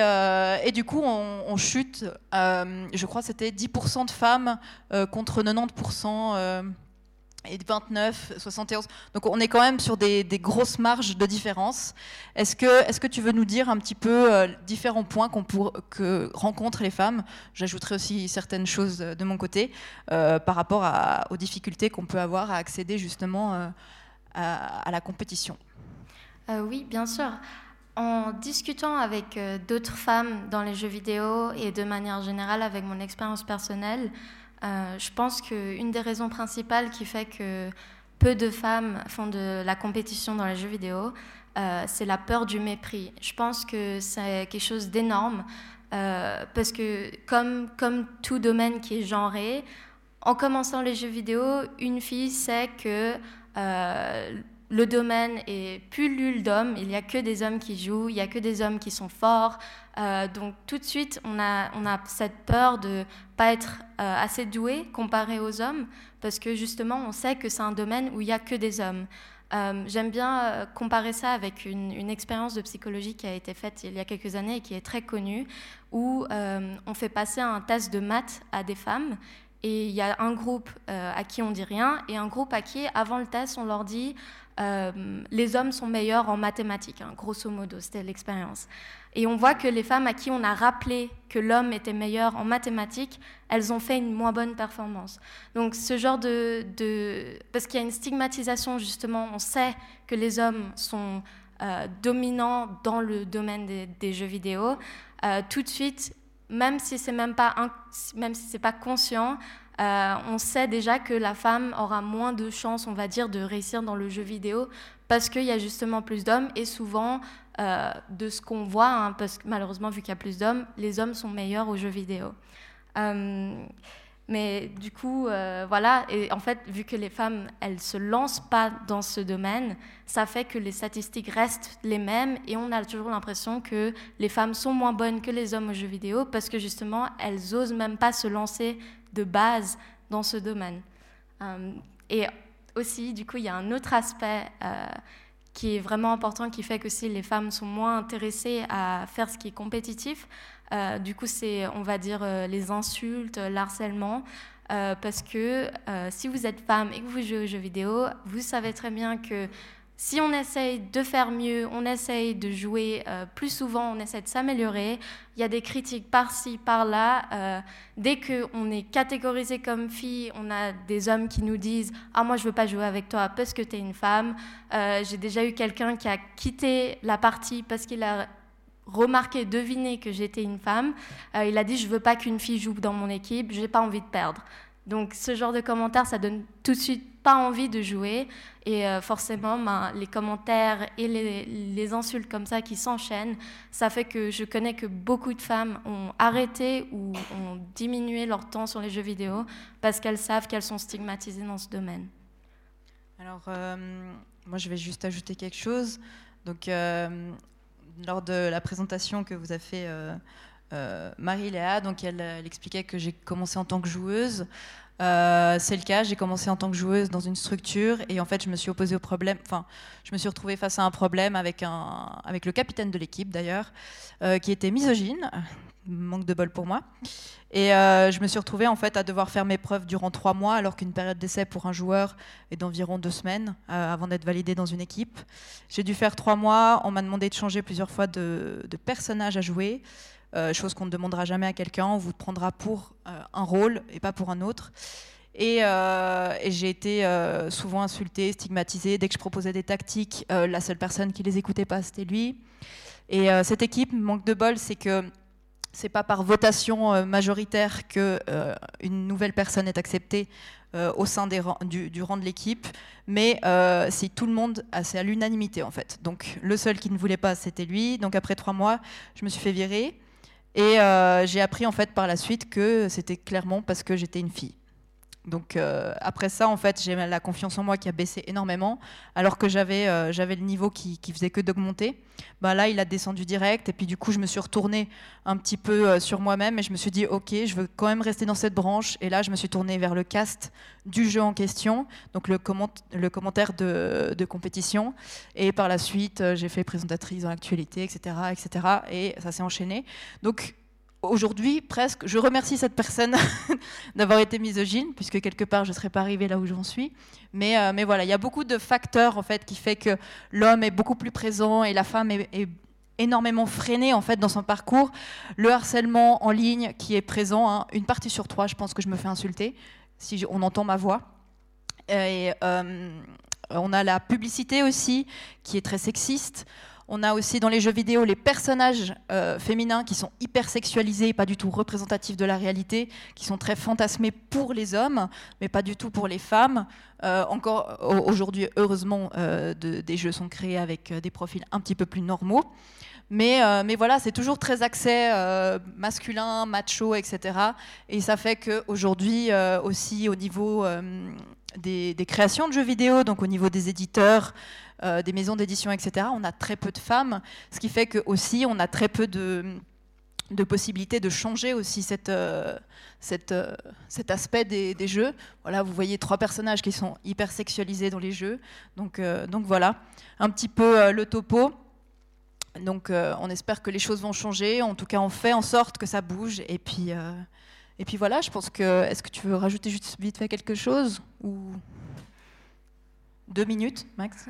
C: du coup, on, chute. Je crois que c'était 10% de femmes contre 90% et 29, 71. Donc on est quand même sur des, grosses marges de différence. Est-ce que, est que tu veux nous dire un petit peu euh, différents points que rencontrent les femmes? J'ajouterai aussi certaines choses de mon côté euh, par rapport aux difficultés qu'on peut avoir à accéder justement euh, à, la compétition.
F: oui, bien sûr. En discutant avec d'autres femmes dans les jeux vidéo et de manière générale avec mon expérience personnelle, euh, je pense qu'une des raisons principales qui fait que peu de femmes font de la compétition dans les jeux vidéo, euh, c'est la peur du mépris. Je pense que c'est quelque chose d'énorme euh, parce que comme, comme tout domaine qui est genré, en commençant les jeux vidéo, une fille sait que le domaine est pullule d'hommes, il n'y a que des hommes qui jouent, il n'y a que des hommes qui sont forts. Euh, donc tout de suite, on a, cette peur de pas être euh, assez doué comparé aux hommes, parce que justement, on sait que c'est un domaine où il n'y a que des hommes. Euh, J'aime bien comparer ça avec une, expérience de psychologie qui a été faite il y a quelques années et qui est très connue, où on fait passer un test de maths à des femmes et il y a un groupe à qui on dit rien et un groupe à qui, avant le test, on leur dit euh, les hommes sont meilleurs en mathématiques, hein, grosso modo, c'était l'expérience. Et on voit que les femmes à qui on a rappelé que l'homme était meilleur en mathématiques, elles ont fait une moins bonne performance. Donc ce genre de... parce qu'il y a une stigmatisation, justement, on sait que les hommes sont euh, dominants dans le domaine des, des jeux vidéo. Euh, tout de suite, même si c'est même pas, même si c'est pas conscient, euh, on sait déjà que la femme aura moins de chances, on va dire, de réussir dans le jeu vidéo parce qu'il y a justement plus d'hommes et souvent, euh, de ce qu'on voit, hein, parce que malheureusement, vu qu'il y a plus d'hommes, les hommes sont meilleurs aux jeux vidéo. Euh, mais du coup, voilà, et en fait, vu que les femmes, elles se lancent pas dans ce domaine, ça fait que les statistiques restent les mêmes et on a toujours l'impression que les femmes sont moins bonnes que les hommes aux jeux vidéo parce que justement, elles osent même pas se lancer de base dans ce domaine. Euh, et aussi, du coup, il y a un autre aspect euh, qui est vraiment important qui fait que si les femmes sont moins intéressées à faire ce qui est compétitif, euh, du coup, c'est, on va dire, les insultes, l'harcèlement. Parce que si vous êtes femme et que vous jouez aux jeux vidéo, vous savez très bien que si on essaye de faire mieux, on essaye de jouer euh, plus souvent, on essaie de s'améliorer, il y a des critiques par-ci, par-là. Euh, dès qu'on est catégorisé comme fille, on a des hommes qui nous disent Ah, moi, je veux pas jouer avec toi parce que tu es une femme. Euh, J'ai déjà eu quelqu'un qui a quitté la partie parce qu'il a remarqué, deviné que j'étais une femme. Euh, il a dit Je veux pas qu'une fille joue dans mon équipe, j'ai pas envie de perdre. Donc, ce genre de commentaires, ça donne tout de suite pas envie de jouer. Et euh, forcément, ben, les commentaires et les, insultes comme ça qui s'enchaînent, ça fait que je connais que beaucoup de femmes ont arrêté ou ont diminué leur temps sur les jeux vidéo parce qu'elles savent qu'elles sont stigmatisées dans ce domaine.
C: Alors, euh, moi, je vais juste ajouter quelque chose. Donc, euh, lors de la présentation que vous a fait Marie-Léa, donc elle, expliquait que j'ai commencé en tant que joueuse. Euh, c'est le cas, j'ai commencé en tant que joueuse dans une structure et en fait je me suis opposée au problème, enfin je me suis retrouvée face à un problème avec, un, avec le capitaine de l'équipe d'ailleurs, euh, qui était misogyne, manque de bol pour moi. Et euh, je me suis retrouvée en fait à devoir faire mes preuves durant trois mois alors qu'une période d'essai pour un joueur est d'environ deux semaines avant d'être validé dans une équipe. J'ai dû faire trois mois, on m'a demandé de changer plusieurs fois de, de personnage à jouer. Euh, chose qu'on ne demandera jamais à quelqu'un, on vous prendra pour euh, un rôle et pas pour un autre. Et, euh, j'ai été souvent insultée, stigmatisée. Dès que je proposais des tactiques, la seule personne qui les écoutait pas, c'était lui. Et cette équipe, manque de bol, c'est que c'est pas par votation majoritaire que une nouvelle personne est acceptée au sein du, du rang de l'équipe, mais si tout le monde, c'est à l'unanimité en fait. Donc le seul qui ne voulait pas, c'était lui. Donc après trois mois, je me suis fait virer et euh, j'ai appris en fait par la suite que c'était clairement parce que j'étais une fille. Donc euh, après ça, en fait, j'ai la confiance en moi qui a baissé énormément, alors que j'avais euh, j'avais le niveau qui, qui faisait que d'augmenter. Bah là, il a descendu direct, et puis du coup, je me suis retournée un petit peu euh, sur moi-même, et je me suis dit, ok, je veux quand même rester dans cette branche. Et là, je me suis tournée vers le cast du jeu en question, donc le, comment- le commentaire de, de compétition. Et par la suite, j'ai fait présentatrice dans l'actualité, etc., etc. Et ça s'est enchaîné. Donc aujourd'hui, presque, je remercie cette personne d'avoir été misogyne, puisque quelque part, je ne serais pas arrivée là où j'en suis. Mais, euh, mais voilà, il y a beaucoup de facteurs en fait qui fait que l'homme est beaucoup plus présent et la femme est, énormément freinée en fait dans son parcours. Le harcèlement en ligne qui est présent, hein, une partie sur trois, je pense que je me fais insulter si on entend ma voix. Euh, on a la publicité aussi qui est très sexiste. On a aussi dans les jeux vidéo les personnages euh, féminins qui sont hyper sexualisés, pas du tout représentatifs de la réalité, qui sont très fantasmés pour les hommes, mais pas du tout pour les femmes. Euh, encore au- aujourd'hui, heureusement, euh, de- des jeux sont créés avec des profils un petit peu plus normaux. Mais, voilà, c'est toujours très axé masculin, macho, etc. Et ça fait qu'aujourd'hui, aussi au niveau des, créations de jeux vidéo, donc au niveau des éditeurs, euh, des maisons d'édition, etc., on a très peu de femmes, ce qui fait que aussi on a très peu de, de possibilités de changer aussi cette, euh, cette, euh, cet aspect des, des jeux. Voilà, vous voyez trois personnages qui sont hyper sexualisés dans les jeux. Donc, donc voilà, un petit peu le topo. Donc on espère que les choses vont changer. En tout cas, on fait en sorte que ça bouge. Et puis, et puis voilà, je pense que... Est-ce que tu veux rajouter juste vite fait quelque chose ou... Deux minutes, Max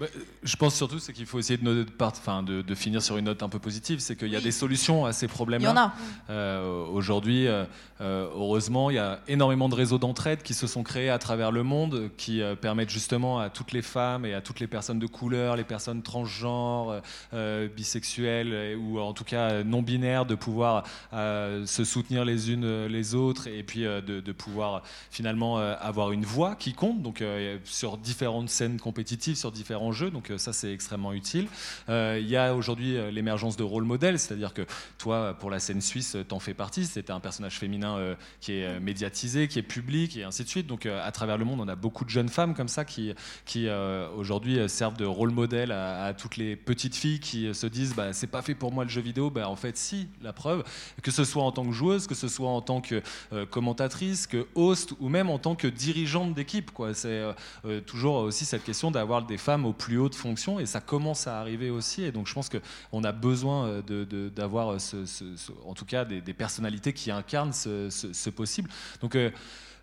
D: Bah, je pense surtout c'est qu'il faut essayer de, noter- part- enfin, de, de finir sur une note un peu positive, c'est qu'il y a des solutions à ces problèmes-là.
C: Il y en a.
D: Euh, Aujourd'hui, euh, euh, heureusement, il y a énormément de réseaux d'entraide qui se sont créés à travers le monde, qui euh, permettent justement à toutes les femmes et à toutes les personnes de couleur, les personnes transgenres, euh, bisexuelles euh, ou en tout cas euh, non binaires, de pouvoir euh, se soutenir les unes euh, les autres et puis euh, de, de pouvoir finalement euh, avoir une voix qui compte. Donc euh, sur différentes scènes compétitives, sur différents jeux. Donc euh, ça, c'est extrêmement utile. Euh, Il y a aujourd'hui euh, l'émergence de rôles modèles, c'est-à-dire que toi, pour la scène suisse, t'en fais partie. C'était un personnage féminin qui est médiatisé, qui est public, et ainsi de suite. Donc à travers le monde, on a beaucoup de jeunes femmes comme ça qui, qui aujourd'hui servent de rôle modèle à, toutes les petites filles qui se disent bah, c'est pas fait pour moi le jeu vidéo. Bah, en fait, si, la preuve, que ce soit en tant que joueuse, que ce soit en tant que commentatrice, que host ou même en tant que dirigeante d'équipe. C'est euh, aussi cette question d'avoir des femmes aux plus hautes fonctions et ça commence à arriver aussi. Et donc je pense qu'on a besoin euh, de- de- d'avoir, ce- ce- en tout cas, des, des personnalités qui incarnent ce possible. Donc euh,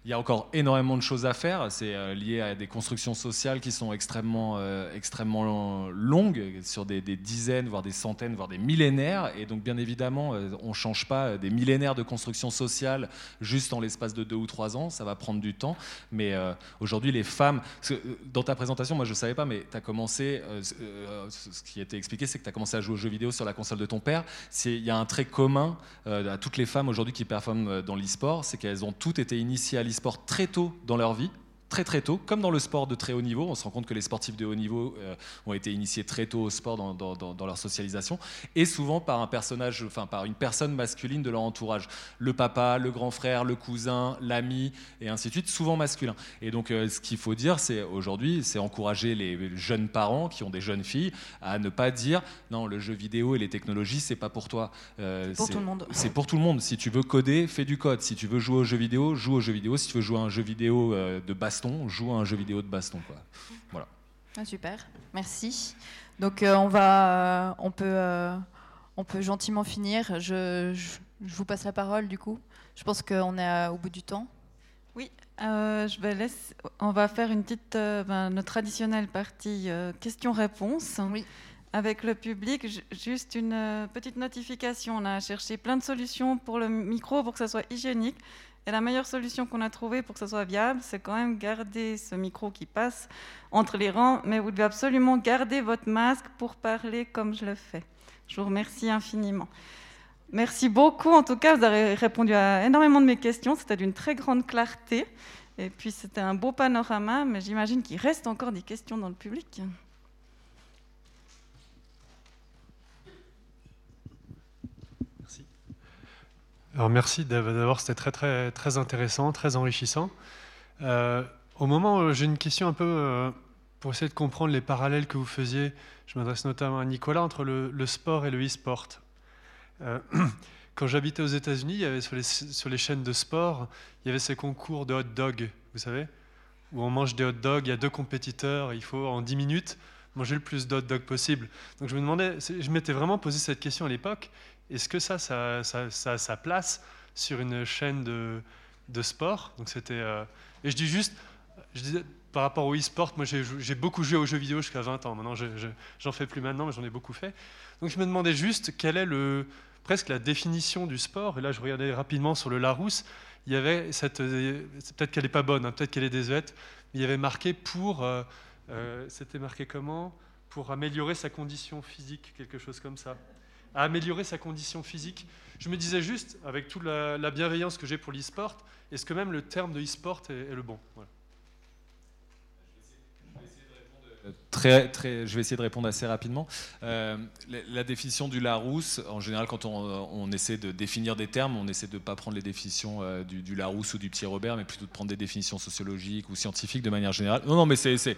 D: il y a encore énormément de choses à faire. C'est euh, lié à des constructions sociales qui sont extrêmement, euh, extrêmement longues, sur des, dizaines, voire des centaines, voire des millénaires. Et donc, bien évidemment, euh, on ne change pas des millénaires de construction sociale juste en l'espace de deux ou trois ans. Ça va prendre du temps. Mais aujourd'hui, les femmes. dans ta présentation, moi, je ne savais pas, mais tu as commencé. ce qui a été expliqué, c'est que tu as commencé à jouer aux jeux vidéo sur la console de ton père. Il y a un trait commun à toutes les femmes aujourd'hui qui performent dans l'e-sport c'est qu'elles ont toutes été initiées à l'e-sport très tôt dans leur vie très très tôt, comme dans le sport de très haut niveau. On se rend compte que les sportifs de haut niveau euh, ont été initiés très tôt au sport dans, dans- dans- dans leur socialisation, et souvent par un personnage, enfin par une personne masculine de leur entourage, le papa, le grand frère, le cousin, l'ami, et ainsi de suite, souvent masculin. Et donc, euh, ce qu'il faut dire, c'est aujourd'hui, c'est encourager les jeunes parents qui ont des jeunes filles à ne pas dire non, le jeu vidéo et les technologies, c'est pas pour toi. Euh,
C: pour tout le monde.
D: C'est pour tout le monde. Si tu veux coder, fais du code. Si tu veux jouer aux jeux vidéo, joue aux jeux vidéo. Si tu veux jouer à un jeu vidéo euh, de baston, joue à un jeu vidéo de baston. Quoi. Voilà.
C: Ah, super, merci. Donc euh, on va, euh, on peut, euh, on peut gentiment finir. Je, je, je vous passe la parole du coup. Je pense qu'on est au bout du temps.
A: Oui, euh, je vais laisser, on va faire une petite, euh, ben, notre traditionnelle partie euh, questions-réponses avec le public. Ju- Juste une petite notification, on a cherché plein de solutions pour le micro pour que ça soit hygiénique. Et la meilleure solution qu'on a trouvée pour que ce soit viable, c'est quand même garder ce micro qui passe entre les rangs, mais vous devez absolument garder votre masque pour parler comme je le fais. Je vous remercie infiniment. Merci beaucoup. En tout cas, vous avez répondu à énormément de mes questions. C'était d'une très grande clarté. Et puis, c'était un beau panorama, mais j'imagine qu'il reste encore des questions dans le public.
N: Merci. Alors, merci d'abord, c'était très, très, très intéressant, très enrichissant. Euh, au moment j'ai une question un peu euh, pour essayer de comprendre les parallèles que vous faisiez, je m'adresse notamment à Nicolas, entre le, sport et le e-sport. Euh, quand j'habitais aux États-Unis, sur les, chaînes de sport, il y avait ces concours de hot dog, vous savez, où on mange des hot dogs, il y a deux compétiteurs, il faut en 10 minutes manger le plus de hot dogs possible. Donc je me demandais, je m'étais vraiment posé cette question à l'époque, est-ce que ça, ça, ça, ça, a sa place sur une chaîne de, de sport? Donc c'était, euh, et je dis juste, je disais, par rapport au e-sport, moi j'ai beaucoup joué aux jeux vidéo jusqu'à 20 ans. Maintenant, j'en fais plus maintenant, mais j'en ai beaucoup fait. Donc je me demandais juste quelle est le, presque la définition du sport? Et là, je regardais rapidement sur le Larousse. Il y avait cette, peut-être qu'elle n'est pas bonne, hein, peut-être qu'elle est désuète, il y avait marqué pour, euh, euh, c'était marqué comment? Pour améliorer sa condition physique, quelque chose comme ça. À améliorer sa condition physique. Je me disais juste, avec toute la, la bienveillance que j'ai pour l'e-sport, est-ce que même le terme de e-sport est, le bon? Voilà.
D: Très, très, je vais essayer de répondre assez rapidement. Euh, la, définition du Larousse, en général, quand on, on, essaie de définir des termes, on essaie de ne pas prendre les définitions euh, du, du, Larousse ou du Petit Robert, mais plutôt de prendre des définitions sociologiques ou scientifiques de manière générale. Non, non, mais c'est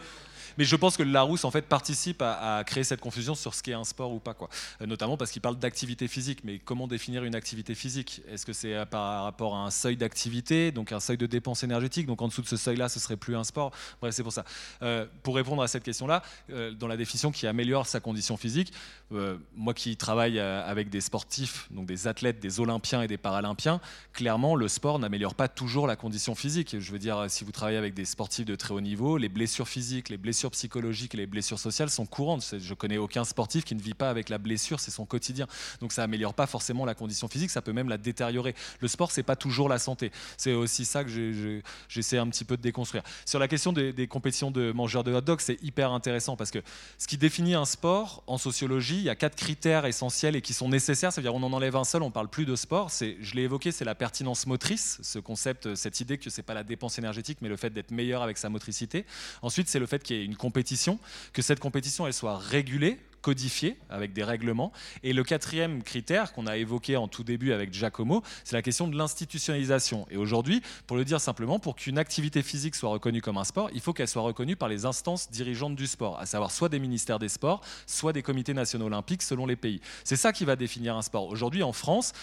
D: mais je pense que Larousse en fait participe à, créer cette confusion sur ce qu'est un sport ou pas, quoi. Euh, notamment parce qu'il parle d'activité physique. Mais comment définir une activité physique? Est-ce que c'est par rapport à un seuil d'activité, donc un seuil de dépense énergétique? Donc en dessous de ce seuil-là, ce serait plus un sport? Bref, c'est pour ça. Euh, pour répondre à cette question-là, euh, dans la définition qui améliore sa condition physique, euh, moi qui travaille euh, avec des sportifs, donc des athlètes, des Olympiens et des Paralympiens, clairement le sport n'améliore pas toujours la condition physique. Je veux dire, si vous travaillez avec des sportifs de très haut niveau, les blessures physiques, les blessures psychologiques et les blessures sociales sont courantes. Je connais aucun sportif qui ne vit pas avec la blessure, c'est son quotidien. Donc ça améliore pas forcément la condition physique, ça peut même la détériorer. Le sport, c'est pas toujours la santé. C'est aussi ça que j'essaie un petit peu de déconstruire. Sur la question des, compétitions de mangeurs de hot dog, c'est hyper intéressant parce que ce qui définit un sport en sociologie, il y a quatre critères essentiels et qui sont nécessaires. C'est-à-dire on en enlève un seul, on parle plus de sport. C'est, je l'ai évoqué, c'est la pertinence motrice, ce concept, cette idée que c'est pas la dépense énergétique, mais le fait d'être meilleur avec sa motricité. Ensuite, c'est le fait qu'il y ait une compétition, que cette compétition elle soit régulée codifié avec des règlements. Et le quatrième critère qu'on a évoqué en tout début avec Giacomo, c'est la question de l'institutionnalisation. Et aujourd'hui, pour le dire simplement, pour qu'une activité physique soit reconnue comme un sport, il faut qu'elle soit reconnue par les instances dirigeantes du sport, à savoir soit des ministères des sports, soit des comités nationaux olympiques selon les pays. C'est ça qui va définir un sport. Aujourd'hui, en France,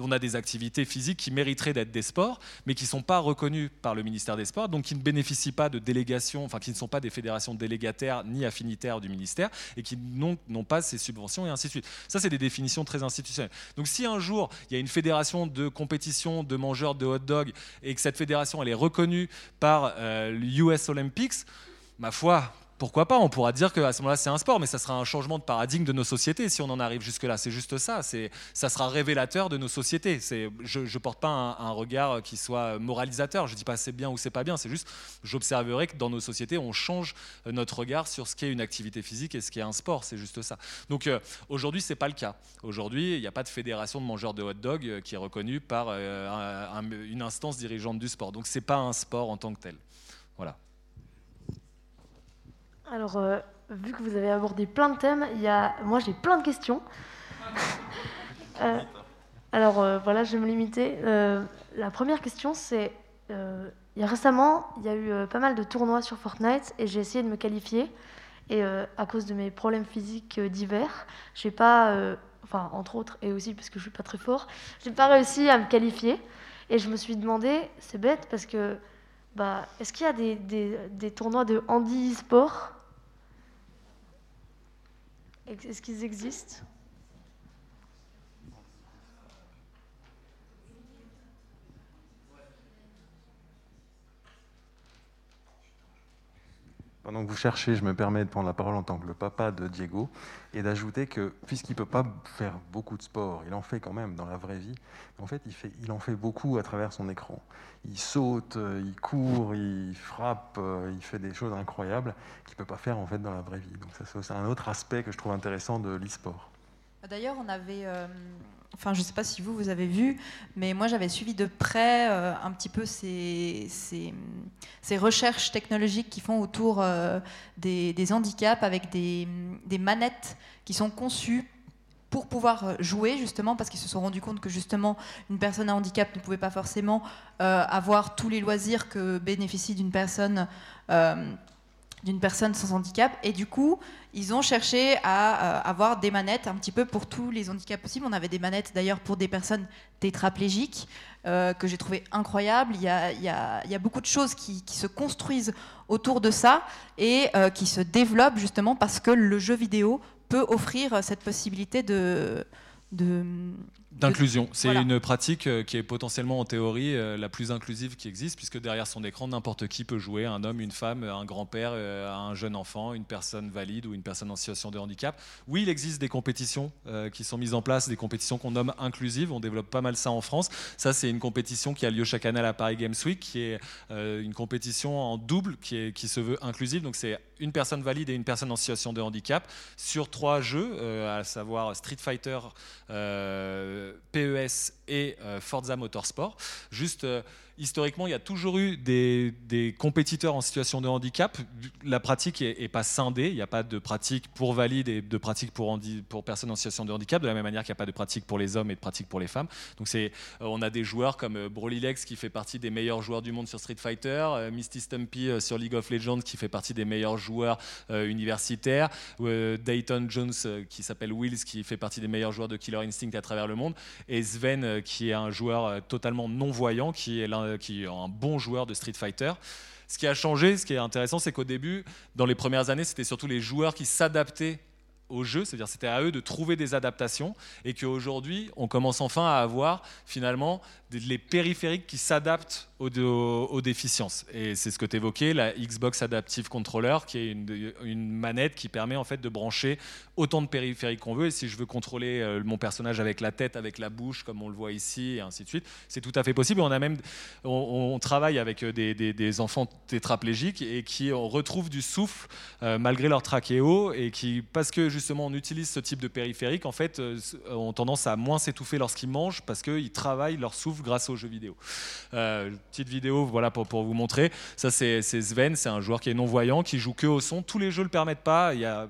D: on a des activités physiques qui mériteraient d'être des sports, mais qui ne sont pas reconnues par le ministère des Sports, donc qui ne bénéficient pas de délégation, enfin qui ne sont pas des fédérations délégataires ni affinitaires du ministère, et qui n'ont pas ces subventions, et ainsi de suite. Ça, c'est des définitions très institutionnelles. Donc si un jour, il y a une fédération de compétition de mangeurs de hot dog, et que cette fédération, elle est reconnue par euh, l'US Olympics, ma foi, pourquoi pas On pourra dire qu'à ce moment-là, c'est un sport, mais ça sera un changement de paradigme de nos sociétés si on en arrive jusque-là. C'est juste ça. C'est, ça sera révélateur de nos sociétés. Je ne porte pas un, regard qui soit moralisateur. Je ne dis pas c'est bien ou c'est pas bien. C'est juste, j'observerai que dans nos sociétés, on change notre regard sur ce qu'est une activité physique et ce qu'est un sport. C'est juste ça. Donc euh, aujourd'hui, c'est pas le cas. Aujourd'hui, il n'y a pas de fédération de mangeurs de hot dog euh, qui est reconnue par euh, un, un, une instance dirigeante du sport. Donc c'est pas un sport en tant que tel. Voilà.
Q: Alors, euh, vu que vous avez abordé plein de thèmes, il y a... moi j'ai plein de questions. euh, alors euh, voilà, je vais me limiter. La première question, c'est il y a récemment, il y a eu pas mal de tournois sur Fortnite et j'ai essayé de me qualifier. Et à cause de mes problèmes physiques divers, j'ai pas, enfin entre autres, et aussi parce que je suis pas très fort, j'ai pas réussi à me qualifier. Et je me suis demandé, c'est bête parce que, bah, est-ce qu'il y a des, des, des tournois de handi sport est-ce qu'ils existent?
R: Pendant que vous cherchez, je me permets de prendre la parole en tant que le papa de Diego et d'ajouter que puisqu'il ne peut pas faire beaucoup de sport, il en fait quand même dans la vraie vie, en fait il, en fait beaucoup à travers son écran. Il saute, euh, il court, il frappe, euh, il fait des choses incroyables qu'il ne peut pas faire en fait dans la vraie vie. Donc ça c'est un autre aspect que je trouve intéressant de l'e-sport.
C: D'ailleurs, on avait, euh, enfin, je ne sais pas si vous vous avez vu, mais moi j'avais suivi de près euh, un petit peu ces, recherches technologiques qui font autour euh, des, handicaps avec des, des, manettes qui sont conçues pour pouvoir jouer justement parce qu'ils se sont rendus compte que justement une personne à handicap ne pouvait pas forcément avoir tous les loisirs que bénéficie d'une personne d'une personne sans handicap. Et du coup, ils ont cherché à euh, avoir des manettes un petit peu pour tous les handicaps possibles. On avait des manettes d'ailleurs pour des personnes tétraplégiques euh, que j'ai trouvé incroyables. Il y, a, y a, y, a, beaucoup de choses qui, qui, se construisent autour de ça et euh, qui se développent justement parce que le jeu vidéo peut offrir cette possibilité de
D: D'inclusion. C'est une pratique euh, qui est potentiellement en théorie euh, la plus inclusive qui existe, puisque derrière son écran, n'importe qui peut jouer, un homme, une femme, un grand-père, euh, un jeune enfant, une personne valide ou une personne en situation de handicap. Oui, il existe des compétitions qui sont mises en place, des compétitions qu'on nomme inclusives. On développe pas mal ça en France. Ça, c'est une compétition qui a lieu chaque année à la Paris Games Week, qui est une compétition en double qui, est, qui se veut inclusive. Donc c'est une personne valide et une personne en situation de handicap sur trois jeux, à savoir Street Fighter. PES et euh, Forza Motorsport. Juste euh, historiquement, il y a toujours eu des, compétiteurs en situation de handicap. La pratique n'est pas scindée. Il n'y a pas de pratique pour valides et de pratique pour, personnes en situation de handicap, de la même manière qu'il n'y a pas de pratique pour les hommes et de pratique pour les femmes. Donc, euh, on a des joueurs comme euh, Broly Lex qui fait partie des meilleurs joueurs du monde sur Street Fighter, euh, Misty Stumpy sur League of Legends qui fait partie des meilleurs joueurs universitaires, Dayton Jones qui s'appelle Wills qui fait partie des meilleurs joueurs de Killer Instinct à travers le monde, et Sven qui est un joueur totalement non-voyant qui est l'un euh, qui est un bon joueur de Street Fighter. Ce qui a changé, ce qui est intéressant, c'est qu'au début, dans les premières années, c'était surtout les joueurs qui s'adaptaient au jeu, c'est-à-dire c'était à eux de trouver des adaptations, et qu'aujourd'hui, on commence enfin à avoir finalement les périphériques qui s'adaptent aux, déficiences. Et c'est ce que tu évoquais, la Xbox Adaptive Controller, qui est une, manette qui permet en fait de brancher autant de périphériques qu'on veut. Et si je veux contrôler euh, mon personnage avec la tête, avec la bouche, comme on le voit ici, et ainsi de suite, c'est tout à fait possible. On, a même, on, travaille avec euh, des, enfants tétraplégiques et qui retrouvent du souffle euh, malgré leur trachéo, et qui, parce que justement on utilise ce type de périphérique, en fait, ont tendance à moins s'étouffer lorsqu'ils mangent, parce qu'ils travaillent leur souffle grâce aux jeux vidéo. Euh, petite vidéo voilà, pour, pour vous montrer. Ça, c'est Sven, c'est un joueur qui est non-voyant, qui joue que au son. Tous les jeux ne le permettent pas. Euh,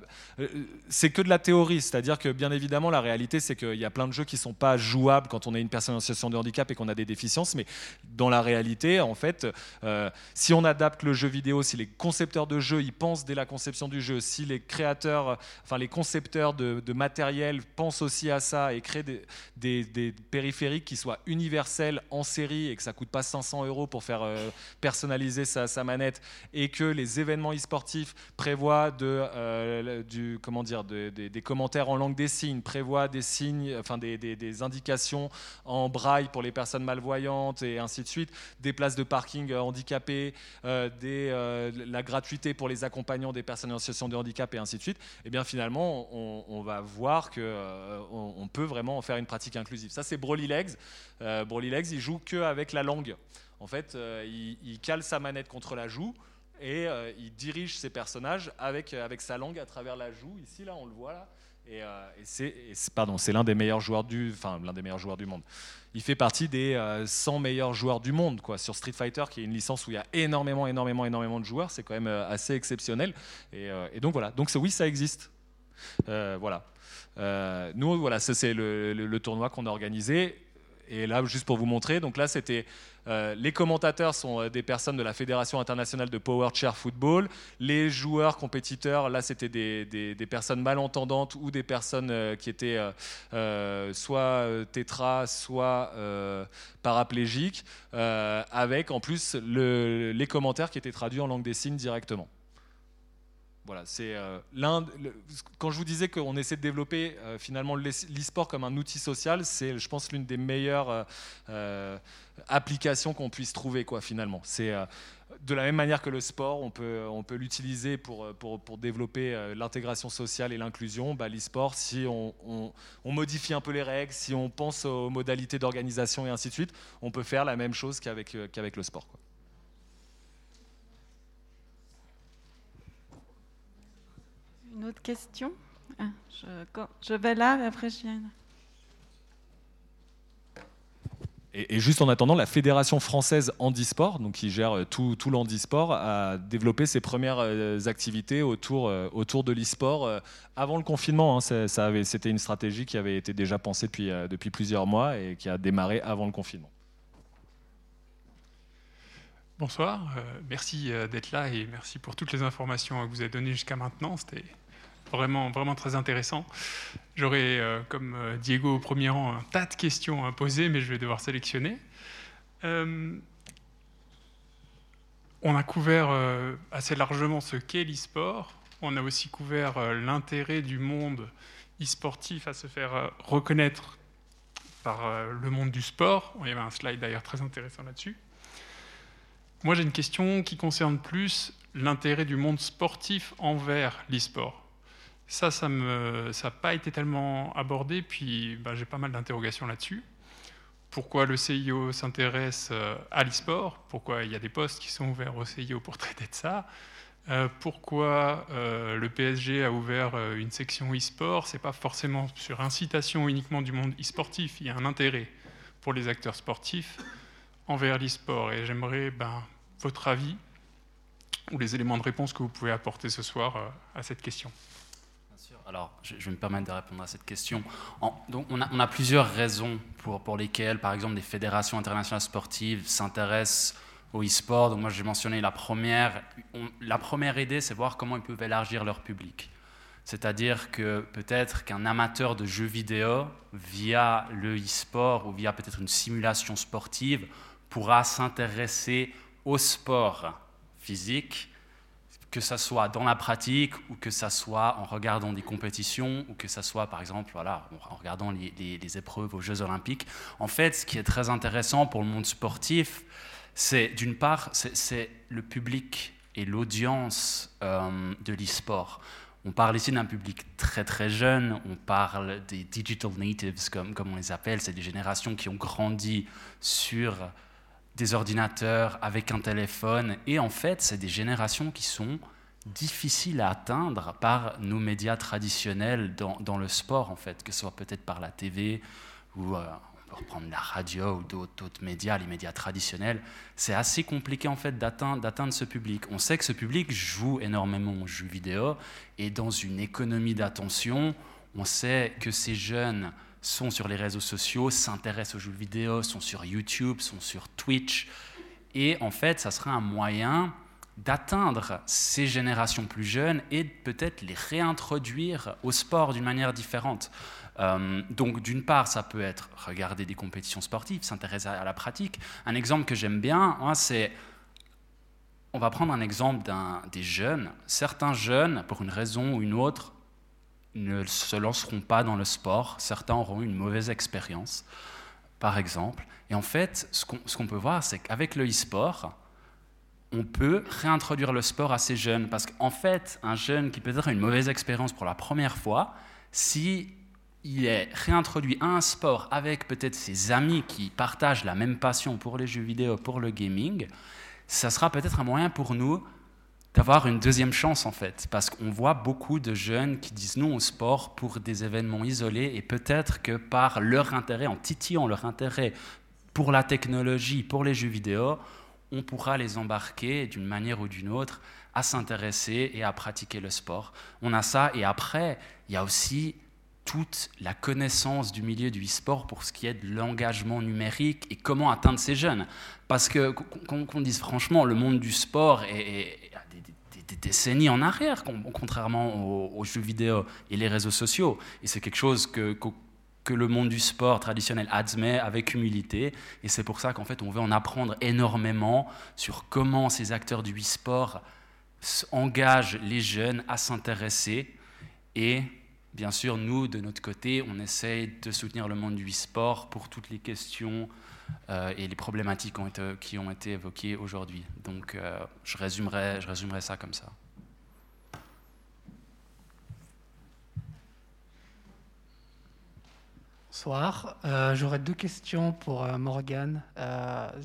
D: c'est que de la théorie. C'est-à-dire que, bien évidemment, la réalité, c'est qu'il y a plein de jeux qui ne sont pas jouables quand on est une personne en situation de handicap et qu'on a des déficiences. Mais dans la réalité, en fait, euh, si on adapte le jeu vidéo, si les concepteurs de jeux ils pensent dès la conception du jeu, si les créateurs, enfin les concepteurs de, matériel pensent aussi à ça et créent des, des, des périphériques qui soient universels en série et que ça coûte pas 500 euros pour faire euh, personnaliser sa, manette et que les événements e-sportifs prévoient de, euh, comment dire, des commentaires en langue des signes, prévoient des signes, enfin des, indications en braille pour les personnes malvoyantes et ainsi de suite, des places de parking handicapées, euh, des, la gratuité pour les accompagnants des personnes en situation de handicap et ainsi de suite, et eh bien finalement on, va voir que on, peut vraiment en faire une pratique inclusive. Ça c'est Broly Legs. Broly Legs, il joue qu'avec la langue. En fait, euh, il, cale sa manette contre la joue et euh, il dirige ses personnages avec, euh, avec sa langue à travers la joue. Ici, là, on le voit là. Et, c'est, pardon, c'est l'un des meilleurs joueurs du, enfin l'un des meilleurs joueurs du monde. Il fait partie des 100 meilleurs joueurs du monde, quoi. Sur Street Fighter, qui est une licence où il y a énormément, énormément, énormément de joueurs, c'est quand même assez exceptionnel. Et, donc voilà. Donc oui, ça existe. voilà. nous, voilà, c'est le tournoi qu'on a organisé. Et là, juste pour vous montrer, donc là, c'était euh, les commentateurs sont euh, des personnes de la Fédération internationale de Power Chair Football. Les joueurs compétiteurs, là, c'était des, personnes malentendantes ou des personnes euh, qui étaient soit tétra, soit paraplégiques, avec en plus le, les commentaires qui étaient traduits en langue des signes directement. Voilà, c'est l'un. Quand je vous disais qu'on essaie de développer finalement l'e-sport comme un outil social, c'est, je pense, l'une des meilleures applications qu'on puisse trouver, quoi, finalement. C'est de la même manière que le sport, on peut, on peut l'utiliser pour, pour, développer euh, l'intégration sociale et l'inclusion. Bah, L'e-sport, si on, on, modifie un peu les règles, si on pense aux modalités d'organisation et ainsi de suite, on peut faire la même chose qu'avec euh, qu'avec le sport. Quoi.
A: Une autre question? Ah, je, je, vais là, après je viens.
D: Et, juste en attendant, la Fédération française handisport, donc qui gère euh, tout, tout l'handisport, a développé ses premières euh, activités autour, euh, autour de l'e-sport avant le confinement. Hein. c'était une stratégie qui avait été déjà pensée depuis, depuis plusieurs mois et qui a démarré avant le confinement.
S: Bonsoir, merci d'être là et merci pour toutes les informations que vous avez données jusqu'à maintenant. C'était vraiment, vraiment très intéressant. J'aurais, euh, comme euh, Diego au premier rang, un tas de questions à poser, mais je vais devoir sélectionner. Euh, on a couvert assez largement ce qu'est l'e-sport. On a aussi couvert l'intérêt du monde e-sportif à se faire reconnaître par le monde du sport. Il y avait un slide d'ailleurs très intéressant là-dessus. Moi, j'ai une question qui concerne plus l'intérêt du monde sportif envers l'e-sport. Ça, ça n'a pas été tellement abordé, puis bah, j'ai pas mal d'interrogations là-dessus. Pourquoi le CIO s'intéresse euh, à l'e-sport? Pourquoi il y a des postes qui sont ouverts au CIO pour traiter de ça? Euh, Pourquoi euh, le PSG a ouvert une section e-sport? C'est pas forcément sur incitation uniquement du monde e-sportif. Il y a un intérêt pour les acteurs sportifs envers l'e-sport. Et j'aimerais ben, votre avis ou les éléments de réponse que vous pouvez apporter ce soir à cette question.
E: Alors, je, vais me permettre de répondre à cette question. donc, on a, plusieurs raisons pour, lesquelles, par exemple, les fédérations internationales sportives s'intéressent au e-sport. Donc, moi, j'ai mentionné la première. la première idée, c'est voir comment ils peuvent élargir leur public. C'est-à-dire que peut-être qu'un amateur de jeux vidéo, via le e-sport ou via peut-être une simulation sportive, pourra s'intéresser au sport physique que ça soit dans la pratique ou que ça soit en regardant des compétitions ou que ça soit par exemple voilà, en regardant les, épreuves aux Jeux olympiques. En fait, ce qui est très intéressant pour le monde sportif, c'est d'une part, c'est le public et l'audience euh, de l'e-sport. On parle ici d'un public très très jeune, on parle des digital natives comme, comme on les appelle, c'est des générations qui ont grandi sur des ordinateurs, avec un téléphone. Et en fait, c'est des générations qui sont difficiles à atteindre par nos médias traditionnels dans, le sport, en fait, que ce soit peut-être par la TV ou euh, on peut reprendre la radio ou d'autres médias, les médias traditionnels. C'est assez compliqué en fait d'atteindre ce public. On sait que ce public joue énormément aux jeux vidéo et dans une économie d'attention, on sait que ces jeunes sont sur les réseaux sociaux, s'intéressent aux jeux vidéo, sont sur YouTube, sont sur Twitch. Et en fait, ça serait un moyen d'atteindre ces générations plus jeunes et peut-être les réintroduire au sport d'une manière différente. Euh, donc d'une part, ça peut être regarder des compétitions sportives, s'intéresser à la pratique. Un exemple que j'aime bien, c'est, on va prendre un exemple des jeunes. Certains jeunes, pour une raison ou une autre, ne se lanceront pas dans le sport. Certains auront une mauvaise expérience, par exemple. Et en fait, ce qu'on peut voir, c'est qu'avec le e-sport, on peut réintroduire le sport à ces jeunes. Parce qu'en fait, un jeune qui peut-être a une mauvaise expérience pour la première fois, si il est réintroduit à un sport avec peut-être ses amis qui partagent la même passion pour les jeux vidéo, pour le gaming, ça sera peut-être un moyen pour nous d'avoir une deuxième chance en fait, parce qu'on voit beaucoup de jeunes qui disent non au sport pour des événements isolés et peut-être que par leur intérêt, en titillant leur intérêt pour la technologie, pour les jeux vidéo, on pourra les embarquer d'une manière ou d'une autre à s'intéresser et à pratiquer le sport. On a ça et après, il y a aussi toute la connaissance du milieu du e-sport pour ce qui est de l'engagement numérique et comment atteindre ces jeunes. Parce que, qu'on dise franchement, le monde du sport est, des, décennies en arrière, contrairement aux, jeux vidéo et les réseaux sociaux. Et c'est quelque chose que, que, le monde du sport traditionnel admet avec humilité. Et c'est pour ça qu'en fait, on veut en apprendre énormément sur comment ces acteurs du e-sport engage les jeunes à s'intéresser et bien sûr, nous, de notre côté, on essaye de soutenir le monde du e-sport pour toutes les questions euh, et les problématiques qui ont été évoquées aujourd'hui. Donc, euh, je, résumerai, je résumerai ça comme ça.
T: Bonsoir. Euh, j'aurais deux questions pour Morgane.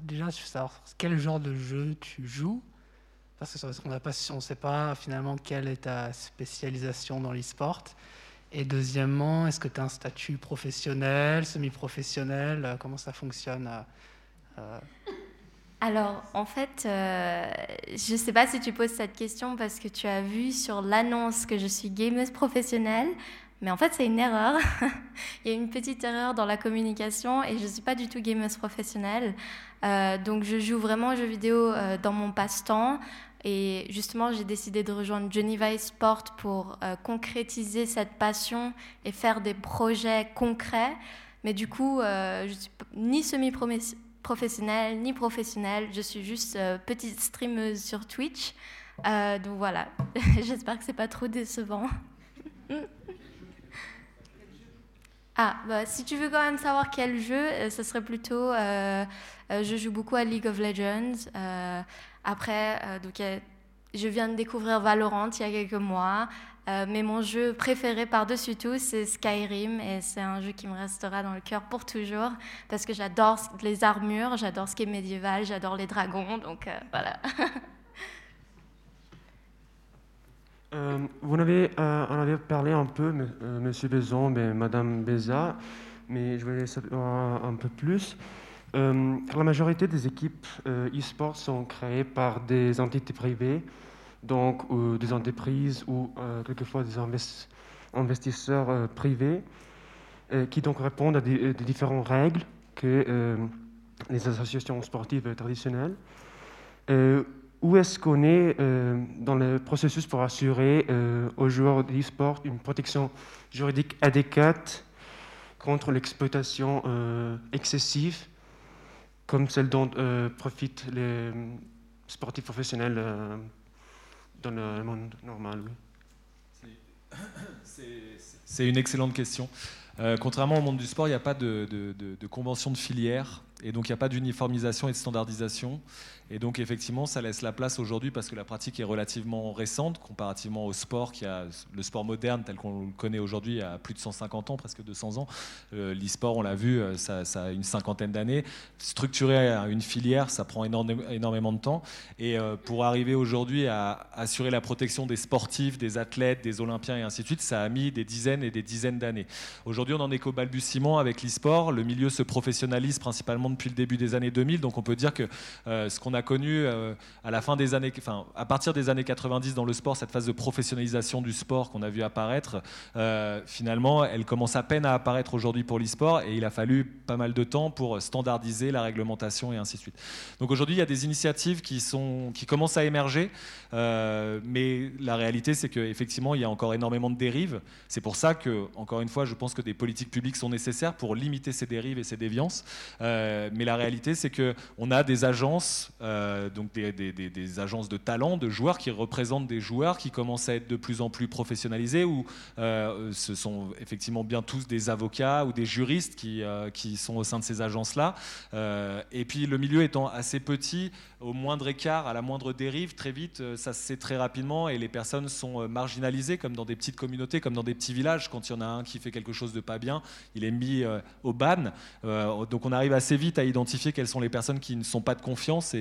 T: déjà, je veux savoir quel genre de jeu tu joues? Parce qu'on ne sait pas finalement quelle est ta spécialisation dans l'e-sport. Et deuxièmement, est-ce que tu as un statut professionnel, semi-professionnel euh, Comment ça fonctionne euh, euh?
F: Alors, en fait, je ne sais pas si tu poses cette question parce que tu as vu sur l'annonce que je suis gameuse professionnelle, mais en fait, c'est une erreur. Il y a une petite erreur dans la communication et je ne suis pas du tout gameuse professionnelle. donc, je joue vraiment aux jeux vidéo dans mon passe-temps. Et justement, j'ai décidé de rejoindre Geneva Sport pour euh, concrétiser cette passion et faire des projets concrets. Mais du coup, euh, je suis ni semi-professionnelle, ni professionnelle. Je suis juste euh, petite streameuse sur Twitch. donc voilà, j'espère que c'est pas trop décevant. Ah, bah, si tu veux quand même savoir quel jeu, ce serait plutôt. je joue beaucoup à League of Legends. Après, euh, donc, je viens de découvrir Valorant il y a quelques mois. Euh, mais mon jeu préféré par-dessus tout, c'est Skyrim. Et c'est un jeu qui me restera dans le cœur pour toujours. Parce que j'adore les armures, j'adore ce qui est médiéval, j'adore les dragons. Donc euh, voilà.
U: vous en avez, en avez parlé un peu, Monsieur Bézon et Madame Béza. Mais je voulais savoir un peu plus. Euh, la majorité des équipes euh, e-sport sont créées par des entités privées, donc des entreprises ou euh, quelquefois des investisseurs privés, qui donc répondent à des, différentes règles que les associations sportives traditionnelles. où est-ce qu'on est dans le processus pour assurer aux joueurs d'e-sport une protection juridique adéquate contre l'exploitation excessive comme celle dont euh, profitent les sportifs professionnels euh, dans le monde normal.
D: C'est une excellente question. Euh, contrairement au monde du sport, il n'y a pas de, de, convention de filière et donc il n'y a pas d'uniformisation et de standardisation. Et donc effectivement, ça laisse la place aujourd'hui parce que la pratique est relativement récente comparativement au sport qui a le sport moderne tel qu'on le connaît aujourd'hui a plus de 150 ans, presque 200 ans. Euh, L'e-sport, on l'a vu, euh, ça, a une cinquantaine d'années. Structurer une filière, ça prend énormément de temps. Et euh, pour arriver aujourd'hui à assurer la protection des sportifs, des athlètes, des Olympiens et ainsi de suite, ça a mis des dizaines et des dizaines d'années. Aujourd'hui, on en est qu'au balbutiement avec l'e-sport. Le milieu se professionnalise principalement depuis le début des années 2000. Donc on peut dire que ce qu'on a connu euh, à la fin des années, enfin à partir des années 90 dans le sport, cette phase de professionnalisation du sport qu'on a vu apparaître, euh, finalement, elle commence à peine à apparaître aujourd'hui pour l'e-sport et il a fallu pas mal de temps pour standardiser la réglementation et ainsi de suite. Donc aujourd'hui, il y a des initiatives qui sont, qui commencent à émerger, euh, mais la réalité, c'est qu'effectivement, il y a encore énormément de dérives. C'est pour ça que, encore une fois, je pense que des politiques publiques sont nécessaires pour limiter ces dérives et ces déviances. mais la réalité, c'est que on a des agences euh, donc des, agences de talent, de joueurs qui représentent des joueurs qui commencent à être de plus en plus professionnalisés, où euh, ce sont effectivement bien tous des avocats ou des juristes qui, euh, qui sont au sein de ces agences-là. et puis le milieu étant assez petit, au moindre écart, à la moindre dérive, très vite, ça se sait très rapidement et les personnes sont marginalisées, comme dans des petites communautés, comme dans des petits villages. Quand il y en a un qui fait quelque chose de pas bien, il est mis au ban. donc on arrive assez vite à identifier quelles sont les personnes qui ne sont pas de confiance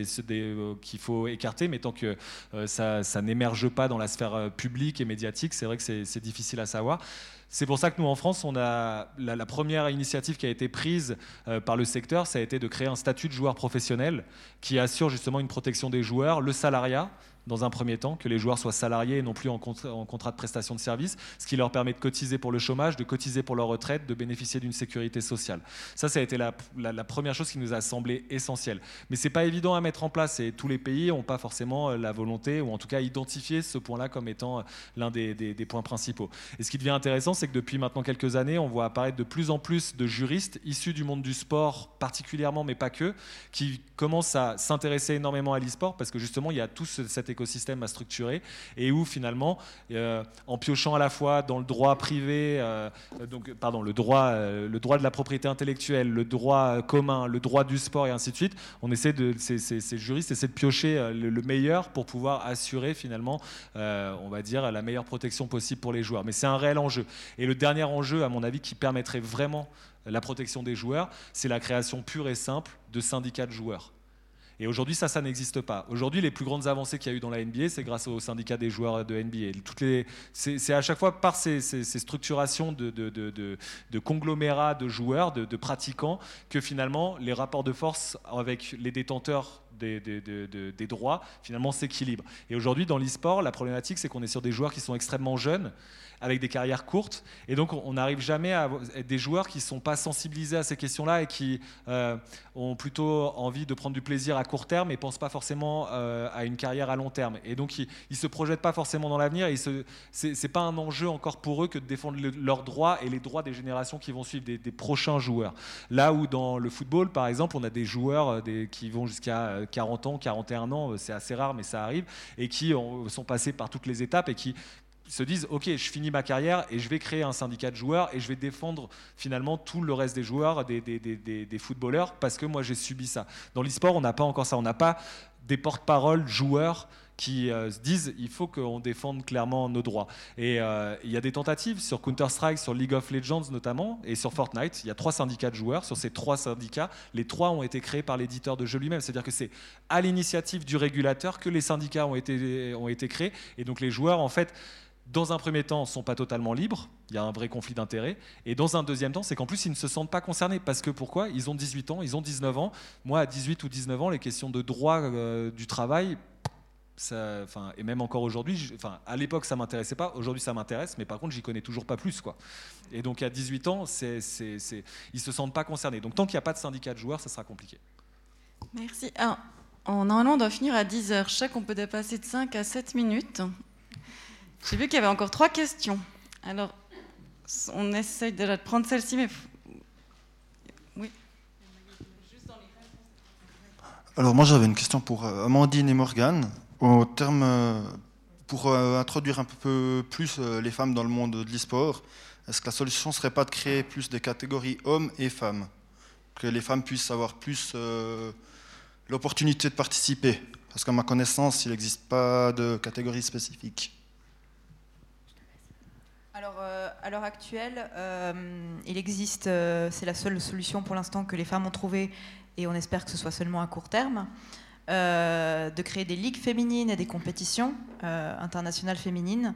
D: qu'il faut écarter, mais tant que euh, ça, n'émerge pas dans la sphère euh, publique et médiatique, c'est vrai que c'est difficile à savoir. C'est pour ça que nous, en France, on a la, première initiative qui a été prise par le secteur, ça a été de créer un statut de joueur professionnel qui assure justement une protection des joueurs, le salariat, dans un premier temps, que les joueurs soient salariés et non plus en, contrat de prestation de service, ce qui leur permet de cotiser pour le chômage, de cotiser pour leur retraite, de bénéficier d'une sécurité sociale. Ça, ça a été la, première chose qui nous a semblé essentielle. Mais ce n'est pas évident à mettre en place et tous les pays n'ont pas forcément euh, la volonté, ou en tout cas identifié ce point-là comme étant euh, l'un des, points principaux. Et ce qui devient intéressant, c'est que depuis maintenant quelques années, on voit apparaître de plus en plus de juristes issus du monde du sport particulièrement, mais pas que, qui commencent à s'intéresser énormément à l'e-sport parce que justement, il y a tout cet écosystème à structurer et où finalement, euh, en piochant à la fois dans le droit privé, euh, donc pardon, le droit, euh, le droit de la propriété intellectuelle, le droit commun, le droit du sport et ainsi de suite, on essaie de, ces, juristes essaient de piocher le, le meilleur pour pouvoir assurer finalement, on va dire, la meilleure protection possible pour les joueurs. Mais c'est un réel enjeu. Et le dernier enjeu, à mon avis, qui permettrait vraiment la protection des joueurs, c'est la création pure et simple de syndicats de joueurs. Et aujourd'hui, ça, ça n'existe pas. Aujourd'hui, les plus grandes avancées qu'il y a eu dans la NBA, c'est grâce au syndicat des joueurs de NBA. Toutes les, c'est, à chaque fois par ces, structurations de, conglomérats de joueurs, de pratiquants, que finalement les rapports de force avec les détenteurs des, droits finalement s'équilibrent. Et aujourd'hui, dans l'e-sport, la problématique, c'est qu'on est sur des joueurs qui sont extrêmement jeunes avec des carrières courtes. Et donc, on n'arrive jamais à avoir des joueurs qui ne sont pas sensibilisés à ces questions-là et qui euh, ont plutôt envie de prendre du plaisir à court terme et ne pensent pas forcément euh, à une carrière à long terme. Et donc, ils ne se projettent pas forcément dans l'avenir. et Ce n'est pas un enjeu encore pour eux que de défendre le- leurs droits et les droits des générations qui vont suivre, des, des prochains joueurs. Là où dans le football, par exemple, on a des joueurs euh, des- qui vont jusqu'à 40 ans, 41 ans, euh, c'est assez rare, mais ça arrive, et qui ont- sont passés par toutes les étapes et qui se disent ok je finis ma carrière et je vais créer un syndicat de joueurs et je vais défendre finalement tout le reste des joueurs des, footballeurs parce que moi j'ai subi ça. Dans l'e-sport on n'a pas encore ça. On n'a pas des porte-parole joueurs qui euh, se disent il faut qu'on défende clairement nos droits. Et euh, il y a des tentatives sur Counter-Strike, sur League of Legends notamment, et sur Fortnite. Il y a trois syndicats de joueurs. Sur ces trois syndicats, les trois ont été créés par l'éditeur de jeu lui-même. C'est-à-dire que c'est à l'initiative du régulateur que les syndicats ont été, ont été créés. Et donc les joueurs, en fait, dans un premier temps, ne sont pas totalement libres. Il y a un vrai conflit d'intérêts. Et dans un deuxième temps, c'est qu'en plus, ils ne se sentent pas concernés. Parce que pourquoi? Ils ont 18 ans, ils ont 19 ans. Moi, à 18 ou 19 ans, les questions de droit euh, du travail, ça, enfin, et même encore aujourd'hui, à l'époque, ça m'intéressait pas. Aujourd'hui, ça m'intéresse. Mais par contre, j'y connais toujours pas plus. Quoi. Et donc, à 18 ans, c'est, c'est, c'est- ils se sentent pas concernés. Donc, tant qu'il n'y a pas de syndicat de joueurs, ça sera compliqué.
A: Merci. Alors, en normalement, on doit finir à 10 heures. Sais qu'on peut dépasser de 5 à 7 minutes. J'ai vu qu'il y avait encore trois questions. Alors, on essaye déjà de prendre celle-ci, mais. Oui.
V: Alors moi j'avais une question pour euh, Amandine et Morgane. Au terme, euh, pour euh, introduire un peu plus euh, les femmes dans le monde de l'e-sport, est-ce que la solution ne serait pas de créer plus des catégories hommes et femmes? Que les femmes puissent avoir plus l'opportunité de participer? Parce qu'à ma connaissance, il n'existe pas de catégorie spécifique.
C: Alors, à l'heure actuelle, il existe, c'est la seule solution pour l'instant que les femmes ont trouvée, et on espère que ce soit seulement à court terme, de créer des ligues féminines et des compétitions euh, internationales féminines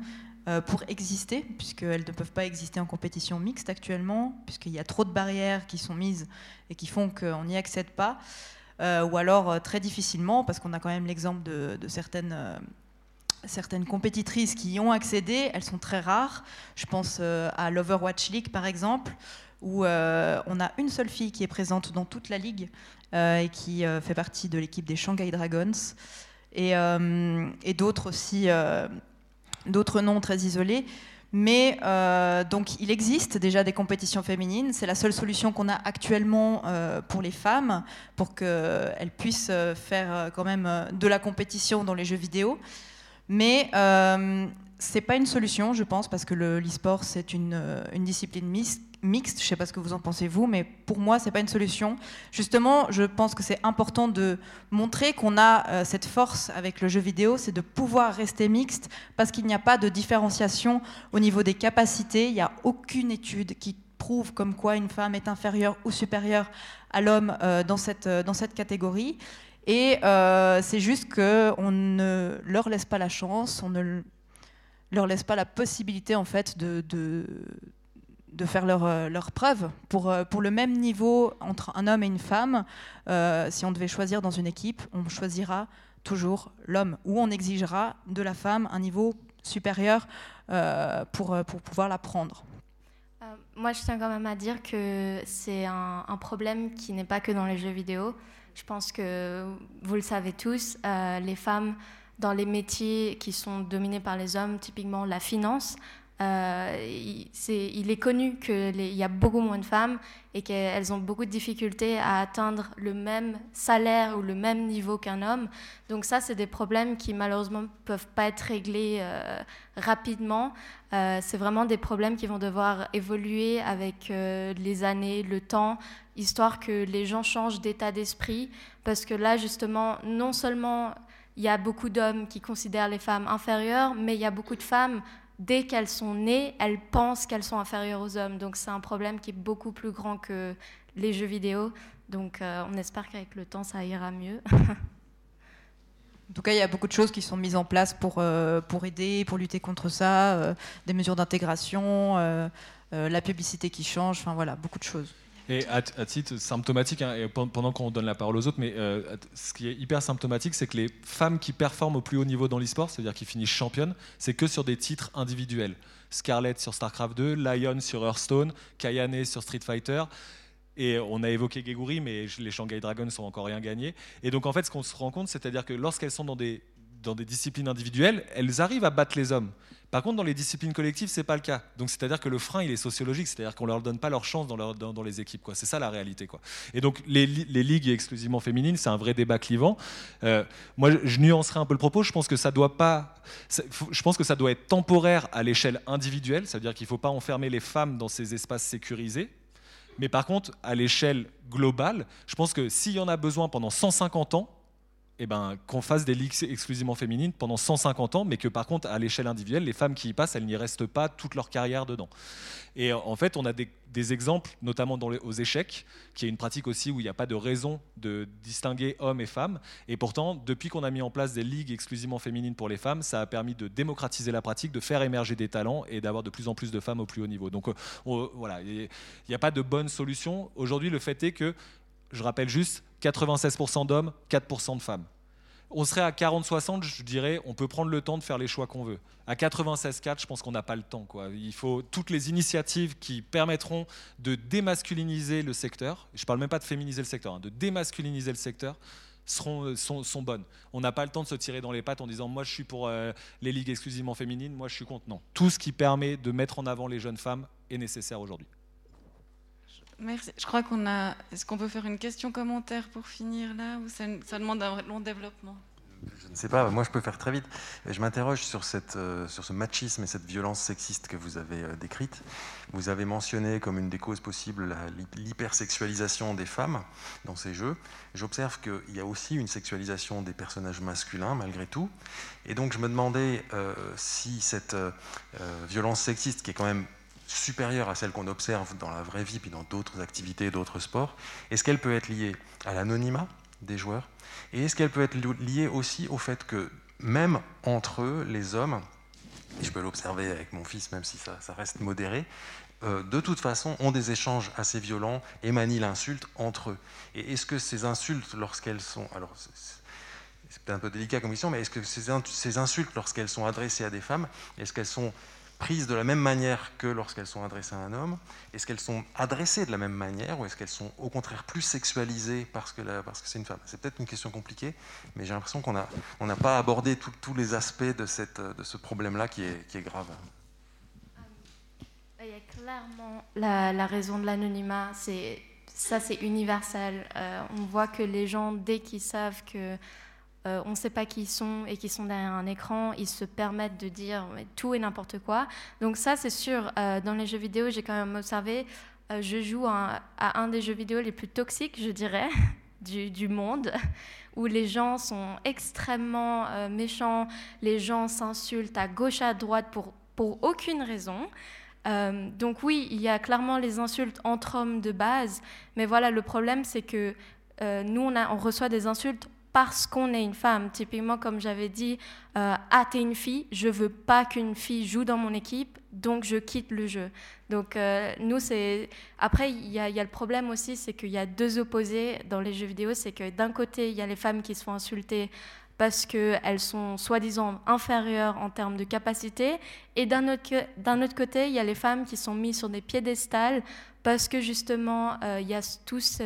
C: euh, pour exister, puisqu'elles ne peuvent pas exister en compétition mixte actuellement, puisqu'il y a trop de barrières qui sont mises et qui font qu'on n'y accède pas, Euh, ou alors euh, très difficilement, parce qu'on a quand même l'exemple de, certaines... euh, compétitrices qui y ont accédé, elles sont très rares. Je pense euh, à l'Overwatch League par exemple, où euh, on a une seule fille qui est présente dans toute la ligue euh, et qui euh, fait partie de l'équipe des Shanghai Dragons, et, euh, d'autres aussi, euh, d'autres noms très isolés. Mais euh, donc il existe déjà des compétitions féminines. C'est la seule solution qu'on a actuellement euh, pour les femmes, pour qu'elles puissent euh, faire euh, quand même euh, de la compétition dans les jeux vidéo. Mais euh, c'est pas une solution, je pense, parce que le- l'e-sport c'est une, euh, une discipline mis- mixte. Je sais pas ce que vous en pensez vous, mais pour moi c'est pas une solution. Justement, je pense que c'est important de montrer qu'on a euh, cette force avec le jeu vidéo, c'est de pouvoir rester mixte, parce qu'il n'y a pas de différenciation au niveau des capacités. Il n'y a aucune étude qui prouve comme quoi une femme est inférieure ou supérieure à l'homme euh, dans, cette, euh, dans cette catégorie. Et c'est juste qu'on ne leur laisse pas la chance, on ne leur laisse pas la possibilité en fait de, de faire leur, euh, preuve. Pour, euh, pour le même niveau entre un homme et une femme, euh, si on devait choisir dans une équipe, on choisira toujours l'homme, ou on exigera de la femme un niveau supérieur pour, pour pouvoir la prendre.
F: Moi, je tiens quand même à dire que c'est un, problème qui n'est pas que dans les jeux vidéo. Je pense que vous le savez tous, les femmes dans les métiers qui sont dominés par les hommes, typiquement la finance, il, est, il, est, connu qu'il y a beaucoup moins de femmes et qu'elles ont beaucoup de difficultés à atteindre le même salaire ou le même niveau qu'un homme. Donc ça, c'est des problèmes qui malheureusement ne peuvent pas être réglés euh, rapidement. Euh, c'est vraiment des problèmes qui vont devoir évoluer avec les années, le temps, histoire que les gens changent d'état d'esprit. Parce que là, justement, non seulement il y a beaucoup d'hommes qui considèrent les femmes inférieures, mais il y a beaucoup de femmes, dès qu'elles sont nées, elles pensent qu'elles sont inférieures aux hommes. Donc c'est un problème qui est beaucoup plus grand que les jeux vidéo. Donc euh, on espère qu'avec le temps, ça ira mieux.
C: En tout cas, il y a beaucoup de choses qui sont mises en place pour, euh, pour aider, pour lutter contre ça, euh, des mesures d'intégration, la publicité qui change, enfin voilà, beaucoup de choses.
D: Et à, titre symptomatique, hein, pendant qu'on donne la parole aux autres, mais euh, ce qui est hyper symptomatique, c'est que les femmes qui performent au plus haut niveau dans l'e-sport, c'est-à-dire qui finissent championnes, c'est que sur des titres individuels. Scarlett sur StarCraft 2, Lion sur Hearthstone, Kayane sur Street Fighter. Et on a évoqué Geguri, mais les Shanghai Dragons sont encore rien gagnés. Et donc en fait, ce qu'on se rend compte, c'est-à-dire que lorsqu'elles sont dans des, dans des disciplines individuelles, elles arrivent à battre les hommes. Par contre, dans les disciplines collectives, c'est pas le cas. Donc, c'est-à-dire que le frein, il est sociologique, c'est-à-dire qu'on leur donne pas leur chance dans, les équipes. C'est ça la réalité. Et donc, les, ligues exclusivement féminines, c'est un vrai débat clivant. Euh, moi, je nuancerai un peu le propos. Je pense que ça doit pas. Je pense que ça doit être temporaire à l'échelle individuelle, c'est-à-dire qu'il faut pas enfermer les femmes dans ces espaces sécurisés. Mais par contre, à l'échelle globale, je pense que s'il y en a besoin pendant 150 ans, eh ben, qu'on fasse des ligues exclusivement féminines pendant 150 ans, mais que par contre, à l'échelle individuelle, les femmes qui y passent, elles n'y restent pas toute leur carrière dedans. Et en fait, on a des, exemples, notamment dans les, aux échecs, qui est une pratique aussi où il n'y a pas de raison de distinguer hommes et femmes. Et pourtant, depuis qu'on a mis en place des ligues exclusivement féminines pour les femmes, ça a permis de démocratiser la pratique, de faire émerger des talents et d'avoir de plus en plus de femmes au plus haut niveau. Donc euh, voilà, il n'y a pas de bonne solution. Aujourd'hui, le fait est que je rappelle juste, 96% d'hommes, 4% de femmes. On serait à 40-60, je dirais, on peut prendre le temps de faire les choix qu'on veut. À 96-4, je pense qu'on n'a pas le temps. Il faut toutes les initiatives qui permettront de démasculiniser le secteur, je ne parle même pas de féminiser le secteur, hein, de démasculiniser le secteur, seront, sont, bonnes. On n'a pas le temps de se tirer dans les pattes en disant moi je suis pour euh, les ligues exclusivement féminines, moi je suis contre. Non, tout ce qui permet de mettre en avant les jeunes femmes est nécessaire aujourd'hui.
A: Merci. Je crois qu'on a. Est-ce qu'on peut faire une question-commentaire pour finir là ou ça, demande un long développement?
R: Je ne sais pas. Moi, je peux faire très vite. Je m'interroge euh, sur ce machisme et cette violence sexiste que vous avez euh, décrite. Vous avez mentionné comme une des causes possibles l'hypersexualisation des femmes dans ces jeux. J'observe qu'il y a aussi une sexualisation des personnages masculins malgré tout. Et donc, je me demandais euh, si cette violence sexiste, qui est quand même supérieure à celle qu'on observe dans la vraie vie puis dans d'autres activités, d'autres sports, est-ce qu'elle peut être liée à l'anonymat des joueurs? Et est-ce qu'elle peut être liée aussi au fait que même entre eux, les hommes, et je peux l'observer avec mon fils même si ça, reste modéré, euh, de toute façon ont des échanges assez violents et manient l'insulte entre eux. Et est-ce que ces insultes, lorsqu'elles sont... Alors, c'est un peu délicat comme question, mais est-ce que ces insultes, lorsqu'elles sont adressées à des femmes, est-ce qu'elles sont prises de la même manière que lorsqu'elles sont adressées à un homme Est-ce qu'elles sont adressées de la même manière ou est-ce qu'elles sont au contraire plus sexualisées parce que, c'est une femme? C'est peut-être une question compliquée, mais j'ai l'impression qu'on n'a pas abordé tous les aspects de, ce problème-là qui est, qui est grave.
F: Il y a clairement la, la raison de l'anonymat, ça c'est universel. Euh, on voit que les gens, dès qu'ils savent que euh, on ne sait pas qui ils sont et qui sont derrière un écran, ils se permettent de dire tout et n'importe quoi. Donc ça, c'est sûr, euh, dans les jeux vidéo, j'ai quand même observé, euh, je joue à, un des jeux vidéo les plus toxiques, je dirais, du, monde, où les gens sont extrêmement méchants, les gens s'insultent à gauche, à droite pour, pour aucune raison. donc oui, il y a clairement les insultes entre hommes de base, mais voilà, le problème, c'est que nous, on, on reçoit des insultes parce qu'on est une femme. Typiquement, comme j'avais dit, euh, ah, t'es une fille, je veux pas qu'une fille joue dans mon équipe, donc je quitte le jeu. Donc, euh, nous, c'est. Après, il y, a le problème aussi, c'est qu'il y a deux opposés dans les jeux vidéo. C'est que d'un côté, il y a les femmes qui se font insulter parce qu'elles sont soi-disant inférieures en termes de capacité. Et d'un autre, autre, côté, il y a les femmes qui sont mises sur des piédestals parce que justement, euh, il y a tous.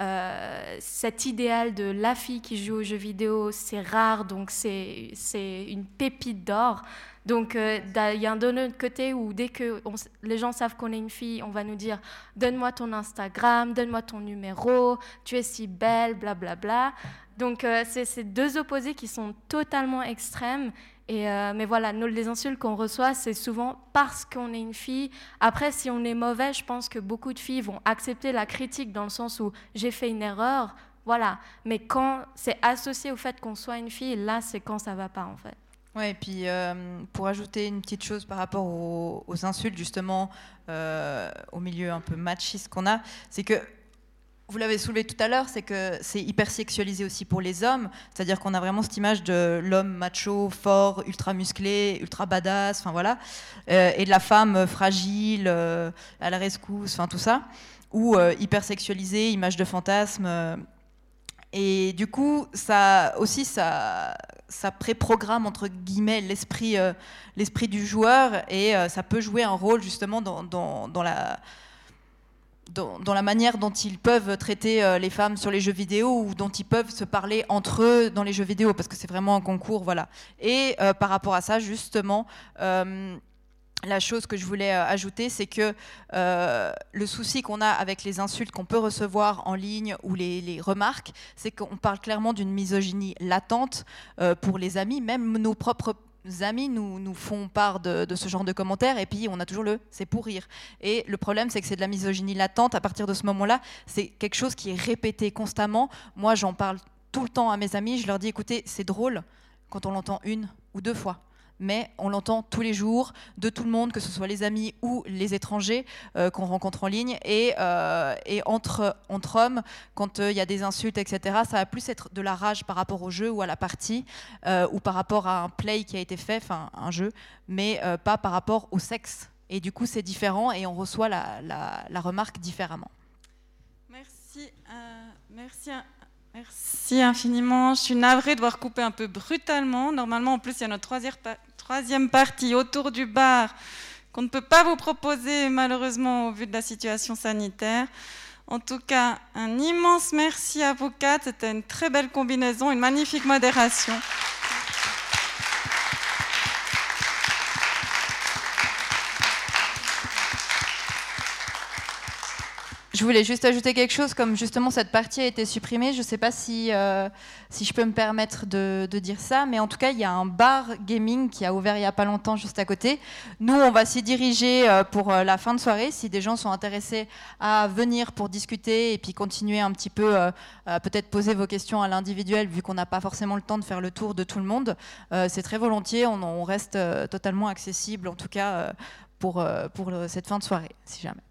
F: Euh, cet idéal de la fille qui joue aux jeux vidéo, c'est rare, donc c'est une pépite d'or. Donc, euh, il y a un autre côté où dès que les gens savent qu'on est une fille, on va nous dire Donne-moi ton Instagram, donne-moi ton numéro, tu es si belle, blablabla. Bla, bla. Donc, euh, c'est ces deux opposés qui sont totalement extrêmes. Euh, mais voilà, nous, les insultes qu'on reçoit, c'est souvent parce qu'on est une fille. Après, si on est mauvais, je pense que beaucoup de filles vont accepter la critique dans le sens où j'ai fait une erreur. Voilà. Mais quand c'est associé au fait qu'on soit une fille, là, c'est quand ça va pas, en fait.
C: Ouais, et puis euh, pour ajouter une petite chose par rapport aux, insultes, justement, euh, au milieu un peu machiste qu'on a, c'est que vous l'avez soulevé tout à l'heure, c'est que c'est hyper sexualisé aussi pour les hommes, c'est-à-dire qu'on a vraiment cette image de l'homme macho, fort, ultra musclé, ultra badass, enfin voilà, euh, et de la femme fragile, à la rescousse, enfin tout ça, ou hyper sexualisé, image de fantasme. et du coup, ça aussi, ça, préprogramme entre guillemets l'esprit euh, l'esprit du joueur. Et euh, ça peut jouer un rôle justement dans, la dans, la manière dont ils peuvent traiter euh, les femmes sur les jeux vidéo ou dont ils peuvent se parler entre eux dans les jeux vidéo parce que c'est vraiment un concours voilà. Et par rapport à ça justement la chose que je voulais euh, ajouter, c'est que euh, le souci qu'on a avec les insultes qu'on peut recevoir en ligne ou les, remarques, c'est qu'on parle clairement d'une misogynie latente euh, pour les amis, même nos propres amis nous, nous font part de, ce genre de commentaires et puis on a toujours le c'est pour rire. Et le problème c'est que c'est de la misogynie latente à partir de ce moment-là, c'est quelque chose qui est répété constamment. Moi j'en parle tout le temps à mes amis, je leur dis écoutez c'est drôle quand on l'entend une ou deux fois mais on l'entend tous les jours de tout le monde, que ce soit les amis ou les étrangers euh, qu'on rencontre en ligne. Et, euh, entre, hommes, quand euh, il y a des insultes, etc., ça va plus être de la rage par rapport au jeu ou à la partie, ou par rapport à un play qui a été fait, enfin un jeu, mais pas par rapport au sexe. Et du coup, c'est différent et on reçoit la, la, remarque différemment.
A: Merci. merci. Merci infiniment. Je suis navrée de devoir couper un peu brutalement. Normalement, en plus, il y a notre troisième, troisième partie autour du bar qu'on ne peut pas vous proposer malheureusement au vu de la situation sanitaire. En tout cas, un immense merci à vous quatre. C'était une très belle combinaison, une magnifique modération.
C: Je voulais juste ajouter quelque chose, comme justement cette partie a été supprimée, je ne sais pas si, euh, si je peux me permettre de, dire ça, mais en tout cas, il y a un bar gaming qui a ouvert il n'y a pas longtemps juste à côté. Nous, on va s'y diriger euh, pour euh, la fin de soirée, si des gens sont intéressés à venir pour discuter et puis continuer un petit peu, peut-être poser vos questions à l'individuel, vu qu'on n'a pas forcément le temps de faire le tour de tout le monde. C'est très volontiers, on, reste totalement accessible, en tout cas pour cette fin de soirée, si jamais.